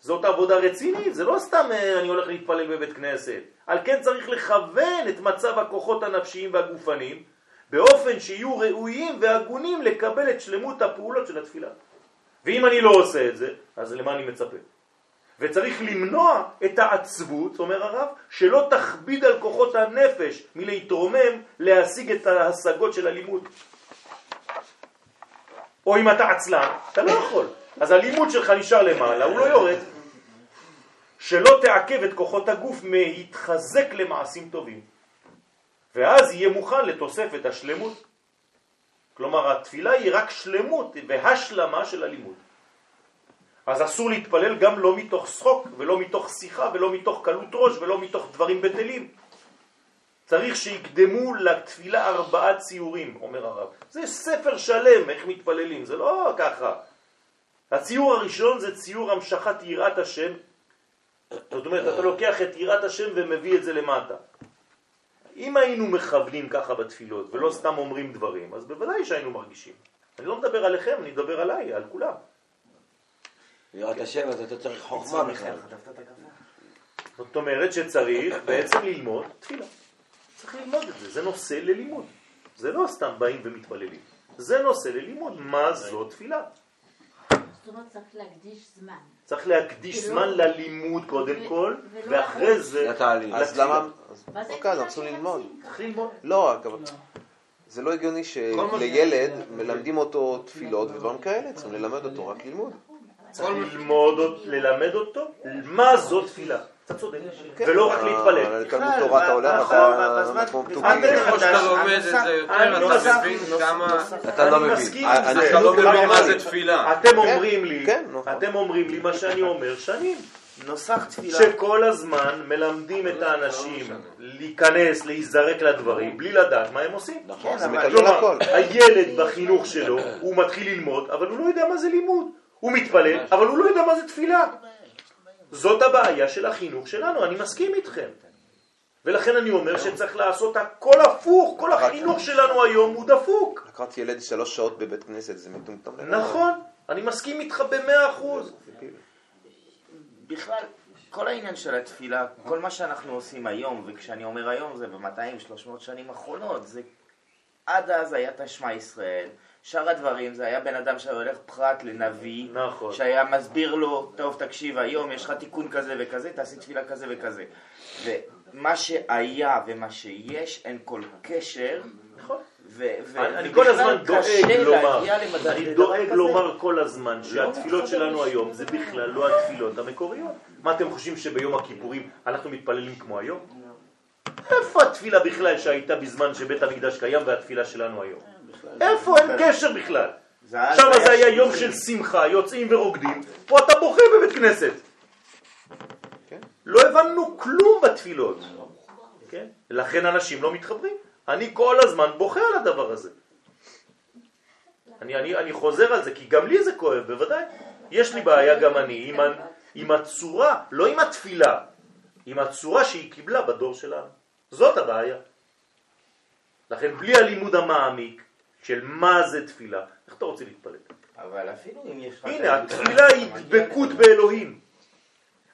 A: זאת עבודה רצינית, זה לא סתם אה, אני הולך להתפלל בבית כנסת. על כן צריך לכוון את מצב הכוחות הנפשיים והגופניים באופן שיהיו ראויים והגונים לקבל את שלמות הפעולות של התפילה. ואם אני לא עושה את זה, אז למה אני מצפה? וצריך למנוע את העצבות, אומר הרב, שלא תכביד על כוחות הנפש מלהתרומם להשיג את ההשגות של הלימוד. או אם אתה עצלן, אתה לא יכול. אז הלימוד שלך נשאר למעלה, הוא לא יורד. שלא תעכב את כוחות הגוף מהתחזק למעשים טובים. ואז יהיה מוכן לתוספת השלמות. כלומר, התפילה היא רק שלמות והשלמה של הלימוד. אז אסור להתפלל גם לא מתוך שחוק, ולא מתוך שיחה, ולא מתוך קלות ראש, ולא מתוך דברים בטלים. צריך שיקדמו לתפילה ארבעה ציורים, אומר הרב. זה ספר שלם, איך מתפללים, זה לא ככה. הציור הראשון זה ציור המשכת יראת השם. זאת אומרת, אתה לוקח את יראת השם ומביא את זה למטה. אם היינו מכוונים ככה בתפילות ולא סתם אומרים דברים, אז בוודאי שהיינו מרגישים. אני לא מדבר עליכם, אני מדבר עליי, על כולם.
M: יראת השם, אז אתה צריך חוכמה בכלל.
A: זאת אומרת שצריך בעצם ללמוד תפילה. צריך ללמוד את זה, זה נושא ללימוד. זה לא סתם באים ומתפללים. זה נושא ללימוד, מה זו תפילה.
B: זאת אומרת, צריך להקדיש זמן.
A: צריך להקדיש זמן ללימוד קודם כל, ואחרי. זה
F: אז
A: לתפילה.
F: למה...
B: מה זה
F: אוקיי, אז אנחנו
B: של
F: ללמוד.
A: צריך ללמוד.
F: לא רק, אבל זה לא הגיוני שלילד מלמדים אותו תפילות ודברים כאלה, צריכים ללמד אותו רק ללמוד.
A: צריך ללמוד, ללמד אותו מה זו תפילה. אתה צודק.
F: כן.
A: ולא רק להתפלל.
F: תלמוד תורת העולם, אתה כמו מתוקים.
P: ככל שאתה לומד את זה יותר, אתה מבין כמה...
F: אתה לא
A: אני
F: מבין.
P: אתה לא מבין
A: אבל
P: מה זה תפילה.
A: אתם
F: כן,
A: אומרים לי,
F: כן, נכון.
A: אתם אומרים לי מה שאני אומר שנים.
K: נוסח תפילה.
A: שכל הזמן מלמדים את האנשים להיכנס, להיזרק לדברים, בלי לדעת מה הם עושים.
F: נכון, זה
K: אבל-
F: מקבל הכל.
A: הילד בחינוך שלו, הוא מתחיל ללמוד, אבל הוא לא יודע מה זה לימוד. הוא מתפלל, אבל הוא לא יודע מה זה תפילה. זאת הבעיה של החינוך שלנו, אני מסכים איתכם. ולכן אני אומר שצריך לעשות הכל הפוך, כל החינוך שלנו היום הוא דפוק.
F: לקחת ילד שלוש שעות בבית כנסת, זה מטומטם.
A: נכון, אני מסכים איתך במאה אחוז.
K: בכלל, כל העניין של התפילה, כל מה שאנחנו עושים היום, וכשאני אומר היום זה ב-200-300 שנים האחרונות, זה עד אז היה תשמע ישראל, שאר הדברים זה היה בן אדם שהולך פרט לנביא,
A: נכון.
K: שהיה מסביר לו, טוב תקשיב היום יש לך תיקון כזה וכזה, תעשי תפילה כזה וכזה. ומה שהיה ומה שיש אין כל קשר.
A: נכון. אני כל הזמן דואג לומר, אני דואג. לומר כל הזמן שהתפילות
K: לא
A: שלנו
K: מחבר
A: היום זה בכלל לא התפילות המקוריות. מה אתם חושבים שביום הכיפורים אנחנו מתפללים כמו היום? איפה התפילה בכלל שהייתה בזמן שבית המקדש קיים והתפילה שלנו היום? איפה אין קשר בכלל? שם
K: זה היה
A: יום. של שמחה, יוצאים ורוקדים, פה אתה בוכה בבית כנסת. לא הבנו כלום בתפילות. כן? לכן אנשים לא מתחברים. אני כל הזמן בוכה על הדבר הזה. אני, אני, אני חוזר על זה, כי גם לי זה כואב, בוודאי. יש לי בעיה גם אני עם, עם הצורה, לא עם התפילה, עם הצורה שהיא קיבלה בדור שלנו. זאת הבעיה. לכן בלי הלימוד המעמיק של מה זה תפילה, איך אתה רוצה להתפלל?
K: אבל אפילו אם יש לך...
A: הנה, התפילה היא דבקות באלוהים.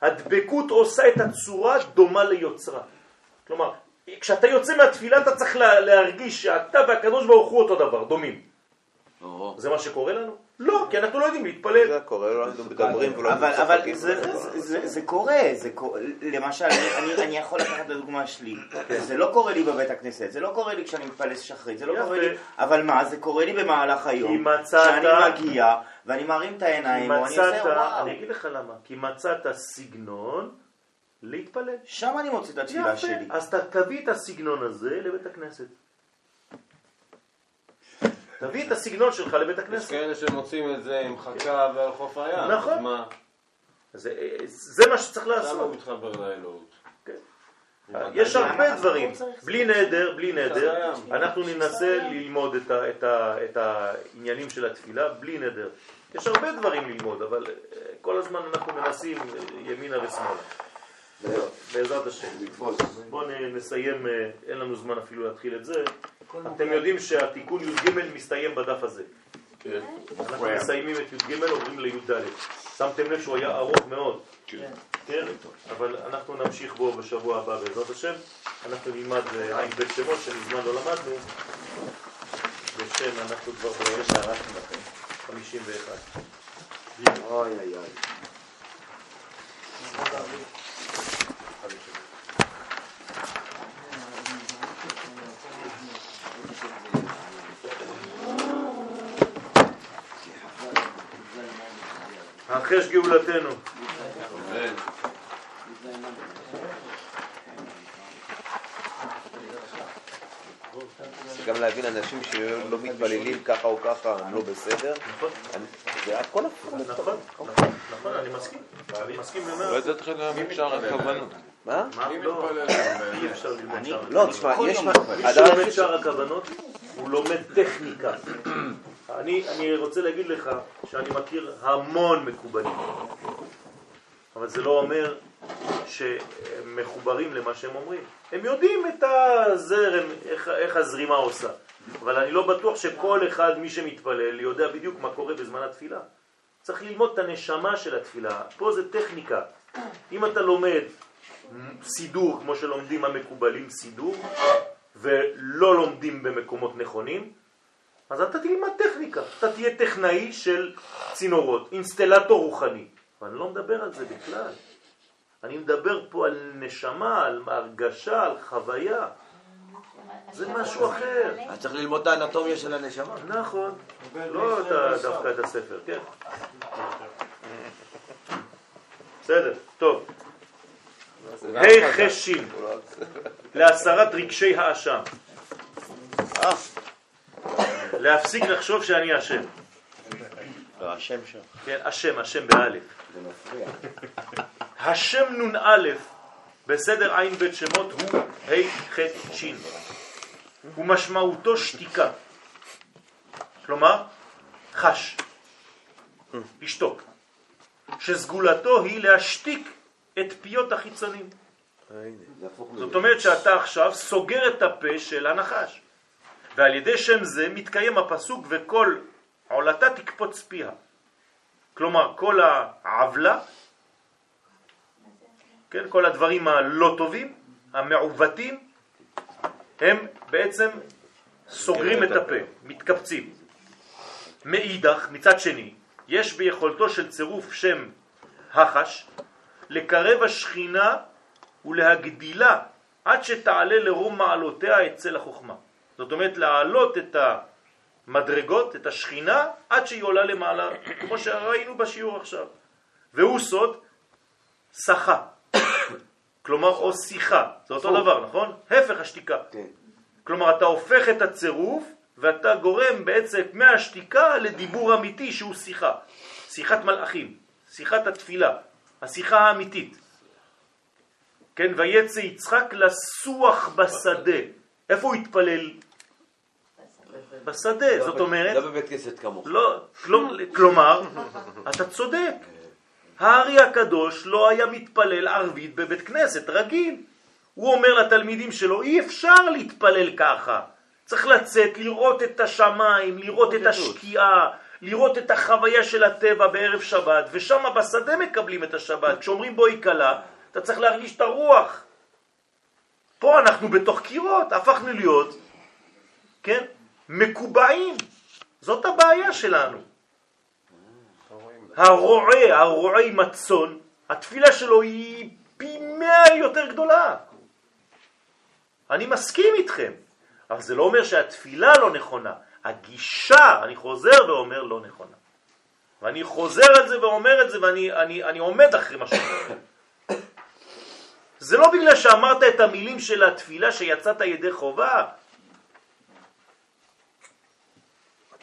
A: הדבקות עושה את הצורה דומה ליוצרה. כלומר, כשאתה יוצא מהתפילה אתה צריך לה- להרגיש שאתה והקדוש ברוך הוא אותו דבר, דומים. זה מה שקורה לנו? לא, כי אנחנו לא יודעים להתפלל.
F: זה קורה, לא אנחנו מדברים ולא
K: אבל,
F: אנחנו
K: אבל
F: צוחקים.
K: זה, זה, זה, זה קורה, זה קורה, למשל, אני, יכול לקחת את הדוגמה שלי, זה לא קורה לי בבית הכנסת, זה לא קורה לי כשאני מתפלל שחרית, זה לא. קורה לי, אבל מה, זה קורה לי במהלך היום,
A: כי מצאת-
K: כשאני מגיע, ואני מרים את
A: כי
K: העיניים, או אני עושה וואו,
A: אני אגיד לך למה, כי מצאת סגנון להתפלל.
K: שם אני מוצא את התפילה שלי.
A: אז תביא את הסגנון הזה לבית הכנסת. תביא את הסגנון שלך לבית
P: יש
A: הכנסת.
P: כאלה שמוצאים את זה עם חכה ועל חוף הים.
A: נכון. זה, זה מה שצריך
P: הוא
A: לעשות.
P: מתחבר לאלוהות.
A: יש הרבה דברים, בלי נדר, בלי נדר. אנחנו ננסה ללמוד את העניינים של התפילה בלי נדר. יש הרבה דברים ללמוד, אבל אה, כל הזמן אנחנו מנסים אה, ימינה ושמאלה. בעזרת השם. בואו נסיים, אה, אין לנו זמן אפילו להתחיל את זה. אתם יודעים שהתיקון י"ג מסתיים בדף הזה. אנחנו מסיימים את י"ג, עוברים לי"ד. שמתם לב שהוא היה ארוך מאוד. כן, אבל אנחנו נמשיך בו בשבוע הבא בעזרת השם. אנחנו נלמד אה, עין בית שמות שמזמן לא למדנו. בשם אנחנו כבר בשעה 51.
F: אוי אוי אוי.
A: החש גאולתנו.
F: זה גם להבין אנשים שלא מתפללים ככה או ככה, הם לא בסדר. אני- זה הכל.
A: נכון, נכון, נכון, אני מסכים. אני מסכים במאה.
J: לא ידעתי לך להבין שער הכוונות.
F: מה?
A: מה? לא, אי אפשר ללמוד שער
F: לא, תשמע,
A: הכוונות.
F: יש...
A: מי שלומד שער הכוונות, הוא לומד טכניקה. אני, אני רוצה להגיד לך שאני מכיר המון מקובלים, אבל זה לא אומר שהם מחוברים למה שהם אומרים. הם יודעים את הזרם, איך, איך הזרימה עושה, אבל אני לא בטוח שכל אחד, מי שמתפלל, יודע בדיוק מה קורה בזמן התפילה. צריך ללמוד את הנשמה של התפילה. פה זה טכניקה. אם אתה לומד סידור, כמו שלומדים המקובלים סידור, ולא לומדים במקומות נכונים, אז אתה תלמד טכניקה. אתה תהיה טכנאי של צינורות, אינסטלטור רוחני. אבל אני לא מדבר על זה בכלל. אני מדבר פה על נשמה, על הרגשה, על חוויה. זה משהו אחר.
M: אז צריך ללמוד את האנטומיה של הנשמה.
A: נכון. לא דווקא את הספר, כן. בסדר, טוב. ה' חשים להסרת רגשי האשם. להפסיק לחשוב שאני אשם.
F: לא, השם שם.
A: כן, אשם, אשם באלף.
F: זה מפריע.
A: השם נ"א בסדר עין בית שמות הוא ה' ח' ש' ומשמעותו שתיקה. כלומר, חש, לשתוק, שסגולתו היא להשתיק את פיות החיצונים. זאת אומרת שאתה עכשיו סוגר את הפה של הנחש, ועל ידי שם זה מתקיים הפסוק וכל עולתה תקפוץ פיה. כלומר, כל העוולה, כן, כל הדברים הלא טובים, המעוותים, הם בעצם סוגרים את הפה, מתקפצים. מאידך, מצד שני, יש ביכולתו של צירוף שם החש לקרב השכינה ולהגדילה עד שתעלה לרום מעלותיה אצל החוכמה. זאת אומרת, להעלות את המדרגות, את השכינה, עד שהיא עולה למעלה, כמו שראינו בשיעור עכשיו. והוא סוד שחה, כלומר או שיחה, זה אותו דבר, נכון? הפך השתיקה. כלומר, אתה הופך את הצירוף ואתה גורם בעצם מהשתיקה לדיבור אמיתי שהוא שיחה. שיחת מלאכים, שיחת התפילה, השיחה האמיתית. כן, ויצא יצחק לסוח בשדה. איפה הוא התפלל? בשדה, זאת אומרת...
M: לא בבית כנסת כמוך.
A: לא, כלומר, אתה צודק. הארי הקדוש לא היה מתפלל ערבית בבית כנסת רגיל. הוא אומר לתלמידים שלו, אי אפשר להתפלל ככה. צריך לצאת, לראות את השמיים, לראות את השקיעה, לראות את החוויה של הטבע בערב שבת, ושם בשדה מקבלים את השבת. כשאומרים בואי קלה, אתה צריך להרגיש את הרוח. פה אנחנו בתוך קירות, הפכנו להיות, כן, מקובעים. זאת הבעיה שלנו. הרועה, הרועה עם הצאן, התפילה שלו היא פי מאה יותר גדולה. אני מסכים איתכם, אבל זה לא אומר שהתפילה לא נכונה. הגישה, אני חוזר ואומר, לא נכונה. ואני חוזר על זה ואומר את זה ואני אני, אני עומד אחרי מה שאומר. זה לא בגלל שאמרת את המילים של התפילה שיצאת ידי חובה.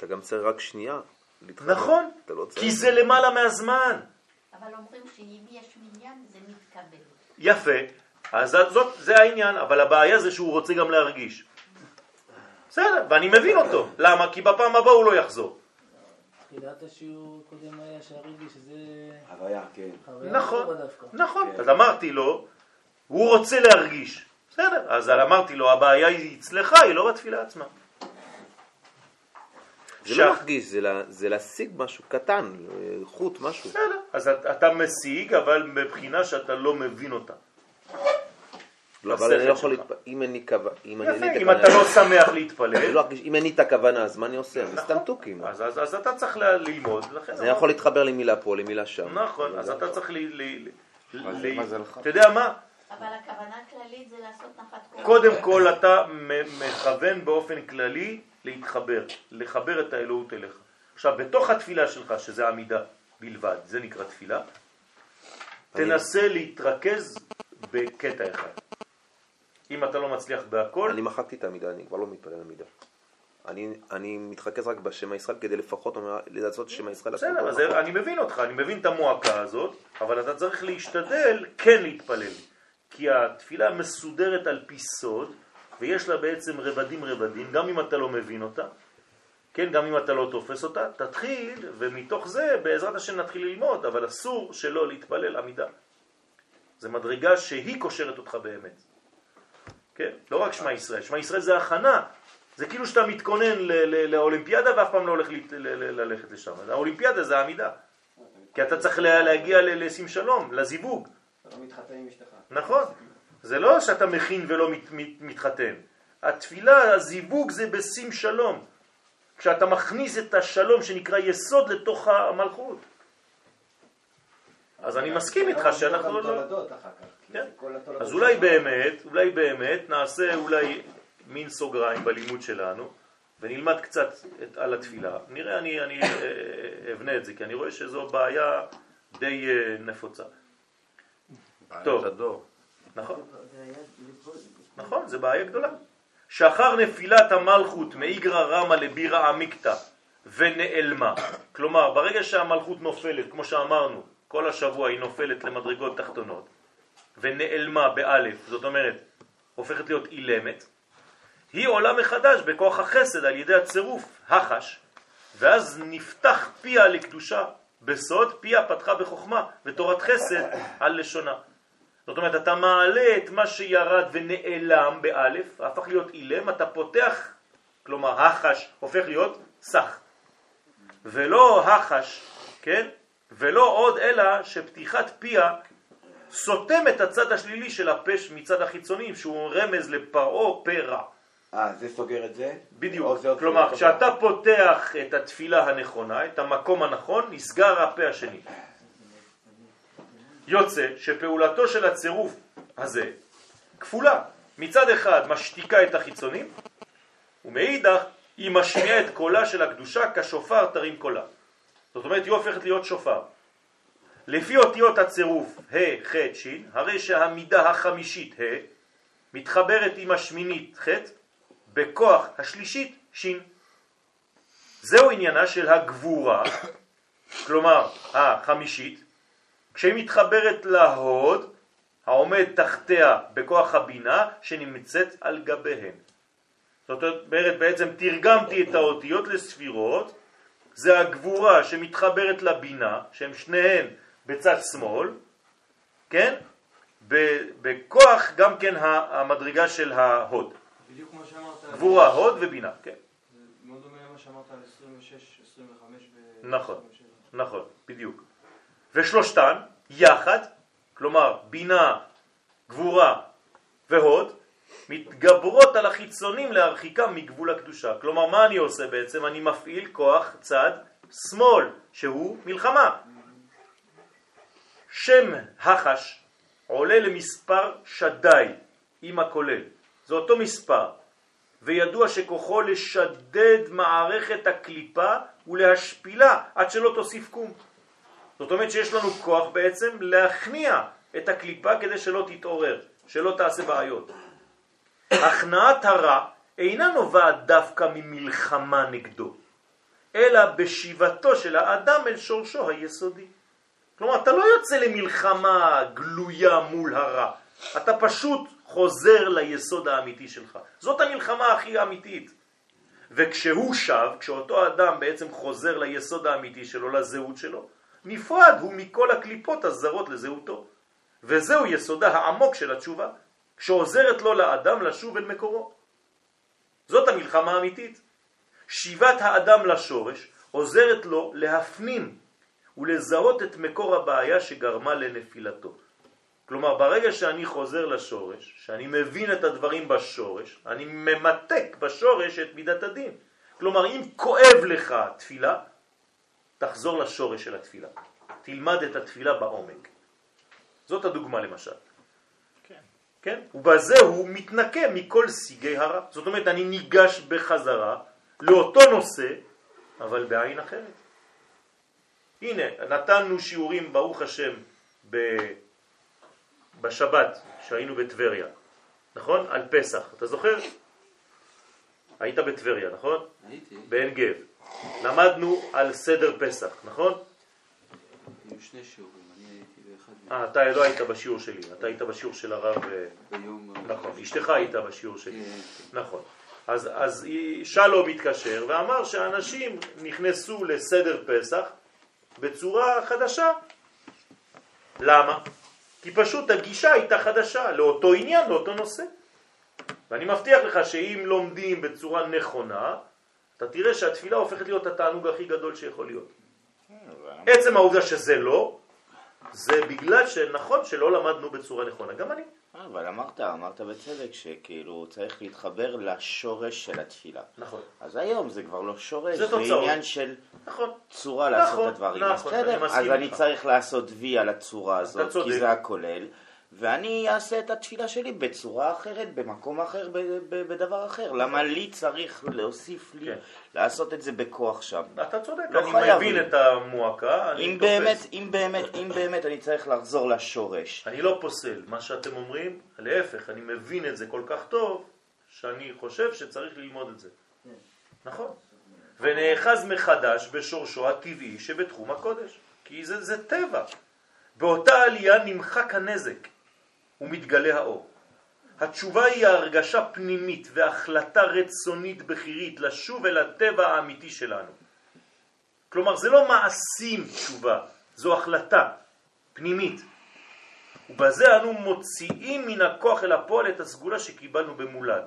F: אתה גם צריך רק שנייה. להתחבר.
A: נכון,
F: אתה לא צריך...
A: כי זה למעלה מהזמן.
B: אבל אומרים שאם יש מניין זה מתקבל.
A: יפה, אז זאת, זה העניין, אבל הבעיה זה שהוא רוצה גם להרגיש. בסדר, ואני מבין אותו. למה? כי בפעם הבאה הוא לא יחזור.
E: תחילת השיעור הקודם היה שהרגש שזה...
M: חוויה, כן.
A: נכון. נכון. אז אמרתי לו, הוא רוצה להרגיש. בסדר, אז אמרתי לו, הבעיה היא אצלך, היא לא בתפילה עצמה.
F: זה לא להרגיש, זה לה- זה להשיג משהו קטן, אה, חוט, משהו.
A: בסדר, אז אתה- אתה משיג, אבל מבחינה שאתה לא מבין אותה.
F: לא, אבל אני לא יכול
A: שלך.
F: להתפ... אם אין לי כוונה... אם אין לי את
A: אם
F: הכוונה-
A: אתה לא שמח להתפלל.
F: אני לא אם אין לי את הכוונה, אז מה אני עושה? זה סתם תוכים.
A: אז, אתה צריך ללמוד, לכן
F: אז אני יכול להתחבר למילה פה, למילה שם.
A: נכון, אז אתה צריך ל... אתה יודע מה?
B: אבל הכוונה הכללית זה לעשות נחת.
A: קודם כל אתה מכוון באופן כללי להתחבר, לחבר את האלוהות אליך. עכשיו, בתוך התפילה שלך, שזה עמידה בלבד, זה נקרא תפילה, תנסה להתרכז בקטע אחד. אם אתה לא מצליח בהכל,
F: אני מחקתי את המידה, אני כבר לא מתפלל למידה. אני, אני מתרכז רק בשם הישראל כדי לפחות לעשות שם הישראל.
A: בסדר, אז. אני מבין אותך, אני מבין את המועקה הזאת, אבל אתה צריך להשתדל כן להתפלל. כי התפילה מסודרת על פי סוד, ויש לה בעצם רבדים רבדים, גם אם אתה לא מבין אותה, כן, גם אם אתה לא תופס אותה, תתחיל, ומתוך זה בעזרת השם נתחיל ללמוד, אבל אסור שלא להתפלל עמידה. זה מדרגה שהיא קושרת אותך באמת. כן? לא רק שמע ישראל, שמע ישראל זה הכנה. זה כאילו שאתה מתכונן לאולימפיאדה ואף פעם לא הולך ללכת לשם. האולימפיאדה זה העמידה. כי אתה צריך לה- להגיע לשים שלום, לזיווג.
I: אתה לא מתחתן עם אשתך.
A: נכון. זה לא שאתה מכין ולא מת, מת, מתחתן. התפילה, הזיווג זה בשים שלום. כשאתה מכניס את השלום שנקרא יסוד לתוך המלכות. אז אני מסכים איתך שאנחנו לא... כן. אז אולי. באמת, אולי באמת נעשה אולי מין סוגריים בלימוד שלנו ונלמד קצת את, על התפילה. נראה, אני, אני אה, אה, אבנה את זה, כי אני רואה שזו בעיה די אה, נפוצה. טוב.
P: הדור.
A: נכון. נכון, זה בעיה גדולה. שחר נפילת המלכות מאיגרא רמא לבירא עמיקתא ונעלמה. כלומר, ברגע שהמלכות נופלת, כמו שאמרנו, כל השבוע היא נופלת למדרגות תחתונות, ונעלמה באלף, זאת אומרת, הופכת להיות אילמת, היא עולה מחדש בכוח החסד על ידי הצירוף, החש, ואז נפתח פיה לקדושה. בסוד פיה פתחה בחוכמה, ותורת חסד על לשונה. זאת אומרת, אתה מעלה את מה שירד ונעלם באלף, הפך להיות אילם, אתה פותח, כלומר החש הופך להיות סך. ולא החש, כן? ולא עוד אלא שפתיחת פיה סותם את הצד השלילי של הפש מצד החיצונים, שהוא רמז לפרעו פה רע.
M: אה, זה סוגר את זה?
A: בדיוק.
M: זה
A: כלומר, כשאתה פותח את התפילה הנכונה, את המקום הנכון, נסגר הפה השני. יוצא שפעולתו של הצירוף הזה כפולה. מצד אחד משתיקה את החיצונים, ומאידך היא משמיעה את קולה של הקדושה כשופר תרים קולה. זאת אומרת, היא הופכת להיות שופר. לפי אותיות הצירוף ה' ח' ש', הרי שהמידה החמישית ה' מתחברת עם השמינית ח' בכוח השלישית ש'. זהו עניינה של הגבורה, כלומר החמישית, כשהיא מתחברת להוד העומד תחתיה בכוח הבינה שנמצאת על גביהן. זאת אומרת, בעצם תרגמתי את האותיות לספירות, זה הגבורה שמתחברת לבינה, שהם שניהם בצד שמאל, כן? בכוח גם כן המדרגה של ההוד.
L: בדיוק כמו שאמרת.
A: גבורה, הוד ובינה, כן.
L: זה מאוד דומה למה שאמרת על 26, 25 ו...
A: נכון, נכון, בדיוק. ושלושתן יחד, כלומר בינה, גבורה והוד, מתגברות על החיצונים להרחיקם מגבול הקדושה. כלומר, מה אני עושה בעצם? אני מפעיל כוח צד שמאל, שהוא מלחמה. שם החש עולה למספר שדי עם הכולל. זה אותו מספר. וידוע שכוחו לשדד מערכת הקליפה ולהשפילה עד שלא תוסיף קום. זאת אומרת שיש לנו כוח בעצם להכניע את הקליפה כדי שלא תתעורר, שלא תעשה בעיות. הכנעת הרע אינה נובעת דווקא ממלחמה נגדו, אלא בשיבתו של האדם אל שורשו היסודי. כלומר, אתה לא יוצא למלחמה גלויה מול הרע, אתה פשוט חוזר ליסוד האמיתי שלך. זאת המלחמה הכי אמיתית. וכשהוא שב, כשאותו אדם בעצם חוזר ליסוד האמיתי שלו, לזהות שלו, נפרד הוא מכל הקליפות הזרות לזהותו. וזהו יסודה העמוק של התשובה, שעוזרת לו לאדם לשוב אל מקורו. זאת המלחמה האמיתית. שיבת האדם לשורש עוזרת לו להפנים ולזהות את מקור הבעיה שגרמה לנפילתו. כלומר, ברגע שאני חוזר לשורש, שאני מבין את הדברים בשורש, אני ממתק בשורש את מידת הדין. כלומר, אם כואב לך תפילה, תחזור לשורש של התפילה. תלמד את התפילה בעומק. זאת הדוגמה למשל. כן. כן? ובזה הוא מתנקה מכל סיגי הרע. זאת אומרת, אני ניגש בחזרה לאותו נושא, אבל בעין אחרת. הנה, נתנו שיעורים, ברוך השם, ב... בשבת, שהיינו בטבריה, נכון? על פסח. אתה זוכר? היית בטבריה, נכון?
C: הייתי.
A: בעין גב. למדנו על סדר פסח, נכון?
C: היו שני שיעורים, אני הייתי באחד
A: אה, אתה לא היית בשיעור שלי, אתה היית בשיעור של הרב... אה,
C: ביום...
A: נכון, אשתך הייתה בשיעור שלי.
C: כן,
A: נכון. אז, אז שלום התקשר ואמר שאנשים נכנסו לסדר פסח בצורה חדשה. למה? כי פשוט הגישה הייתה חדשה לאותו עניין, לאותו נושא. ואני מבטיח לך שאם לומדים בצורה נכונה, אתה תראה שהתפילה הופכת להיות התענוג הכי גדול שיכול להיות. עצם העובדה שזה לא, זה בגלל שנכון שלא למדנו בצורה נכונה, גם אני.
K: אבל אמרת, אמרת בצדק שכאילו צריך להתחבר לשורש של התפילה.
A: נכון.
K: אז היום זה כבר לא שורש,
A: זה
K: זה. עניין של
A: נכון.
K: צורה
A: נכון,
K: לעשות את הדברים. אז
A: נכון, אני
K: בסדר,
A: מסכים
K: אז אני. צריך לעשות וי על הצורה הזאת. כי זה הכולל, ואני אעשה את התפילה שלי בצורה אחרת, במקום אחר, ב- ב- בדבר אחר. למה לי צריך להוסיף לי לעשות את זה בכוח שם?
A: אתה צודק,
K: לא
A: אני
K: חייב
A: מבין
K: לי.
A: את המועקה, אני
K: אם
A: תופס.
K: באמת, אם באמת, אם באמת אני צריך לחזור לשורש.
A: אני לא פוסל, מה שאתם אומרים, להפך, אני מבין את זה כל כך טוב, שאני חושב שצריך ללמוד את זה. נכון. ונאחז מחדש בשורשו הטבעי שבתחום הקודש. כי זה, זה טבע. באותה עלייה נמחק הנזק ומתגלה האור. התשובה היא הרגשה פנימית והחלטה רצונית בחירית לשוב אל הטבע האמיתי שלנו. כלומר, זה לא מעשים תשובה, זו החלטה פנימית. ובזה אנו מוציאים מן הכוח אל הפועל את הסגולה שקיבלנו במולד.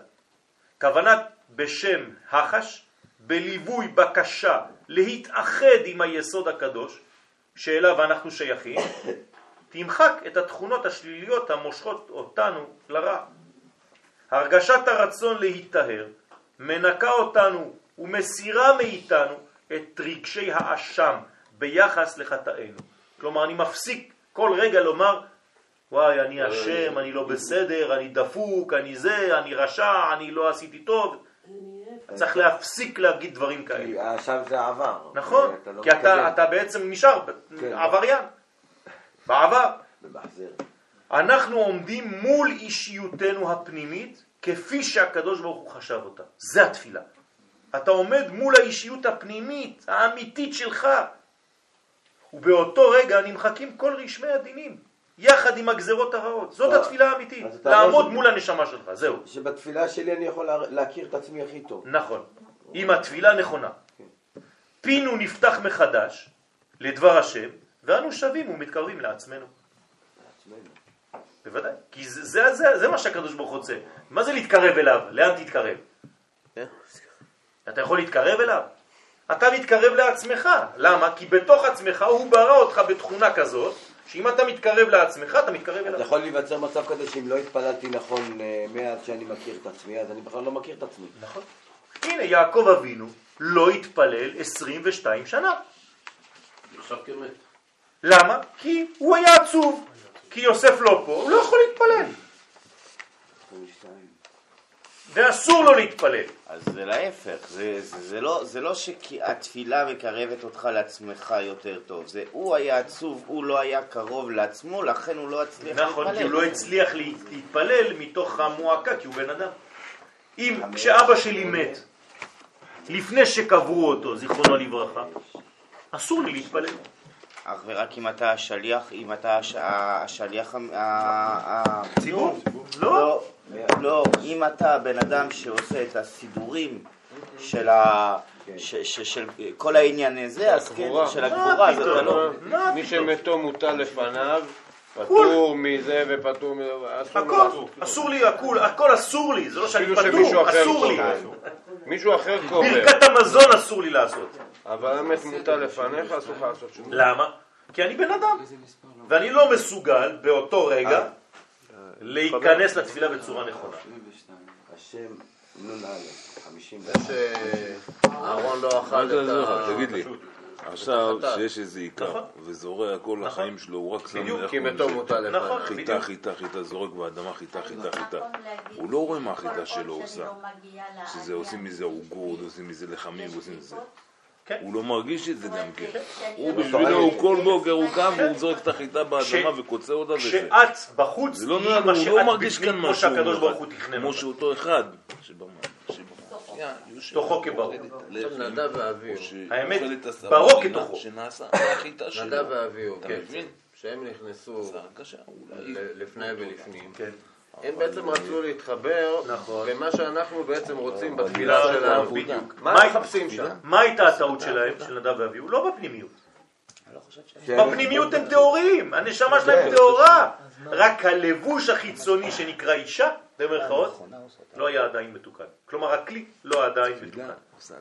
A: כוונת בשם החש, בליווי בקשה להתאחד עם היסוד הקדוש, שאליו אנחנו שייכים, תמחק את התכונות השליליות המושכות אותנו לרע. הרגשת הרצון להיטהר מנקה אותנו ומסירה מאיתנו את רגשי האשם ביחס לחטאינו. כלומר, אני מפסיק כל רגע לומר, וואי, אני אשם, אני לא בסדר, אני דפוק, אני זה, אני רשע, אני לא עשיתי טוב. צריך להפסיק להגיד דברים כאלה.
M: האשם זה העבר.
A: נכון,
M: לא
A: כי. אתה בעצם נשאר
M: כן.
A: עבריין, בעבר.
M: במחזר.
A: אנחנו עומדים מול אישיותנו הפנימית כפי שהקדוש ברוך הוא חשב אותה. זה התפילה. אתה עומד מול האישיות הפנימית, האמיתית שלך, ובאותו רגע נמחקים כל רשמי הדינים, יחד עם הגזרות הרעות. זאת התפילה האמיתית, לעמוד מול הנשמה שלך, זהו.
M: שבתפילה שלי אני יכול לה- להכיר את עצמי הכי טוב.
A: נכון, עם התפילה נכונה. פינו נפתח מחדש לדבר השם, ואנו שווים ומתקרבים לעצמנו. בוודאי, כי זה, זה, זה, זה מה שהקדוש ברוך רוצה. מה זה להתקרב אליו? לאן תתקרב? אתה יכול להתקרב אליו? אתה מתקרב לעצמך. למה? כי בתוך עצמך הוא ברא אותך בתכונה כזאת, שאם אתה מתקרב לעצמך, אתה מתקרב אליו.
M: יכול להיווצר מצב כזה שאם לא התפללתי נכון אה, מאז שאני מכיר את עצמי, אז אני בכלל לא מכיר את עצמי.
A: נכון. הנה, יעקב אבינו לא התפלל 22 שנה.
C: נחשב כמת.
A: למה? כי הוא היה עצוב. כי יוסף לא פה, הוא לא יכול להתפלל. ואסור לו להתפלל.
K: אז זה להפך, זה, זה, זה, לא, זה לא שהתפילה מקרבת אותך לעצמך יותר טוב, זה הוא היה עצוב, הוא לא היה קרוב לעצמו, לכן הוא לא הצליח
A: נכון, כי הוא לא הצליח לה- להתפלל מתוך המועקה, כי הוא בן אדם. אם כשאבא שלי מת, לפני שקברו אותו, זיכרונו לברכה, אסור לי להתפלל.
K: אך ורק אם אתה השליח, אם אתה הש- השליח... ה- ה- ה-
A: ציבור?
K: לא. לא, אם אתה הבן אדם שעושה את הסידורים של ה... ש- של כל העניין הזה, אז כן, של הגבורה, אז אתה לא...
Q: מי שמתו מוטל לפניו, פטור מזה ופטור מזה,
A: הכל. אסור לי, הכל, הכל אסור לי, זה לא שאני
Q: שמישהו
A: פטור, אסור לי.
Q: מישהו אחר קובר.
A: ברכת המזון אסור לי לעשות.
Q: אבל המת מוטל לפניך, אסור לך לעשות שום דבר.
A: למה? כי אני בן אדם, ואני לא מסוגל באותו רגע להיכנס לתפילה בצורה נכונה.
M: השם נ"א, 50.
C: אהרון לא אכל את
J: תעזור לך,
C: ה...
J: תגיד לי, עכשיו
C: חטאת.
J: שיש איזה עיקר
C: נכון.
J: וזורע כל החיים שלו, הוא רק שם
C: בדיוק,
J: איך
C: כי
J: קוראים
C: מתו
J: לזה?
C: מוטל לפניו. נכון,
J: חיטה. חיטה, חיטה, זורק באדמה, חיטה, חיטה, חיטה.
B: נכון
J: הוא לא רואה מה החיטה שלו עושה.
B: לא
J: שזה עושים מזה עוגות, עושים מזה לחמים, עושים מזה.
A: כן.
J: הוא לא מרגיש את זה גם כן. הוא
B: לא
J: בשבילו, הוא. כל בוקר הוא קם והוא זורק את החיטה באדמה וקוצר אותה וזה.
A: כשאת בחוץ,
J: זה לא נראה, הוא לא מרגיש כאן
A: כמו
J: משהו
A: שהקדוש ברוך. הוא תכנן
J: כמו
A: אותה.
J: שאותו אחד שבמ-
A: תוכו.
C: עכשיו נדב ואביהו.
A: האמת,
J: שנה-
A: כתוכו.
C: נדב ואביהו,
J: אתה
C: כן.
J: מבין?
C: שהם נכנסו לפני ולפנים.
Q: הם בעצם רצו להתחבר
A: נכון.
Q: למה שאנחנו בעצם רוצים בתפילה
A: נכון,
Q: שלנו.
A: בדיוק.
Q: מה הם מחפשים שם?
A: מה הייתה הטעות שלהם, של נדב ואביהו? לא בפנימיות.
F: כן.
A: בפנימיות הם טהורים, הנשמה שלהם טהורה. רק הלבוש החיצוני שנקרא אישה, במרכאות, לא היה עדיין מתוקן. כלומר, הכלי לא עדיין מתוקן.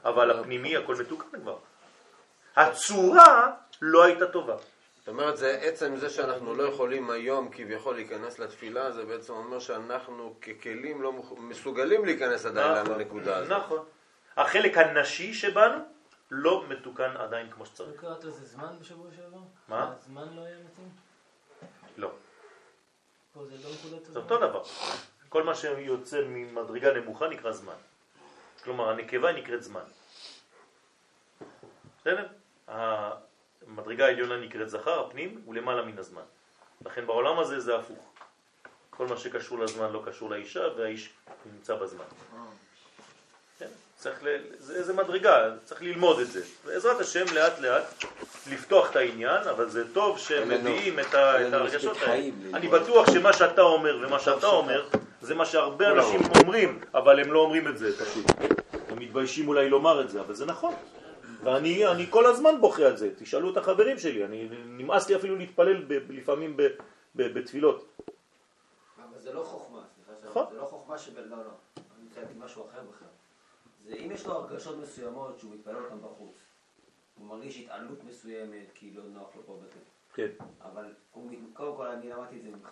A: אבל הפנימי הכל מתוקן כבר. הצורה לא הייתה טובה.
Q: זאת אומרת, זה עצם זה שאנחנו לא יכולים היום כביכול להיכנס לתפילה, זה בעצם אומר שאנחנו ככלים לא מסוגלים להיכנס עדיין
A: נכון,
Q: לנקודה הזאת.
A: נכון. החלק הנשי שבנו לא מתוקן עדיין כמו שצריך.
E: לא קראת לזה זמן בשבוע שעבר?
A: מה?
E: הזמן לא היה מתאים?
A: לא.
E: פה זה לא נקודת
A: זה
E: הזמן.
A: אותו דבר. כל מה שיוצא ממדרגה נמוכה נקרא זמן. כלומר, הנקבה נקראת זמן. בסדר? המדרגה העליונה נקראת זכר, הפנים, הוא למעלה מן הזמן. לכן בעולם הזה זה הפוך. כל מה שקשור לזמן לא קשור לאישה, והאיש נמצא בזמן. כן? צריך ל... זה, זה מדרגה, צריך ללמוד את זה. בעזרת השם, לאט לאט, לפתוח את העניין, אבל זה טוב שהם
M: אין לנו-
A: מביאים את, ה... את הרגשות האלה. אני בטוח שמה שאתה אומר ומה שאתה אומר, זה מה שהרבה
M: כולם
A: אנשים אומרים, אבל הם לא אומרים את זה פשוט. הם מתביישים אולי לומר את זה, אבל זה נכון. ואני אני כל הזמן בוכה על זה, תשאלו את החברים שלי, אני, נמאס לי אפילו להתפלל ב, לפעמים ב, ב, בתפילות.
D: אבל זה לא חוכמה, סליחה, שאני-
A: נכון.
D: זה לא חוכמה שב... לא, לא, אני להגיד משהו אחר בכלל. זה אם יש לו הרגשות מסוימות שהוא מתפלל אותן בחוץ, הוא מרגיש התעלות מסוימת כי לא נוח לו פה בטן.
A: כן.
D: אבל הוא, קודם כל אני למדתי את זה ממך.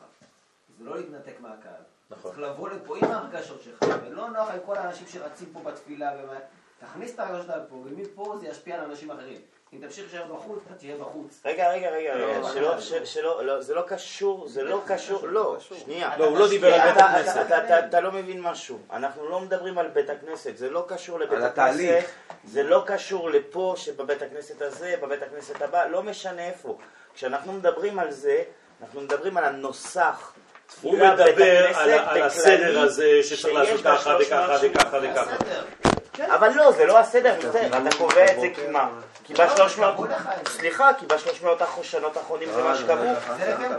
D: זה לא להתנתק מהקהל.
A: נכון.
D: צריך לבוא לפה עם ההרגשות שלך, ולא נוח עם כל האנשים שרצים פה בתפילה, ומה... תכניס את ההרגשות האלה פה, ומפה זה ישפיע על אנשים אחרים. אם תמשיך להישאר בחוץ, אתה תהיה בחוץ.
K: רגע, רגע, רגע, רגע,
D: לא,
K: שלא,
D: לא.
K: לא, זה לא קשור, זה לא קשור, לא, שנייה.
A: לא, הוא לא דיבר על בית הכנסת.
K: אתה- לא מבין משהו, אנחנו לא מדברים על בית הכנסת, זה לא קשור לבית הכנסת. זה לא קשור לפה, שבבית הכנסת הזה, בבית הכנסת הבא, לא משנה איפה. כשאנחנו מדברים על זה, אנחנו מדברים על הנוסח.
A: הוא מדבר על, הסדר הזה שצריך
K: שיש
A: לעשות ככה וככה
K: 300
A: וככה וככה.
K: אבל לא, זה לא הסדר, אתה קובע את זה כי מה? כי בשלוש מאות, סליחה, כי בשלוש מאות השנות האחרונים זה מה שקבעו.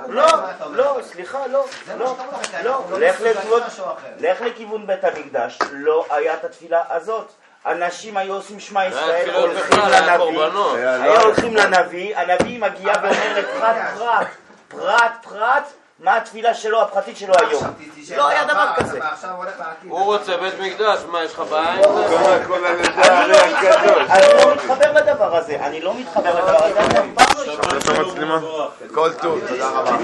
K: לא,
D: אומר?
K: לא, סליחה, לא, לא, לא,
D: לא
K: לך לכיוון- בית המקדש, לא היה את התפילה הזאת. אנשים היו עושים שמע ישראל, הולכים לנביא,
F: לא
K: היו. הולכים לנביא, הנביא מגיע ואומר לפרט פרט, פרט פרט, מה התפילה שלו, הפרטית שלו היום. לא היה דבר כזה.
Q: הוא רוצה בית מקדש, מה, יש לך בעיה עם זה?
K: אני לא מתחבר- אני לא מתחבר לדבר הזה, אני לא מתחבר לדבר הזה, אני אף פעם לא אשמע.
F: כל טוב, תודה רבה.